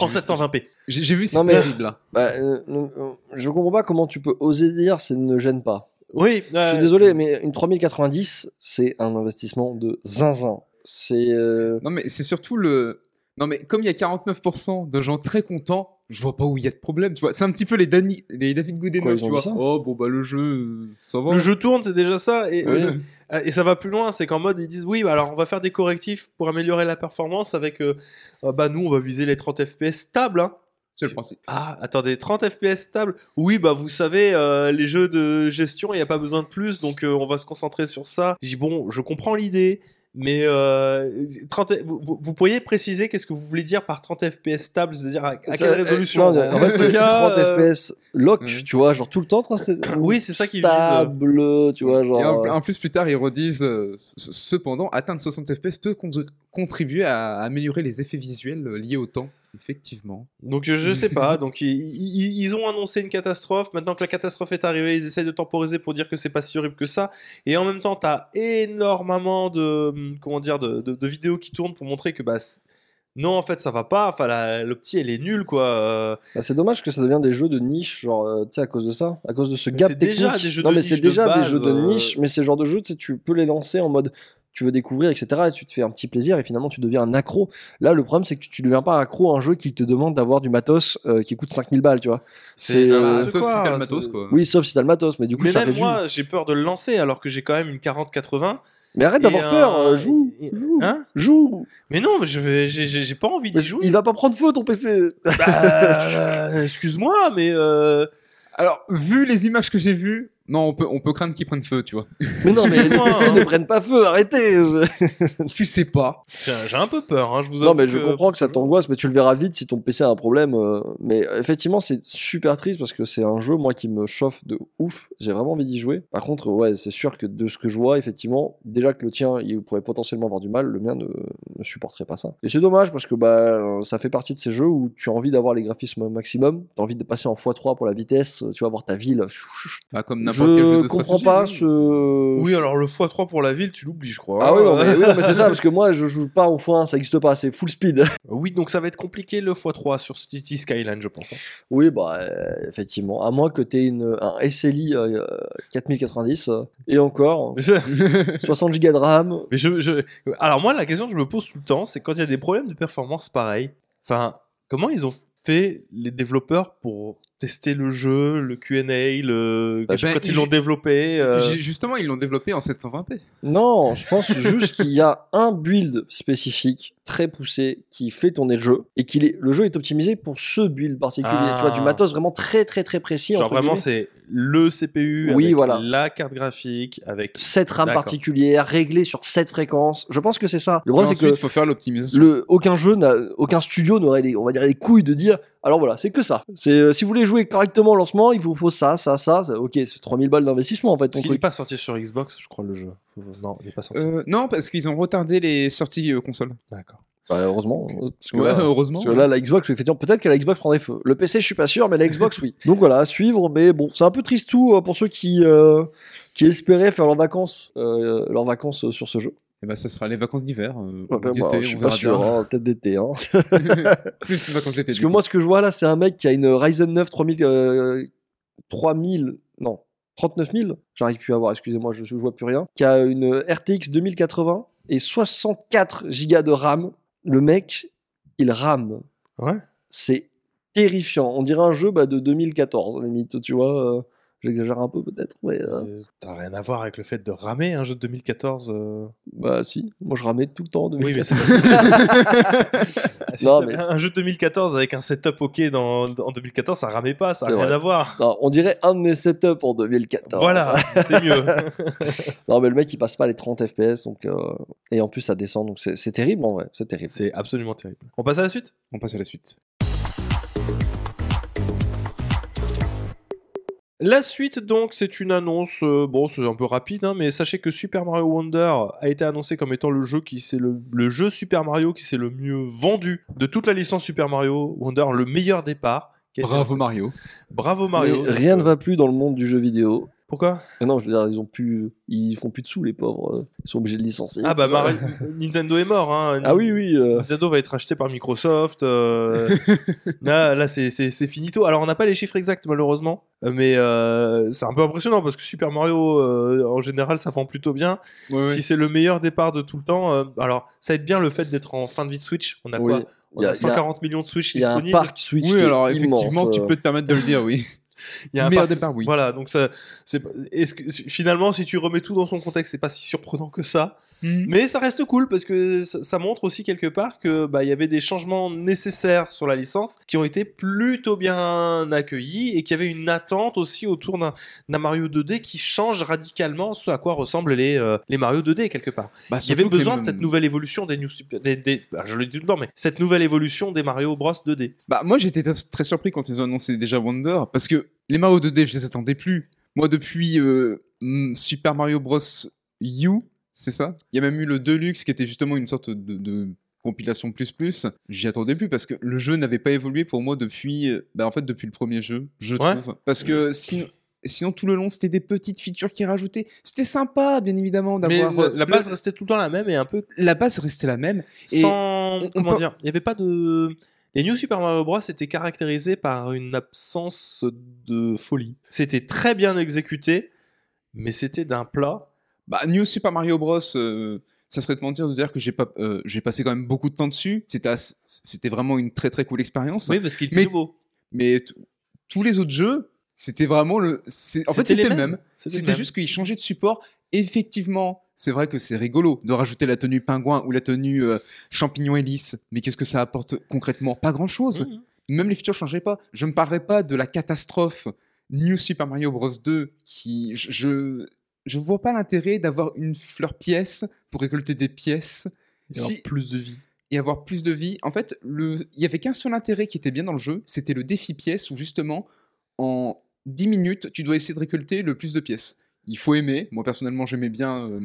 A: en
B: vu-
A: 720p.
B: J'ai j'ai vu, c'est
C: Non, mais-
B: terrible là.
C: Bah, euh, euh, je comprends pas comment tu peux oser dire ça ne gêne pas.
A: Oui,
C: Je suis désolé, mais une 3090, c'est un investissement de zinzin. C'est. euh,
B: Non, mais c'est surtout le. Non, mais comme il y a 49% de gens très contents, je vois pas où il y a de problème, tu vois. C'est un petit peu les, Dani- les David Goodenough, tu vois. Oh, bon, bah, le jeu, euh, ça va.
A: Le jeu tourne, c'est déjà ça. Et, euh, et ça va plus loin, c'est qu'en mode, ils disent oui, bah alors on va faire des correctifs pour améliorer la performance avec. euh, ah bah nous, on va viser les 30 FPS stables. Hein.
B: C'est le principe.
A: Ah, attendez, 30 FPS stables Oui, bah vous savez, euh, les jeux de gestion, il n'y a pas besoin de plus, donc euh, on va se concentrer sur ça. J'ai dit, bon, je comprends l'idée, mais euh, 30, vous, vous- pourriez préciser qu'est-ce que vous voulez dire par 30 FPS stable, c'est-à-dire à, quelle
C: euh,
A: résolution
C: non, En fait, c'est
A: tout cas,
C: 30
A: euh,
C: FPS lock,
B: Mhm.
C: tu vois, genre tout le temps. 30
A: Oui, c'est ça qu'ils visent.
C: Stable, tu vois, genre.
B: Et en,
C: euh,
B: en plus, plus tard, ils redisent cependant, atteindre 60 FPS peut con- contribuer à améliorer les effets visuels liés au temps. Effectivement.
A: Donc je, je sais pas. Donc ils, ils- ils ont annoncé une catastrophe. Maintenant que la catastrophe est arrivée, ils essayent de temporiser pour dire que c'est pas si horrible que ça. Et en même temps, t'as énormément de comment dire de, de- de vidéos qui tournent pour montrer que bah non en fait ça va pas. Enfin la- le petit elle est nulle quoi. Euh,
C: bah, c'est dommage que ça devienne des jeux de niche, genre, euh, tu sais, à cause de ça, à cause de ce
A: Mais
C: gap
A: c'est déjà
C: technique.
A: des jeux
C: non,
A: de
C: mais
A: niche
C: c'est
A: de
C: déjà des jeux de
A: euh.
C: niche, mais ces genres de jeux, tu peux les lancer en mode tu veux découvrir, etc. Et tu te fais un petit plaisir et finalement tu deviens un accro. Là, le problème, c'est que tu, tu deviens pas accro à un jeu qui te demande d'avoir du matos euh, qui coûte 5000 balles, tu vois. C'est, euh,
B: sauf
A: quoi,
B: si t'as le matos, quoi.
C: Oui, sauf si t'as le matos, mais du coup,
A: Mais
C: ça
A: même
C: réduit.
A: moi, j'ai peur de le lancer alors que j'ai quand même une 40-80.
C: Mais arrête d'avoir peur, euh, joue, joue,
A: Hein
C: joue.
A: Mais non, mais je vais, j'ai- pas envie d'y jouer.
C: il va pas prendre feu ton PC.
A: Bah, euh, excuse-moi, mais euh,
B: Alors, vu les images que j'ai vues, non, on peut, on peut craindre qu'ils prennent feu, tu vois.
C: Mais non, mais les PC ne prennent pas feu, arrêtez.
B: tu sais pas.
A: j'ai un peu peur. Hein, je vous
C: Non, mais je
A: que-
C: comprends que ça t'angoisse, mais tu le verras vite si ton PC a un problème. euh, Mais effectivement, c'est super triste parce que c'est un jeu, moi, qui me chauffe de ouf. J'ai vraiment envie d'y jouer. Par contre, ouais, c'est sûr que de ce que je vois, effectivement, déjà que le tien, il pourrait potentiellement avoir du mal, le mien ne, ne supporterait pas ça. Et c'est dommage parce que bah, euh, ça fait partie de ces jeux où tu as envie d'avoir les graphismes maximum, tu as envie de passer en x3 pour la vitesse, tu vas voir ta ville.
B: Bah, comme n'importe
C: Je comprends pas
B: oui.
C: ce.
A: Oui, alors le x3 pour la ville, tu l'oublies, je crois.
C: Ah oui, non, mais, oui, non, mais c'est ça, parce que moi, je joue pas au x1, ça existe pas, c'est full speed.
A: Oui, donc ça va être compliqué le x3 sur City Skyline, je pense. hein.
C: Oui, bah, euh, effectivement. À moins que tu aies une, un SLI euh, 4090, euh, et encore,
A: Mais je-
C: 60 Go de RAM.
A: mais je- je- Alors moi, la question que je me pose tout le temps, c'est quand il y a des problèmes de performance pareils, enfin, comment ils ont fait les développeurs pour tester le jeu, le Q&A, le...
C: Bah,
A: quand
B: ben,
A: ils l'ont développé euh,
B: Justement, ils l'ont développé en 720p.
C: Non, je pense juste qu'il y a un build spécifique, très poussé, qui fait tourner le jeu, et qu'il est, le jeu est optimisé pour ce build particulier.
A: Ah.
C: Tu vois, du matos vraiment très, très, très précis.
A: Genre
C: entre
A: vraiment, c'est le CPU
C: Oui,
A: avec
C: voilà.
A: la carte graphique, avec...
C: cette RAM particulière, réglée sur cette fréquence. Je pense que c'est ça. Le problème, c'est que
B: il faut faire l'optimisation.
C: le, aucun jeu, n'a- aucun studio n'aurait les, on va dire, les couilles de dire. Alors voilà, c'est que ça. C'est euh, si vous voulez jouer correctement au lancement, il vous faut ça, ça, ça. ça- ok, c'est 3000 balles d'investissement en fait. Ton
A: qu'il n'est pas sorti sur Xbox, je crois, le jeu. Faut- Non, il n'est pas sorti.
B: Euh, non, parce qu'ils ont retardé les sorties euh, consoles.
A: D'accord.
C: Bah, heureusement. euh, Parce que
B: Ouais,
C: là,
B: heureusement.
C: Parce que là, la Xbox, effectivement, peut-être que la Xbox prendrait feu. Le PC, je suis pas sûr, mais la Xbox, oui. Donc voilà, à suivre. Mais bon, c'est un peu triste tout euh, pour ceux qui, euh, qui espéraient faire leurs vacances, euh, leurs vacances euh, sur ce jeu.
B: Et bah, ça sera les vacances d'hiver. euh,
C: Ouais,
B: ou
C: bah, je suis
B: on
C: pas sûr, hein, peut-être d'été. Hein.
B: Plus les vacances d'été.
C: Parce que
B: coup.
C: moi, ce que je vois là, c'est un mec qui a une Ryzen 9 3000, euh, 3000, non, 39 000, j'arrive plus à voir, excusez-moi, je, je vois plus rien, qui a une RTX 2080 et 64 Go de RAM. Le mec, il rame.
A: Ouais.
C: C'est terrifiant. On dirait un jeu bah, de 2014, à la limite, tu vois. J'exagère un peu peut-être, mais euh,
A: T'as rien à voir avec le fait de ramer un jeu de 2014. euh.
C: bah si, moi je ramais tout le temps en
A: Oui, mais
C: 2014.
A: c'est Si
C: Non, mais-
A: Un jeu de 2014 avec un setup ok dans, en 2014, ça ramait pas, ça
C: C'est
A: n'a rien
C: vrai.
A: à voir.
C: Non, on dirait un de mes setups en 2014.
A: Voilà, c'est mieux.
C: Non, mais le mec il passe pas les 30 FPS, donc, euh, et en plus ça descend, donc c'est c'est terrible en vrai, c'est terrible.
A: c'est absolument terrible. On passe à la suite?
B: On passe à la suite.
A: La suite, donc, c'est une annonce. euh, bon, c'est un peu rapide, hein, mais sachez que Super Mario Wonder a été annoncé comme étant le jeu qui c'est le, le jeu Super Mario qui s'est le mieux vendu de toute la licence Super Mario Wonder, le meilleur départ.
B: Bravo. Mario.
A: Bravo Mario.
C: Mais rien ne va plus dans le monde du jeu vidéo.
A: Pourquoi?
C: Mais non, je veux dire, ils ont plus, ils font plus de sous les pauvres, euh, ils sont obligés de licencier.
A: Ah bah Mario- Nintendo est mort. Hein.
C: Ah oui oui. euh,
A: Nintendo va être acheté par Microsoft. euh, là, là c'est, c'est, c'est finito. Alors, on n'a pas les chiffres exacts, malheureusement. Mais euh, c'est un peu impressionnant parce que Super Mario, euh, en général, ça vend plutôt bien. Si c'est le meilleur départ de tout le temps, euh, alors ça aide bien le fait d'être en fin de vie de Switch. On a
C: Oui.
A: quoi? On
C: Il y
A: a
C: a- il y a-
A: 140 millions de Switch
C: Il y a un
A: disponibles.
C: parc Switch qui
B: Oui, alors
C: immense,
B: effectivement, tu peux te permettre de le dire, oui.
A: Il y a un parc-
B: départ, oui.
A: Voilà, donc ça, c'est, est-ce que finalement, si tu remets tout dans son contexte, c'est pas si surprenant que ça.
B: Mhm.
A: Mais ça reste cool parce que ça, montre aussi quelque part que bah il y avait des changements nécessaires sur la licence qui ont été plutôt bien accueillis et qu'il y avait une attente aussi autour d'un, Mario 2D qui change radicalement ce à quoi ressemblent les, euh, les Mario 2D quelque part.
B: Bah,
A: Il y avait besoin de cette nouvelle évolution des, New Super- des, des- bah, je le dis mais cette nouvelle évolution des Mario Bros 2D.
B: Bah, moi, j'étais très- surpris quand ils ont annoncé déjà Wonder, parce que les Mario 2D, je les attendais plus. Moi, depuis euh, mm, Super Mario Bros. U, c'est ça Il y a même eu le Deluxe, qui était justement une sorte de, de compilation plus plus. J'y attendais plus, parce que le jeu n'avait pas évolué pour moi depuis, euh, bah, en fait, depuis le premier jeu, je
A: Ouais.
B: trouve. Parce que sinon... Sinon, tout le long, c'était des petites features qui rajoutaient. C'était sympa, bien évidemment,
A: Mais
B: d'avoir.
A: la,
B: euh,
A: la
B: le-
A: base restait tout le temps la même et un peu
B: la base restait la même. Et
A: sans
B: on
A: comment dire il n'y avait pas de les New Super Mario Bros étaient caractérisés par une absence de folie c'était très bien exécuté mais c'était d'un plat
B: Bah, New Super Mario Bros. euh, ça serait de mentir de dire que j'ai pas, euh, j'ai passé quand même beaucoup de temps dessus. C'était, vraiment une très très cool expérience.
A: oui parce qu'il était nouveau
B: Mais tous les autres jeux, c'était vraiment le. En fait,
A: C'était
B: le même.
A: C'était
B: juste qu'ils changeaient de support. Effectivement, c'est vrai que c'est rigolo de rajouter la tenue pingouin ou la tenue euh, champignon hélice. Mais qu'est-ce que ça apporte concrètement? Pas grand chose.
A: Mhm.
B: Même les features ne changeraient pas. Je ne parlerai pas de la catastrophe New Super Mario Bros 2 qui. Je, je, vois pas l'intérêt d'avoir une fleur pièce pour récolter des pièces
A: Et
B: Si-
A: plus de vie
B: et avoir plus de vie. En fait, le... il y avait qu'un seul intérêt qui était bien dans le jeu, c'était le défi pièce où justement, en 10 minutes, tu dois essayer de récolter le plus de pièces. Il faut aimer, moi personnellement j'aimais bien, euh,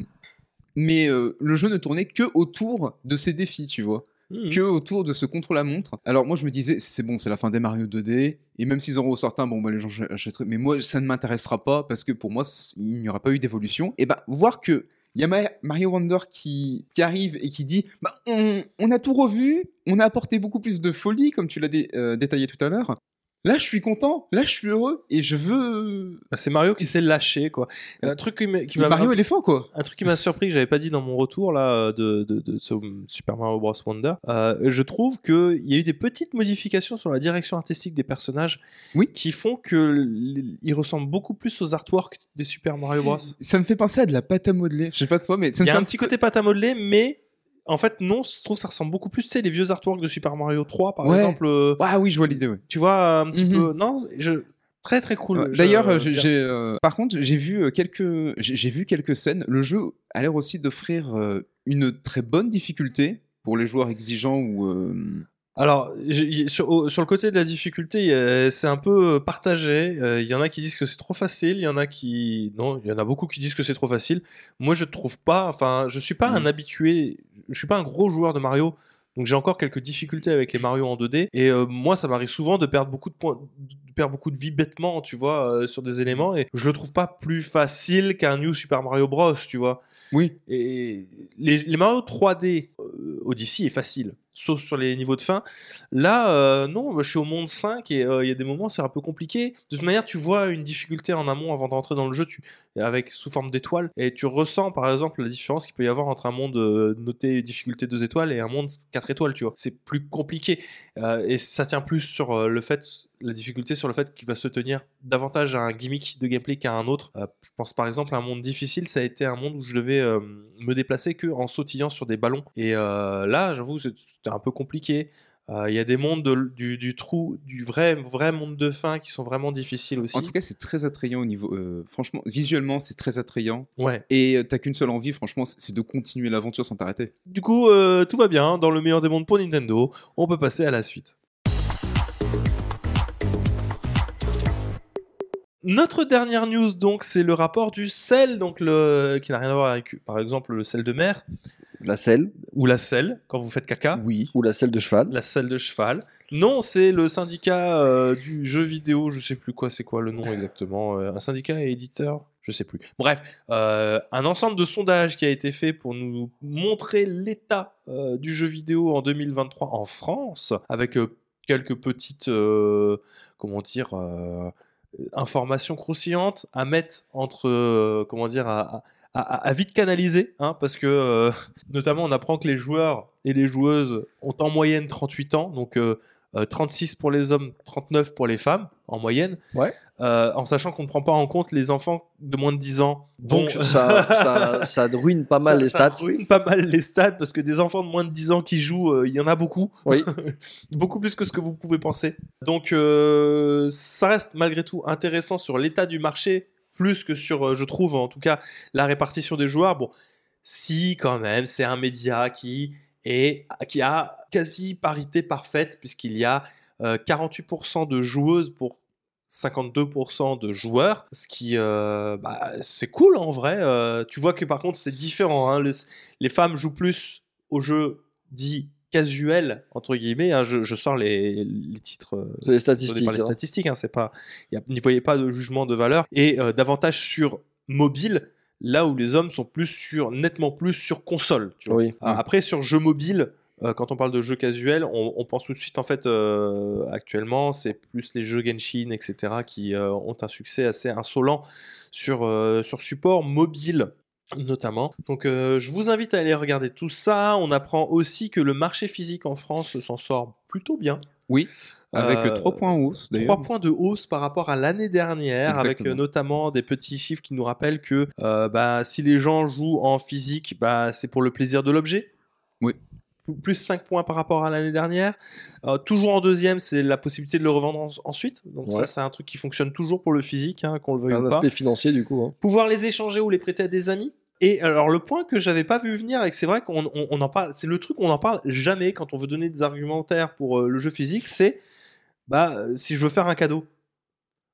B: mais euh, le jeu ne tournait que autour de ces défis, tu vois Que autour de ce contre-la-montre. Alors moi je me disais c'est bon c'est la fin des Mario 2D et même s'ils en ressortent un bon bah les gens achèteraient mais moi ça ne m'intéressera pas parce que pour moi il n'y aura pas eu d'évolution et bah voir que il y a Ma- Mario Wonder qui, arrive et qui dit bah, on, a tout revu, on a apporté beaucoup plus de folie, comme tu l'as euh, détaillé tout à l'heure. Là, je suis content, là, je suis heureux et je veux.
A: Bah, c'est Mario qui s'est lâché quoi un truc qui m'a qui m'a
B: Mario éléphant, quoi.
A: un truc qui m'a surpris que j'avais pas dit dans mon retour là de, de, de ce Super Mario Bros Wonder, euh, je trouve que il y a eu des petites modifications sur la direction artistique des personnages,
B: Oui.
A: qui font que ils ressemblent beaucoup plus aux artworks des Super Mario Bros.
B: Ça me fait penser à de la pâte à modeler. Je sais pas toi, mais ça
A: Il y a
B: fait
A: un petit côté pâte à modeler, mais en fait non, je trouve que ça ressemble beaucoup plus, tu sais, les vieux artworks de Super Mario 3 par
B: Ouais.
A: exemple. euh,
B: Ah oui, je vois l'idée, ouais.
A: tu vois un petit
B: Mhm.
A: peu, non, je très très cool.
B: Ouais, D'ailleurs, euh, euh, par contre, j'ai vu euh, quelques, j'ai, vu quelques scènes. Le jeu a l'air aussi d'offrir une très bonne difficulté pour les joueurs exigeants ou.
A: Alors, sur, le côté de la difficulté, c'est un peu euh, partagé. Euh, Il y en a qui disent que c'est trop facile, il y en a qui... Non, il y en a beaucoup qui disent que c'est trop facile. Moi, je trouve pas... Enfin, je suis pas un habitué... Je suis pas un gros joueur de Mario. Donc j'ai encore quelques difficultés avec les Mario en 2D. Et euh, moi, ça m'arrive souvent de perdre beaucoup de points, de perdre beaucoup de vie bêtement, tu vois, euh, sur des éléments. Et je le trouve pas plus facile qu'un New Super Mario Bros, tu vois.
B: Oui.
A: Et les, les Mario 3D, euh, Odyssey est facile, sauf sur les niveaux de fin. Là, euh, non, je suis au monde 5 et euh, il y a des moments c'est un peu compliqué. De toute manière, tu vois une difficulté en amont avant d'entrer dans le jeu, tu, avec sous forme d'étoiles, et tu ressens par exemple la différence qu'il peut y avoir entre un monde euh, noté difficulté 2 étoiles et un monde 4 étoiles, tu vois. C'est plus compliqué et ça tient plus sur le fait, la difficulté sur le fait qu'il va se tenir davantage à un gimmick de gameplay qu'à un autre. Je pense par exemple à un monde difficile, ça a été un monde où je devais me déplacer que en sautillant sur des ballons. Et là, j'avoue, c'est- c'était un peu compliqué. Euh, Il y a des mondes de- du, du trou, du vrai, vrai monde de fin qui sont vraiment difficiles aussi.
B: En tout cas, c'est très attrayant au niveau. euh, franchement, visuellement, c'est très attrayant.
A: ouais.
B: Et euh, t'as qu'une seule envie, franchement, c'est de continuer l'aventure sans t'arrêter.
A: Du coup, tout va bien. Dans le meilleur des mondes pour Nintendo, on peut passer à la suite. Notre dernière news, donc, c'est le rapport du sel, donc le... qui n'a rien à voir avec, par exemple, le sel de mer
C: La selle
A: ou la selle quand vous faites caca.
B: Oui.
C: ou la selle de cheval.
A: La selle de cheval. Non, c'est le syndicat euh, du jeu vidéo, je sais plus quoi, c'est quoi le nom exactement. euh, un syndicat et éditeur, je sais plus. Bref, euh, un ensemble de sondages qui a été fait pour nous montrer l'état euh, du jeu vidéo en 2023 en France, avec euh, quelques petites, comment dire, informations croustillantes à mettre entre, comment dire, à, à- à, vite canaliser, hein, parce que euh, notamment on apprend que les joueurs et les joueuses ont en moyenne 38 ans, donc euh, euh, 36 pour les hommes, 39 pour les femmes en moyenne,
C: Ouais.
A: Euh, en sachant qu'on ne prend pas en compte les enfants de moins de 10 ans.
C: Donc
A: dont-
C: ça, ça, ça ruine pas mal
A: ça-
C: les
A: ça
C: stats.
A: ruine pas mal les stats parce que des enfants de moins de 10 ans qui jouent, euh, il y en a beaucoup.
C: Oui.
A: beaucoup plus que ce que vous pouvez penser. Donc euh, ça reste malgré tout intéressant sur l'état du marché, plus que sur, euh, je trouve en tout cas, la répartition des joueurs. Bon, si quand même, c'est un média qui, est, qui a quasi parité parfaite puisqu'il y a euh, 48% de joueuses pour 52% de joueurs, ce qui, euh, bah, c'est cool en vrai. Euh, tu vois que par contre, c'est différent. hein. Les, femmes jouent plus aux jeux dits casuels, entre guillemets. hein. Je, je sors les, les titres. euh,
C: C'est les statistiques.
A: par les
C: hein.
A: statistiques. hein. C'est pas, n'y voyez pas de jugement de valeur. Et euh, davantage sur mobile, là où les hommes sont plus sur, nettement plus sur console. tu vois.
C: Oui.
A: Ah, Après, sur jeux mobiles, euh, quand on parle de jeux casuels, on, on pense tout de suite, en fait, actuellement, c'est plus les jeux Genshin, etc., qui ont un succès assez insolent sur, sur support mobile notamment. Donc euh, je vous invite à aller regarder tout ça. On apprend aussi que le marché physique en France s'en sort plutôt bien.
B: Oui, avec
A: Euh,
B: 3 points en hausse d'ailleurs.
A: 3 points de hausse par rapport à l'année dernière, avec euh, notamment des petits chiffres qui nous rappellent que euh, bah, si les gens jouent en physique, bah, c'est pour le plaisir de l'objet.
B: Oui.
A: Plus 5 points par rapport à l'année dernière. Euh, toujours en deuxième, c'est la possibilité de le revendre en- ensuite. Donc
C: Ouais.
A: ça, c'est un truc qui fonctionne toujours pour le physique, hein, qu'on le veuille
C: Un
A: ou pas
C: aspect financier du coup. hein.
A: pouvoir les échanger ou les prêter à des amis. Et alors le point que j'avais pas vu venir et que c'est vrai qu'on on- on en parle, c'est le truc on en parle jamais quand on veut donner des argumentaires pour euh, le jeu physique, c'est bah euh, si je veux faire un cadeau,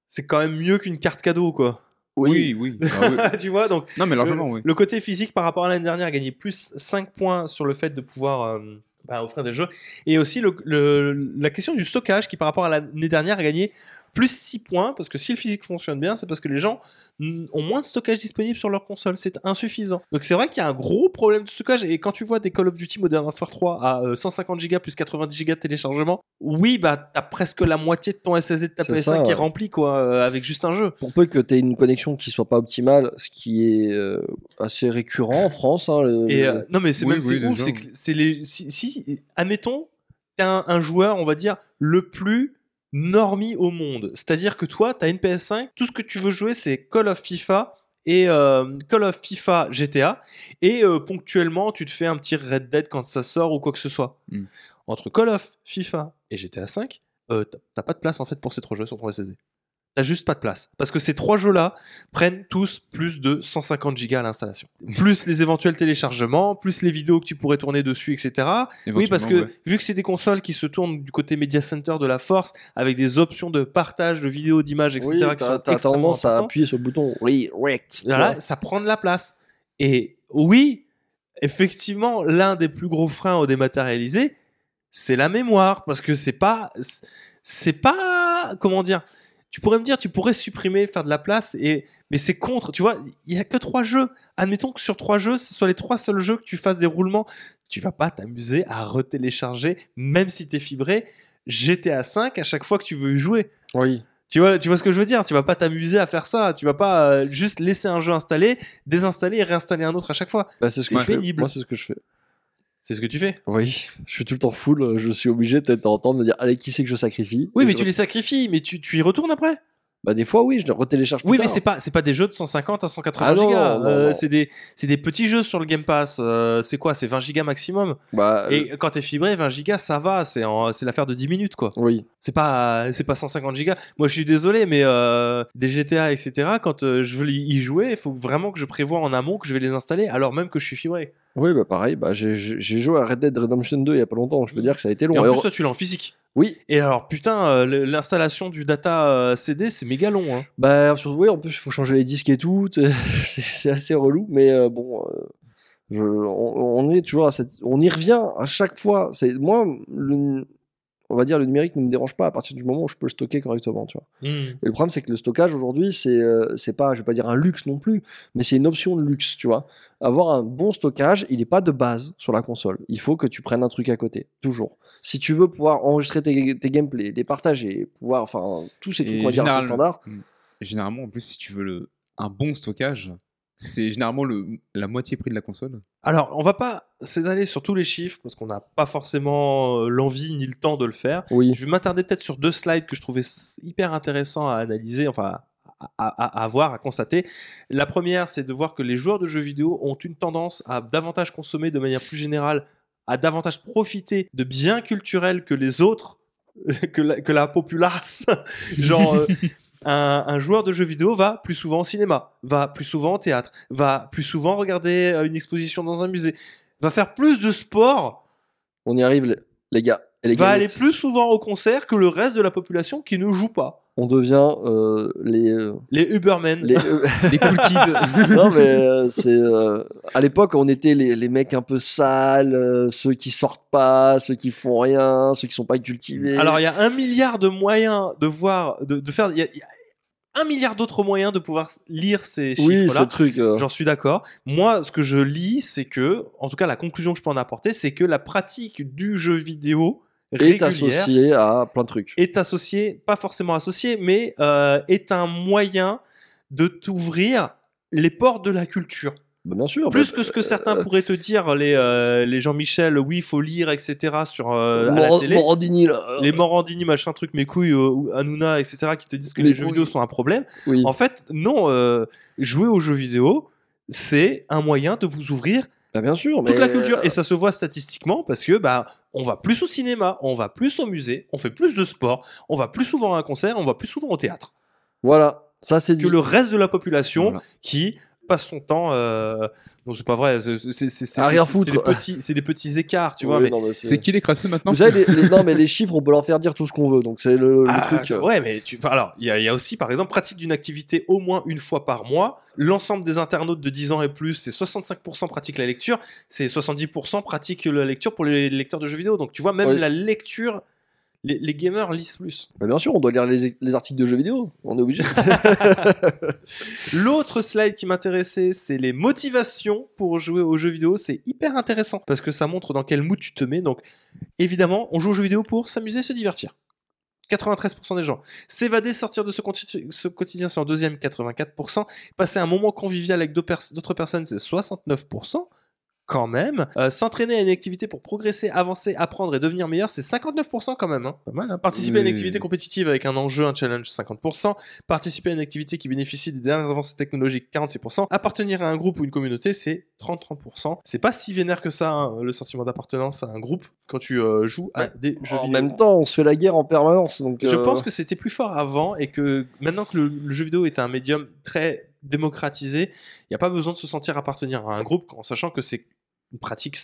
A: c'est quand même mieux qu'une carte cadeau quoi.
B: Oui, oui. Ah oui.
A: tu vois donc
B: Non, mais largement,
A: le,
B: oui.
A: le côté physique par rapport à l'année dernière a gagné plus 5 points sur le fait de pouvoir euh, bah, offrir des jeux. Et aussi le, le- la question du stockage qui par rapport à l'année dernière a gagné plus 6 points parce que si le physique fonctionne bien, c'est parce que les gens ont moins de stockage disponible sur leur console. C'est insuffisant. Donc c'est vrai qu'il y a un gros problème de stockage. Et quand tu vois des Call of Duty Modern Warfare 3 à euh, 150 Go plus 90 Go de téléchargement, oui, bah t'as presque la moitié de ton SSD de ta
C: C'est
A: PS5
C: ça,
A: qui est rempli quoi, euh, avec juste un jeu.
C: Pour peu que tu aies une connexion qui soit pas optimale, ce qui est euh, assez récurrent en France. hein, le-
A: Et
C: le-
A: euh, non, mais c'est
B: Oui,
A: même
B: oui,
A: ouf, c'est les si, si admettons t'es un, un joueur, on va dire le plus normie au monde. C'est-à-dire que toi, t'as une PS5, tout ce que tu veux jouer, c'est Call of FIFA et euh, Call of FIFA GTA et euh, ponctuellement, tu te fais un petit Red Dead quand ça sort ou quoi que ce soit.
B: Mm.
A: Entre Call of FIFA et GTA 5, euh, t'as- t'as pas de place en fait pour ces trois jeux sur ton SSD. T'as juste pas de place. Parce que ces trois jeux-là prennent tous plus de 150 gigas à l'installation. Plus les éventuels téléchargements, plus les vidéos que tu pourrais tourner dessus, etc. Oui, parce que
B: ouais.
A: vu que c'est des consoles qui se tournent du côté Media Center de la force, avec des options de partage de vidéos, d'images, etc.
C: oui,
A: qui sont
C: tendance à appuyer sur le bouton Redirect. tu
A: Voilà, ça prend de la place. Et oui, effectivement, l'un des plus gros freins au dématérialisé, c'est la mémoire, parce que c'est pas, c'est pas, comment dire, tu pourrais me dire, tu pourrais supprimer, faire de la place, et mais c'est contre, tu vois, il y a que trois jeux. Admettons que sur trois jeux, ce soit les trois seuls jeux que tu fasses des roulements, tu vas pas t'amuser à retélécharger, même si t'es fibré, GTA 5 à chaque fois que tu veux y jouer.
C: Oui.
A: Tu vois, tu vois ce que je veux dire Tu vas pas t'amuser à faire ça. Tu vas pas euh, juste laisser un jeu installé, désinstaller et réinstaller un autre à chaque fois.
C: Bah, c'est ce que
A: C'est
C: je fais.
A: pénible.
C: Moi, c'est ce que je fais.
A: C'est ce que tu fais.
C: Oui, je suis tout le temps full. Je suis obligé peut-être d'entendre me dire allez, qui c'est que je sacrifie?
A: Oui, mais
C: je-
A: tu les sacrifies, mais tu, tu y retournes après?
C: Bah, des fois, oui, je les retélécharge plus
A: Oui, mais c'est pas c'est pas des jeux de 150 à 180
C: Ah
A: gigas. Euh, c'est des c'est des petits jeux sur le Game Pass. Euh, c'est quoi? C'est 20 gigas maximum.
C: Bah, euh,
A: Et quand t'es fibré, 20 gigas, ça va. C'est c'est l'affaire de 10 minutes, quoi.
C: oui.
A: C'est pas c'est pas 150 gigas. Moi, je suis désolé, mais euh, des GTA, etc. Quand euh, je veux y jouer, il faut vraiment que je prévoie en amont que je vais les installer, alors même que je suis fibré.
C: Oui, bah pareil. Bah, j'ai- joué à Red Dead Redemption 2 il y a pas longtemps. Je peux dire que ça a été long.
A: Et en plus, toi, tu l'as en physique.
C: Oui,
A: Et alors, putain, euh, l'installation du data euh, CD, c'est méga long. Hein.
C: bah surtout, oui, en plus, il faut changer les disques et tout. C'est assez relou, mais euh, bon, euh, je, on, on est toujours à cette, on y revient à chaque fois. Moi, le, on va dire, le numérique ne me dérange pas à partir du moment où je peux le stocker correctement, tu vois. Et le problème, c'est que le stockage aujourd'hui, c'est euh, c'est pas, je vais pas dire un luxe non plus, mais c'est une option de luxe, tu vois. Avoir un bon stockage, il n'est pas de base sur la console. Il faut que tu prennes un truc à côté, toujours. Si tu veux pouvoir enregistrer tes, tes gameplays, les partager, pouvoir, enfin, tous ces trucs, on va dire, standards,
B: Et généralement, en plus, si tu veux le... un bon stockage, c'est généralement le, la moitié prix de la console.
A: Alors, on va pas s'étaler sur tous les chiffres parce qu'on n'a pas forcément euh, l'envie ni le temps de le faire.
C: Oui.
A: Je vais m'attarder peut-être sur deux slides que je trouvais hyper intéressants à analyser, enfin à, à- à voir, à constater. La première, c'est de voir que les joueurs de jeux vidéo ont une tendance à davantage consommer de manière plus générale, à davantage profiter de biens culturels que les autres, que la, que la populace. Genre, euh, un, un joueur de jeux vidéo va plus souvent au cinéma, va plus souvent au théâtre, va plus souvent regarder euh, une exposition dans un musée, va faire plus de sport
C: On y arrive, les- gars. Les
A: va aller plus souvent au concert que le reste de la population qui ne joue pas.
C: On devient euh, les. euh,
A: Les Ubermen.
C: les
B: Les cool kids.
C: non, mais euh, c'est. euh, à l'époque, on était les, les mecs un peu sales, euh, ceux qui sortent pas, ceux qui font rien, ceux qui sont pas cultivés.
A: Alors il y a un milliard de moyens de voir, de, de faire. Il y, a- y a un milliard d'autres moyens de pouvoir lire ces
C: oui, ce
A: chiffres-là.
C: truc. euh,
A: J'en suis d'accord. Moi, ce que je lis, c'est que, en tout cas, la conclusion que je peux en apporter, c'est que la pratique du jeu vidéo
C: est associé à plein de trucs.
A: est associé, pas forcément associé, mais euh, est un moyen de t'ouvrir les portes de la culture.
C: Bah, bien sûr.
A: Plus
C: bah,
A: que ce que certains
C: euh,
A: pourraient te dire, les, euh, les Jean-Michel, oui, il faut lire, etc., sur, euh, à la télé.
C: Morandini, là.
A: les Morandini, machin truc, mes couilles, euh, ou Hanouna, etc., qui te disent que les jeux vidéo sont un problème.
C: Oui.
A: En fait, non, euh, jouer aux jeux vidéo, c'est un moyen de vous ouvrir
C: Bah, bien sûr.
A: toute
C: mais,
A: la culture.
C: euh,
A: Et ça se voit statistiquement parce que bah, on va plus au cinéma, on va plus au musée, on fait plus de sport, on va plus souvent à un concert, on va plus souvent au théâtre
C: Voilà. Ça, c'est dit.
A: que le reste de la population
B: Voilà.
A: qui passe son temps. Euh... Non, c'est pas vrai. c'est-
C: rien foutre.
A: C'est des petits, c'est des petits écarts, tu vois.
C: Oui,
A: mais
C: non, mais c'est-
B: qui les crasseux maintenant
C: Vous savez, les, les- non, mais les chiffres, on peut leur faire dire tout ce qu'on veut. Donc, c'est le, le
A: Ah,
C: truc. euh,
A: Ouais, mais tu... enfin, alors, il y, a- il y a aussi, par exemple, pratique d'une activité au moins une fois par mois. L'ensemble des internautes de 10 ans et plus, c'est 65% pratique la lecture, c'est 70% pratique la lecture pour les lecteurs de jeux vidéo. Donc, tu vois, même
C: Oui.
A: la lecture, les, les gamers lisent plus.
C: bah, bien sûr, on doit lire les, les articles de jeux vidéo. On est obligé.
A: L'autre slide qui m'intéressait, c'est les motivations pour jouer aux jeux vidéo. C'est hyper intéressant parce que ça montre dans quel mood tu te mets. Donc, évidemment, on joue aux jeux vidéo pour s'amuser, se divertir. 93% des gens. S'évader, sortir de ce, ce quotidien, c'est en deuxième, 84%. Passer un moment convivial avec d'autres personnes, c'est 69%. Quand même. Euh, S'entraîner à une activité pour progresser, avancer, apprendre et devenir meilleur, c'est 59% quand même. hein. Pas mal. hein. Participer à une
B: Oui.
A: activité compétitive avec un enjeu, un challenge, 50%. Participer à une activité qui bénéficie des dernières avancées technologiques, 46%. Appartenir à un groupe ou une communauté, c'est 33%. C'est pas si vénère que ça, hein, le sentiment d'appartenance à un groupe, quand tu euh, joues à des jeux
C: en
A: vidéo.
C: même temps, on se fait la guerre en permanence. Donc,
A: Je
C: euh,
A: pense que c'était plus fort avant et que maintenant que le, le jeu vidéo est un médium très démocratisé, il n'y a pas besoin de se sentir appartenir à un groupe en sachant que c'est une pratique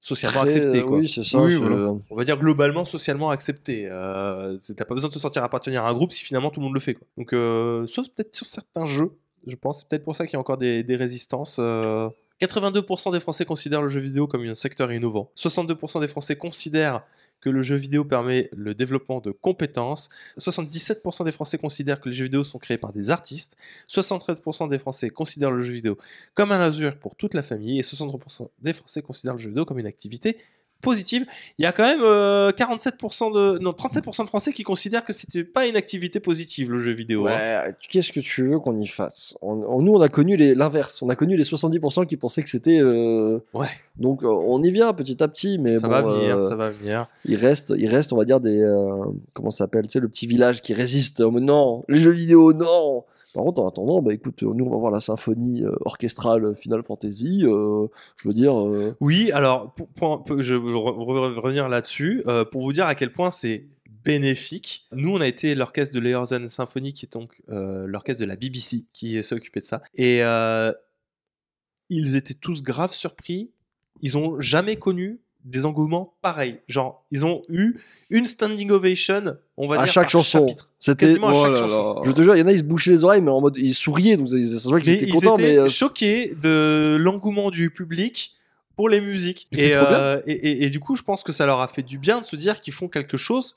A: socialement
C: très-
A: acceptée. Quoi.
C: Oui, c'est ça.
B: Oui,
C: c'est-
B: voilà.
A: On va dire globalement socialement accepté. Euh, T'as pas besoin de te sentir appartenir à un groupe si finalement tout le monde le fait. Quoi. Donc, euh, sauf peut-être sur certains jeux, je pense. C'est peut-être pour ça qu'il y a encore des, des résistances. euh. 82% des Français considèrent le jeu vidéo comme un secteur innovant. 62% des Français considèrent que le jeu vidéo permet le développement de compétences. 77% des Français considèrent que les jeux vidéo sont créés par des artistes. 73% des Français considèrent le jeu vidéo comme un loisir pour toute la famille. Et 63% des Français considèrent le jeu vidéo comme une activité positive. Il y a quand même euh, 47% de non 37% de Français qui considèrent que c'était pas une activité positive le jeu vidéo. hein.
C: Ouais, qu'est-ce que tu veux qu'on y fasse? On- on- Nous, on a connu l'inverse. On a connu les 70% qui pensaient que c'était. euh,
A: Ouais.
C: Donc, euh, on y vient petit à petit, mais
A: ça
C: bon,
A: va venir,
C: euh,
A: ça va venir.
C: il reste, il reste, on va dire des, euh, comment ça s'appelle, tu sais, le petit village qui résiste. non, les jeux vidéo, non. Par contre, en attendant, bah écoute, nous on va voir la symphonie euh, orchestrale Final Fantasy. euh, je veux dire, euh,
A: Oui, alors pour, pour- je vais re- re- revenir là-dessus euh, pour vous dire à quel point c'est bénéfique. Nous, on a été l'orchestre de Leorzan Symphony, qui est donc euh, l'orchestre de la BBC, qui s'est occupé de ça. Et euh, ils étaient tous graves surpris. Ils ont jamais connu des engouements pareils. Genre, ils ont eu une standing ovation, on va
C: à
A: dire,
C: chaque
A: par
C: chanson.
A: chapitre.
C: C'était.
A: Quasiment à
B: Oh
A: chaque
B: là
A: chanson.
B: là.
C: Je te jure, il y en a, ils se bouchaient les oreilles, mais en mode, ils souriaient, donc ça se voit qu'ils étaient
A: ils
C: contents,
A: étaient
C: mais. euh,
A: choqués de l'engouement du public pour les musiques.
C: Mais c'est
A: Et,
C: trop bien.
A: euh, et, et- et du coup, je pense que ça leur a fait du bien de se dire qu'ils font quelque chose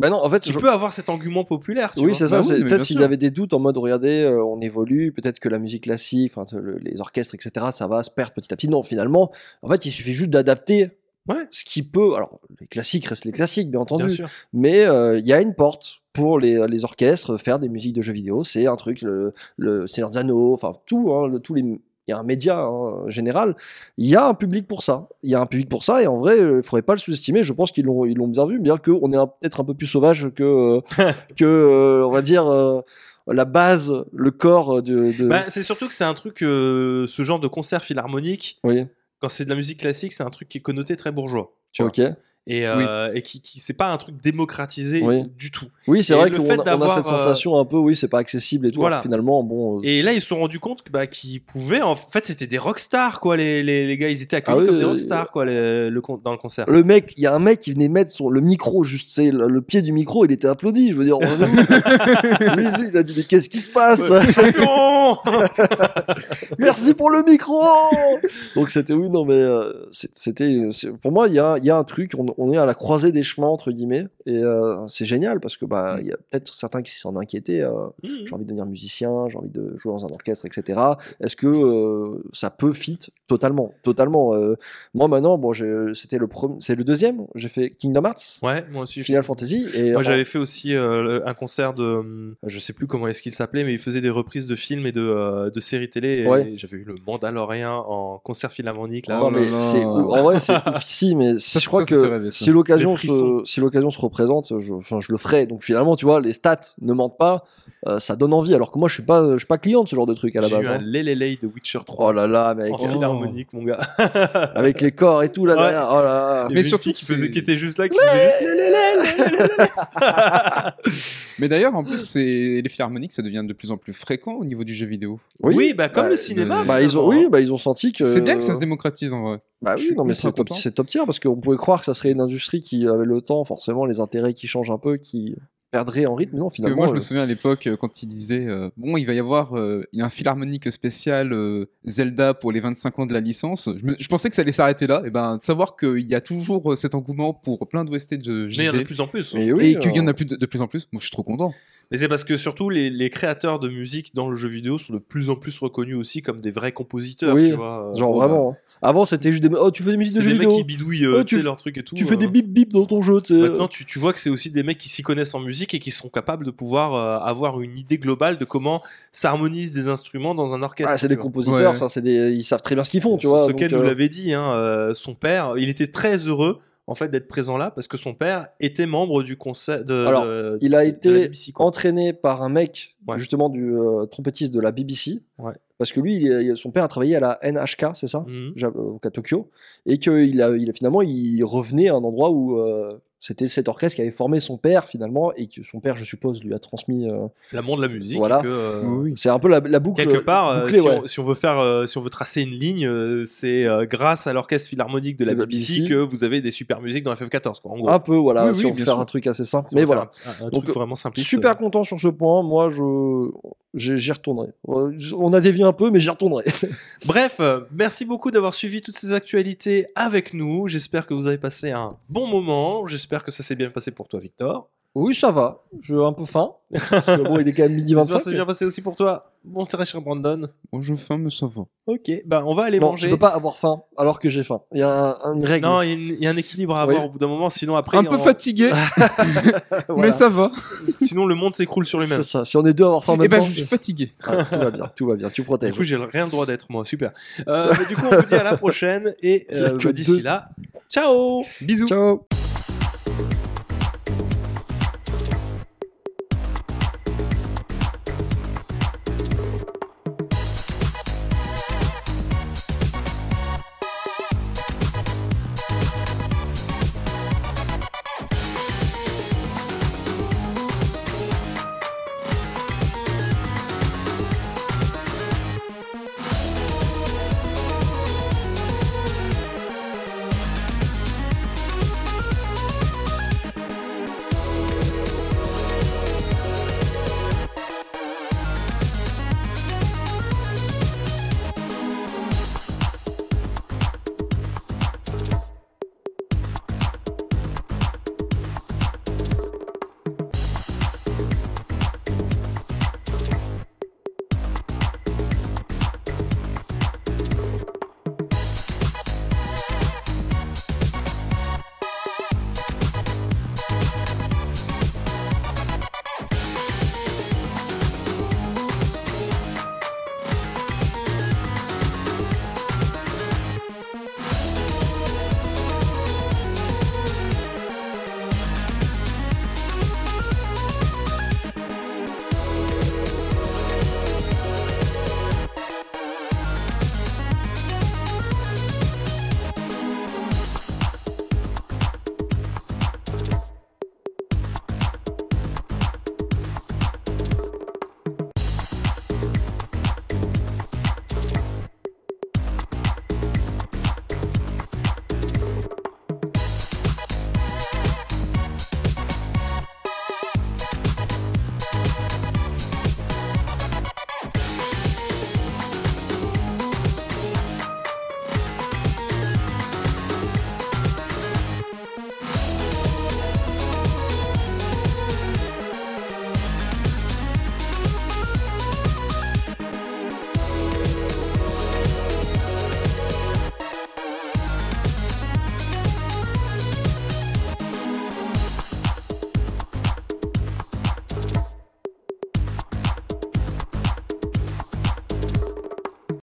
C: Bah non, en fait,
A: qui
C: je-
A: peut avoir cet engouement populaire. tu
C: Oui,
A: vois.
C: c'est ça.
B: Bah oui,
C: c'est-
B: mais
C: peut-être s'ils avaient des doutes en mode, regardez, euh, on évolue, peut-être que la musique classique, enfin, le- les orchestres, etc., ça va se perdre petit à petit. Non, finalement, en fait, il suffit juste d'adapter
A: Ouais.
C: ce qui peut. Alors, les classiques restent les classiques, bien entendu.
A: Bien sûr.
C: Mais euh, il y a une porte pour les, les orchestres, faire des musiques de jeux vidéo. C'est un truc, le, le Seigneur des Anneaux, enfin, tout, hein, le- tous les il y a un média hein, général, il y a un public pour ça. Il y a un public pour ça, et en vrai, il faudrait pas le sous-estimer. Je pense qu'ils l'ont, ils l'ont bien vu, bien qu'on est peut-être un peu plus sauvage que, euh, que euh, on va dire, euh, la base, le corps de. de...
A: Bah, c'est surtout que c'est un truc, ce genre de concert philharmonique,
C: oui,
A: quand c'est de la musique classique, c'est un truc qui est connoté très bourgeois. Et, euh, et qui, qui c'est pas un truc démocratisé
C: Oui.
A: du tout.
C: Oui, c'est vrai qu'on a, on a cette
A: euh,
C: sensation un peu, oui, c'est pas accessible et tout.
A: Voilà.
C: finalement, bon. euh,
A: Et là, ils se sont rendus compte bah, qu'ils pouvaient. En fait, c'était des rockstars, quoi. Les, les, les gars, ils étaient accueillis
C: Ah oui,
A: comme des
C: oui,
A: rockstars, quoi, les- le, dans le concert.
C: Le mec, il y a un mec qui venait mettre son, le micro, juste, sais, le, le pied du micro, il était applaudi. Je veux dire, lui, lui, il a dit, mais qu'est-ce qui se passe? Merci pour le micro Donc c'était, oui, non, mais euh, c'est- c'était, c'est- pour moi, il y a, y a un truc, on, on est à la croisée des chemins, entre guillemets, et euh, c'est génial parce que, bah, il y a peut-être certains qui s'en inquiétaient. euh,
A: Mmh.
C: j'ai envie de devenir musicien, j'ai envie de jouer dans un orchestre, etc. Est-ce que euh, ça peut fit totalement, totalement euh, Moi maintenant, bon, j'ai- c'était le premier, c'est le deuxième. J'ai fait Kingdom Hearts,
A: Ouais, moi aussi.
C: Final Fantasy, et
A: Moi,
C: en-
A: j'avais fait aussi euh, un concert de. hum, Je sais plus comment est-ce qu'il s'appelait, mais il faisait des reprises de films et de, euh, de séries télé. Et
C: Ouais.
A: J'avais eu le Mandalorian en concert philharmonique. Là.
B: Oh
C: mais
B: là.
C: c'est en vrai c'est ouf ici, mais si- je crois
B: ça, ça fait
C: que
B: rêver,
C: si l'occasion se si l'occasion se représente, je, enfin je le ferai. Donc finalement, tu vois, les stats ne mentent pas, euh, ça donne envie. Alors que moi, je suis pas je suis pas client de ce genre de truc à la
A: J'ai
C: base.
A: eu un
C: hein.
A: Lelelei de Witcher 3
C: Oh là là, mec,
A: en Philharmonique, mon gars.
C: avec les corps et tout là
A: Ouais.
C: derrière. Oh là
B: Mais surtout
A: qui, faisait, qui était juste là, qui faisait juste.
B: Mais d'ailleurs, en plus, c'est les philharmoniques, ça devient de plus en plus fréquent au niveau du jeu vidéo.
A: Oui, bah comme
C: Bah,
A: le cinéma.
C: Bah ils ont
A: finalement,
C: oui,
A: hein.
C: bah ils ont senti que
B: C'est bien que ça se démocratise en vrai.
C: Bah oui, non mais c'est top, top tier parce qu'on pouvait croire que ça serait une industrie qui avait le temps, forcément les intérêts qui changent un peu, qui perdraient en rythme. Non,
B: Parce que
C: finalement.
B: moi, je me
C: euh,
B: souviens à l'époque, euh, quand il disait euh, Bon, il va y avoir euh, il y a un philharmonique spécial euh, Zelda pour les 25 ans de la licence. Je, me- je pensais que ça allait s'arrêter là. Et ben, de savoir qu'il y a toujours cet engouement pour plein d'OST de
A: Mais il y en a de
B: JV.
A: plus en plus.
C: mais oui,
B: et qu'il y en a plus de, de plus en plus. Moi, je suis trop content.
A: Mais c'est parce que surtout les, les créateurs de musique dans le jeu vidéo sont de plus en plus reconnus aussi comme des vrais compositeurs.
C: Oui,
A: tu vois.
C: Genre vraiment. hein. Avant c'était juste des. Oh, tu fais des musiques de
A: C'est
C: jeux
A: des mecs
C: vidéo.
A: qui bidouillent euh,
C: Oh,
A: tu leur truc et tout.
C: Tu fais
A: euh.
C: des bip bip dans ton jeu. tu sais.
A: Maintenant, tu, tu vois que c'est aussi des mecs qui s'y connaissent en musique et qui sont capables de pouvoir euh, avoir une idée globale de comment s'harmonisent des instruments dans un orchestre.
C: Ah, c'est des
A: vois.
C: compositeurs,
B: Ouais.
C: ça, c'est des... ils savent très bien ce qu'ils font, tu vois.
A: Ce qu'elle
C: euh,
A: nous l'avait dit, hein, euh, son père, il était très heureux en fait d'être présent là parce que son père était membre du conseil de.
C: Alors,
A: de-
C: il a
A: de
C: été
A: BBC,
C: entraîné par un mec,
A: Ouais.
C: justement, du euh, trompettiste de la BBC.
A: Ouais.
C: Parce que lui, il son père a travaillé à la NHK, c'est ça?
A: Mhm.
C: Ja- euh, à Tokyo, et qu'il a, il a finalement il revenait à un endroit où euh, c'était cet orchestre qui avait formé son père finalement, et que son père, je suppose, lui a transmis. euh,
A: L'amour de la musique.
C: Voilà.
A: que, euh,
B: Oui.
C: c'est un peu la, la boucle.
A: Quelque part, euh,
C: bouclée,
A: si,
C: ouais.
A: on, si on veut faire, euh, si on veut tracer une ligne, euh, c'est euh, grâce à l'orchestre philharmonique de la
C: De la
A: BBC,
C: BBC.
A: que vous avez des super musiques dans FF14, quoi. En gros,
C: Un peu, voilà,
B: Oui,
C: si
B: oui,
C: on veut faire
B: sûr.
C: un truc assez simple.
A: Si
C: Mais voilà.
A: un, un
C: Donc,
A: truc vraiment simpliste.
C: Super content sur ce point. Moi, je j'y retournerai. On a dévié un peu, mais j'y retournerai.
A: Bref, merci beaucoup d'avoir suivi toutes ces actualités avec nous. J'espère que vous avez passé un bon moment. J'espère que ça s'est bien passé pour toi, Victor.
C: oui, ça va. J'ai un peu faim. Parce que bon, il est quand même midi
A: J'espère que
C: 25.
A: ça s'est bien passé aussi pour toi. Bon, très cher Brandon.
B: Moi, je faim, mais ça va.
A: Ok, bah on va aller
C: Non,
A: manger.
C: tu peux pas avoir faim alors que j'ai faim. Il y a un- une règle.
A: Non, il y, a y un équilibre à
C: Oui.
A: avoir au bout d'un moment, sinon après,
B: Un peu
A: on-
B: fatigué,
C: Voilà.
B: mais ça va.
A: sinon le monde s'écroule sur lui-même.
C: C'est ça. Si on est deux à avoir faim en
B: Et
C: même
B: ben,
C: temps,
B: je suis fatigué.
C: ah, tout va bien, tout va bien. Tu
A: Du
C: protèges.
A: coup, j'ai rien le droit d'être moi. Super. Euh, mais du coup, on vous dit à la prochaine et euh, bah, d'ici
C: deux-
A: là, ciao.
B: Bisous.
C: Ciao.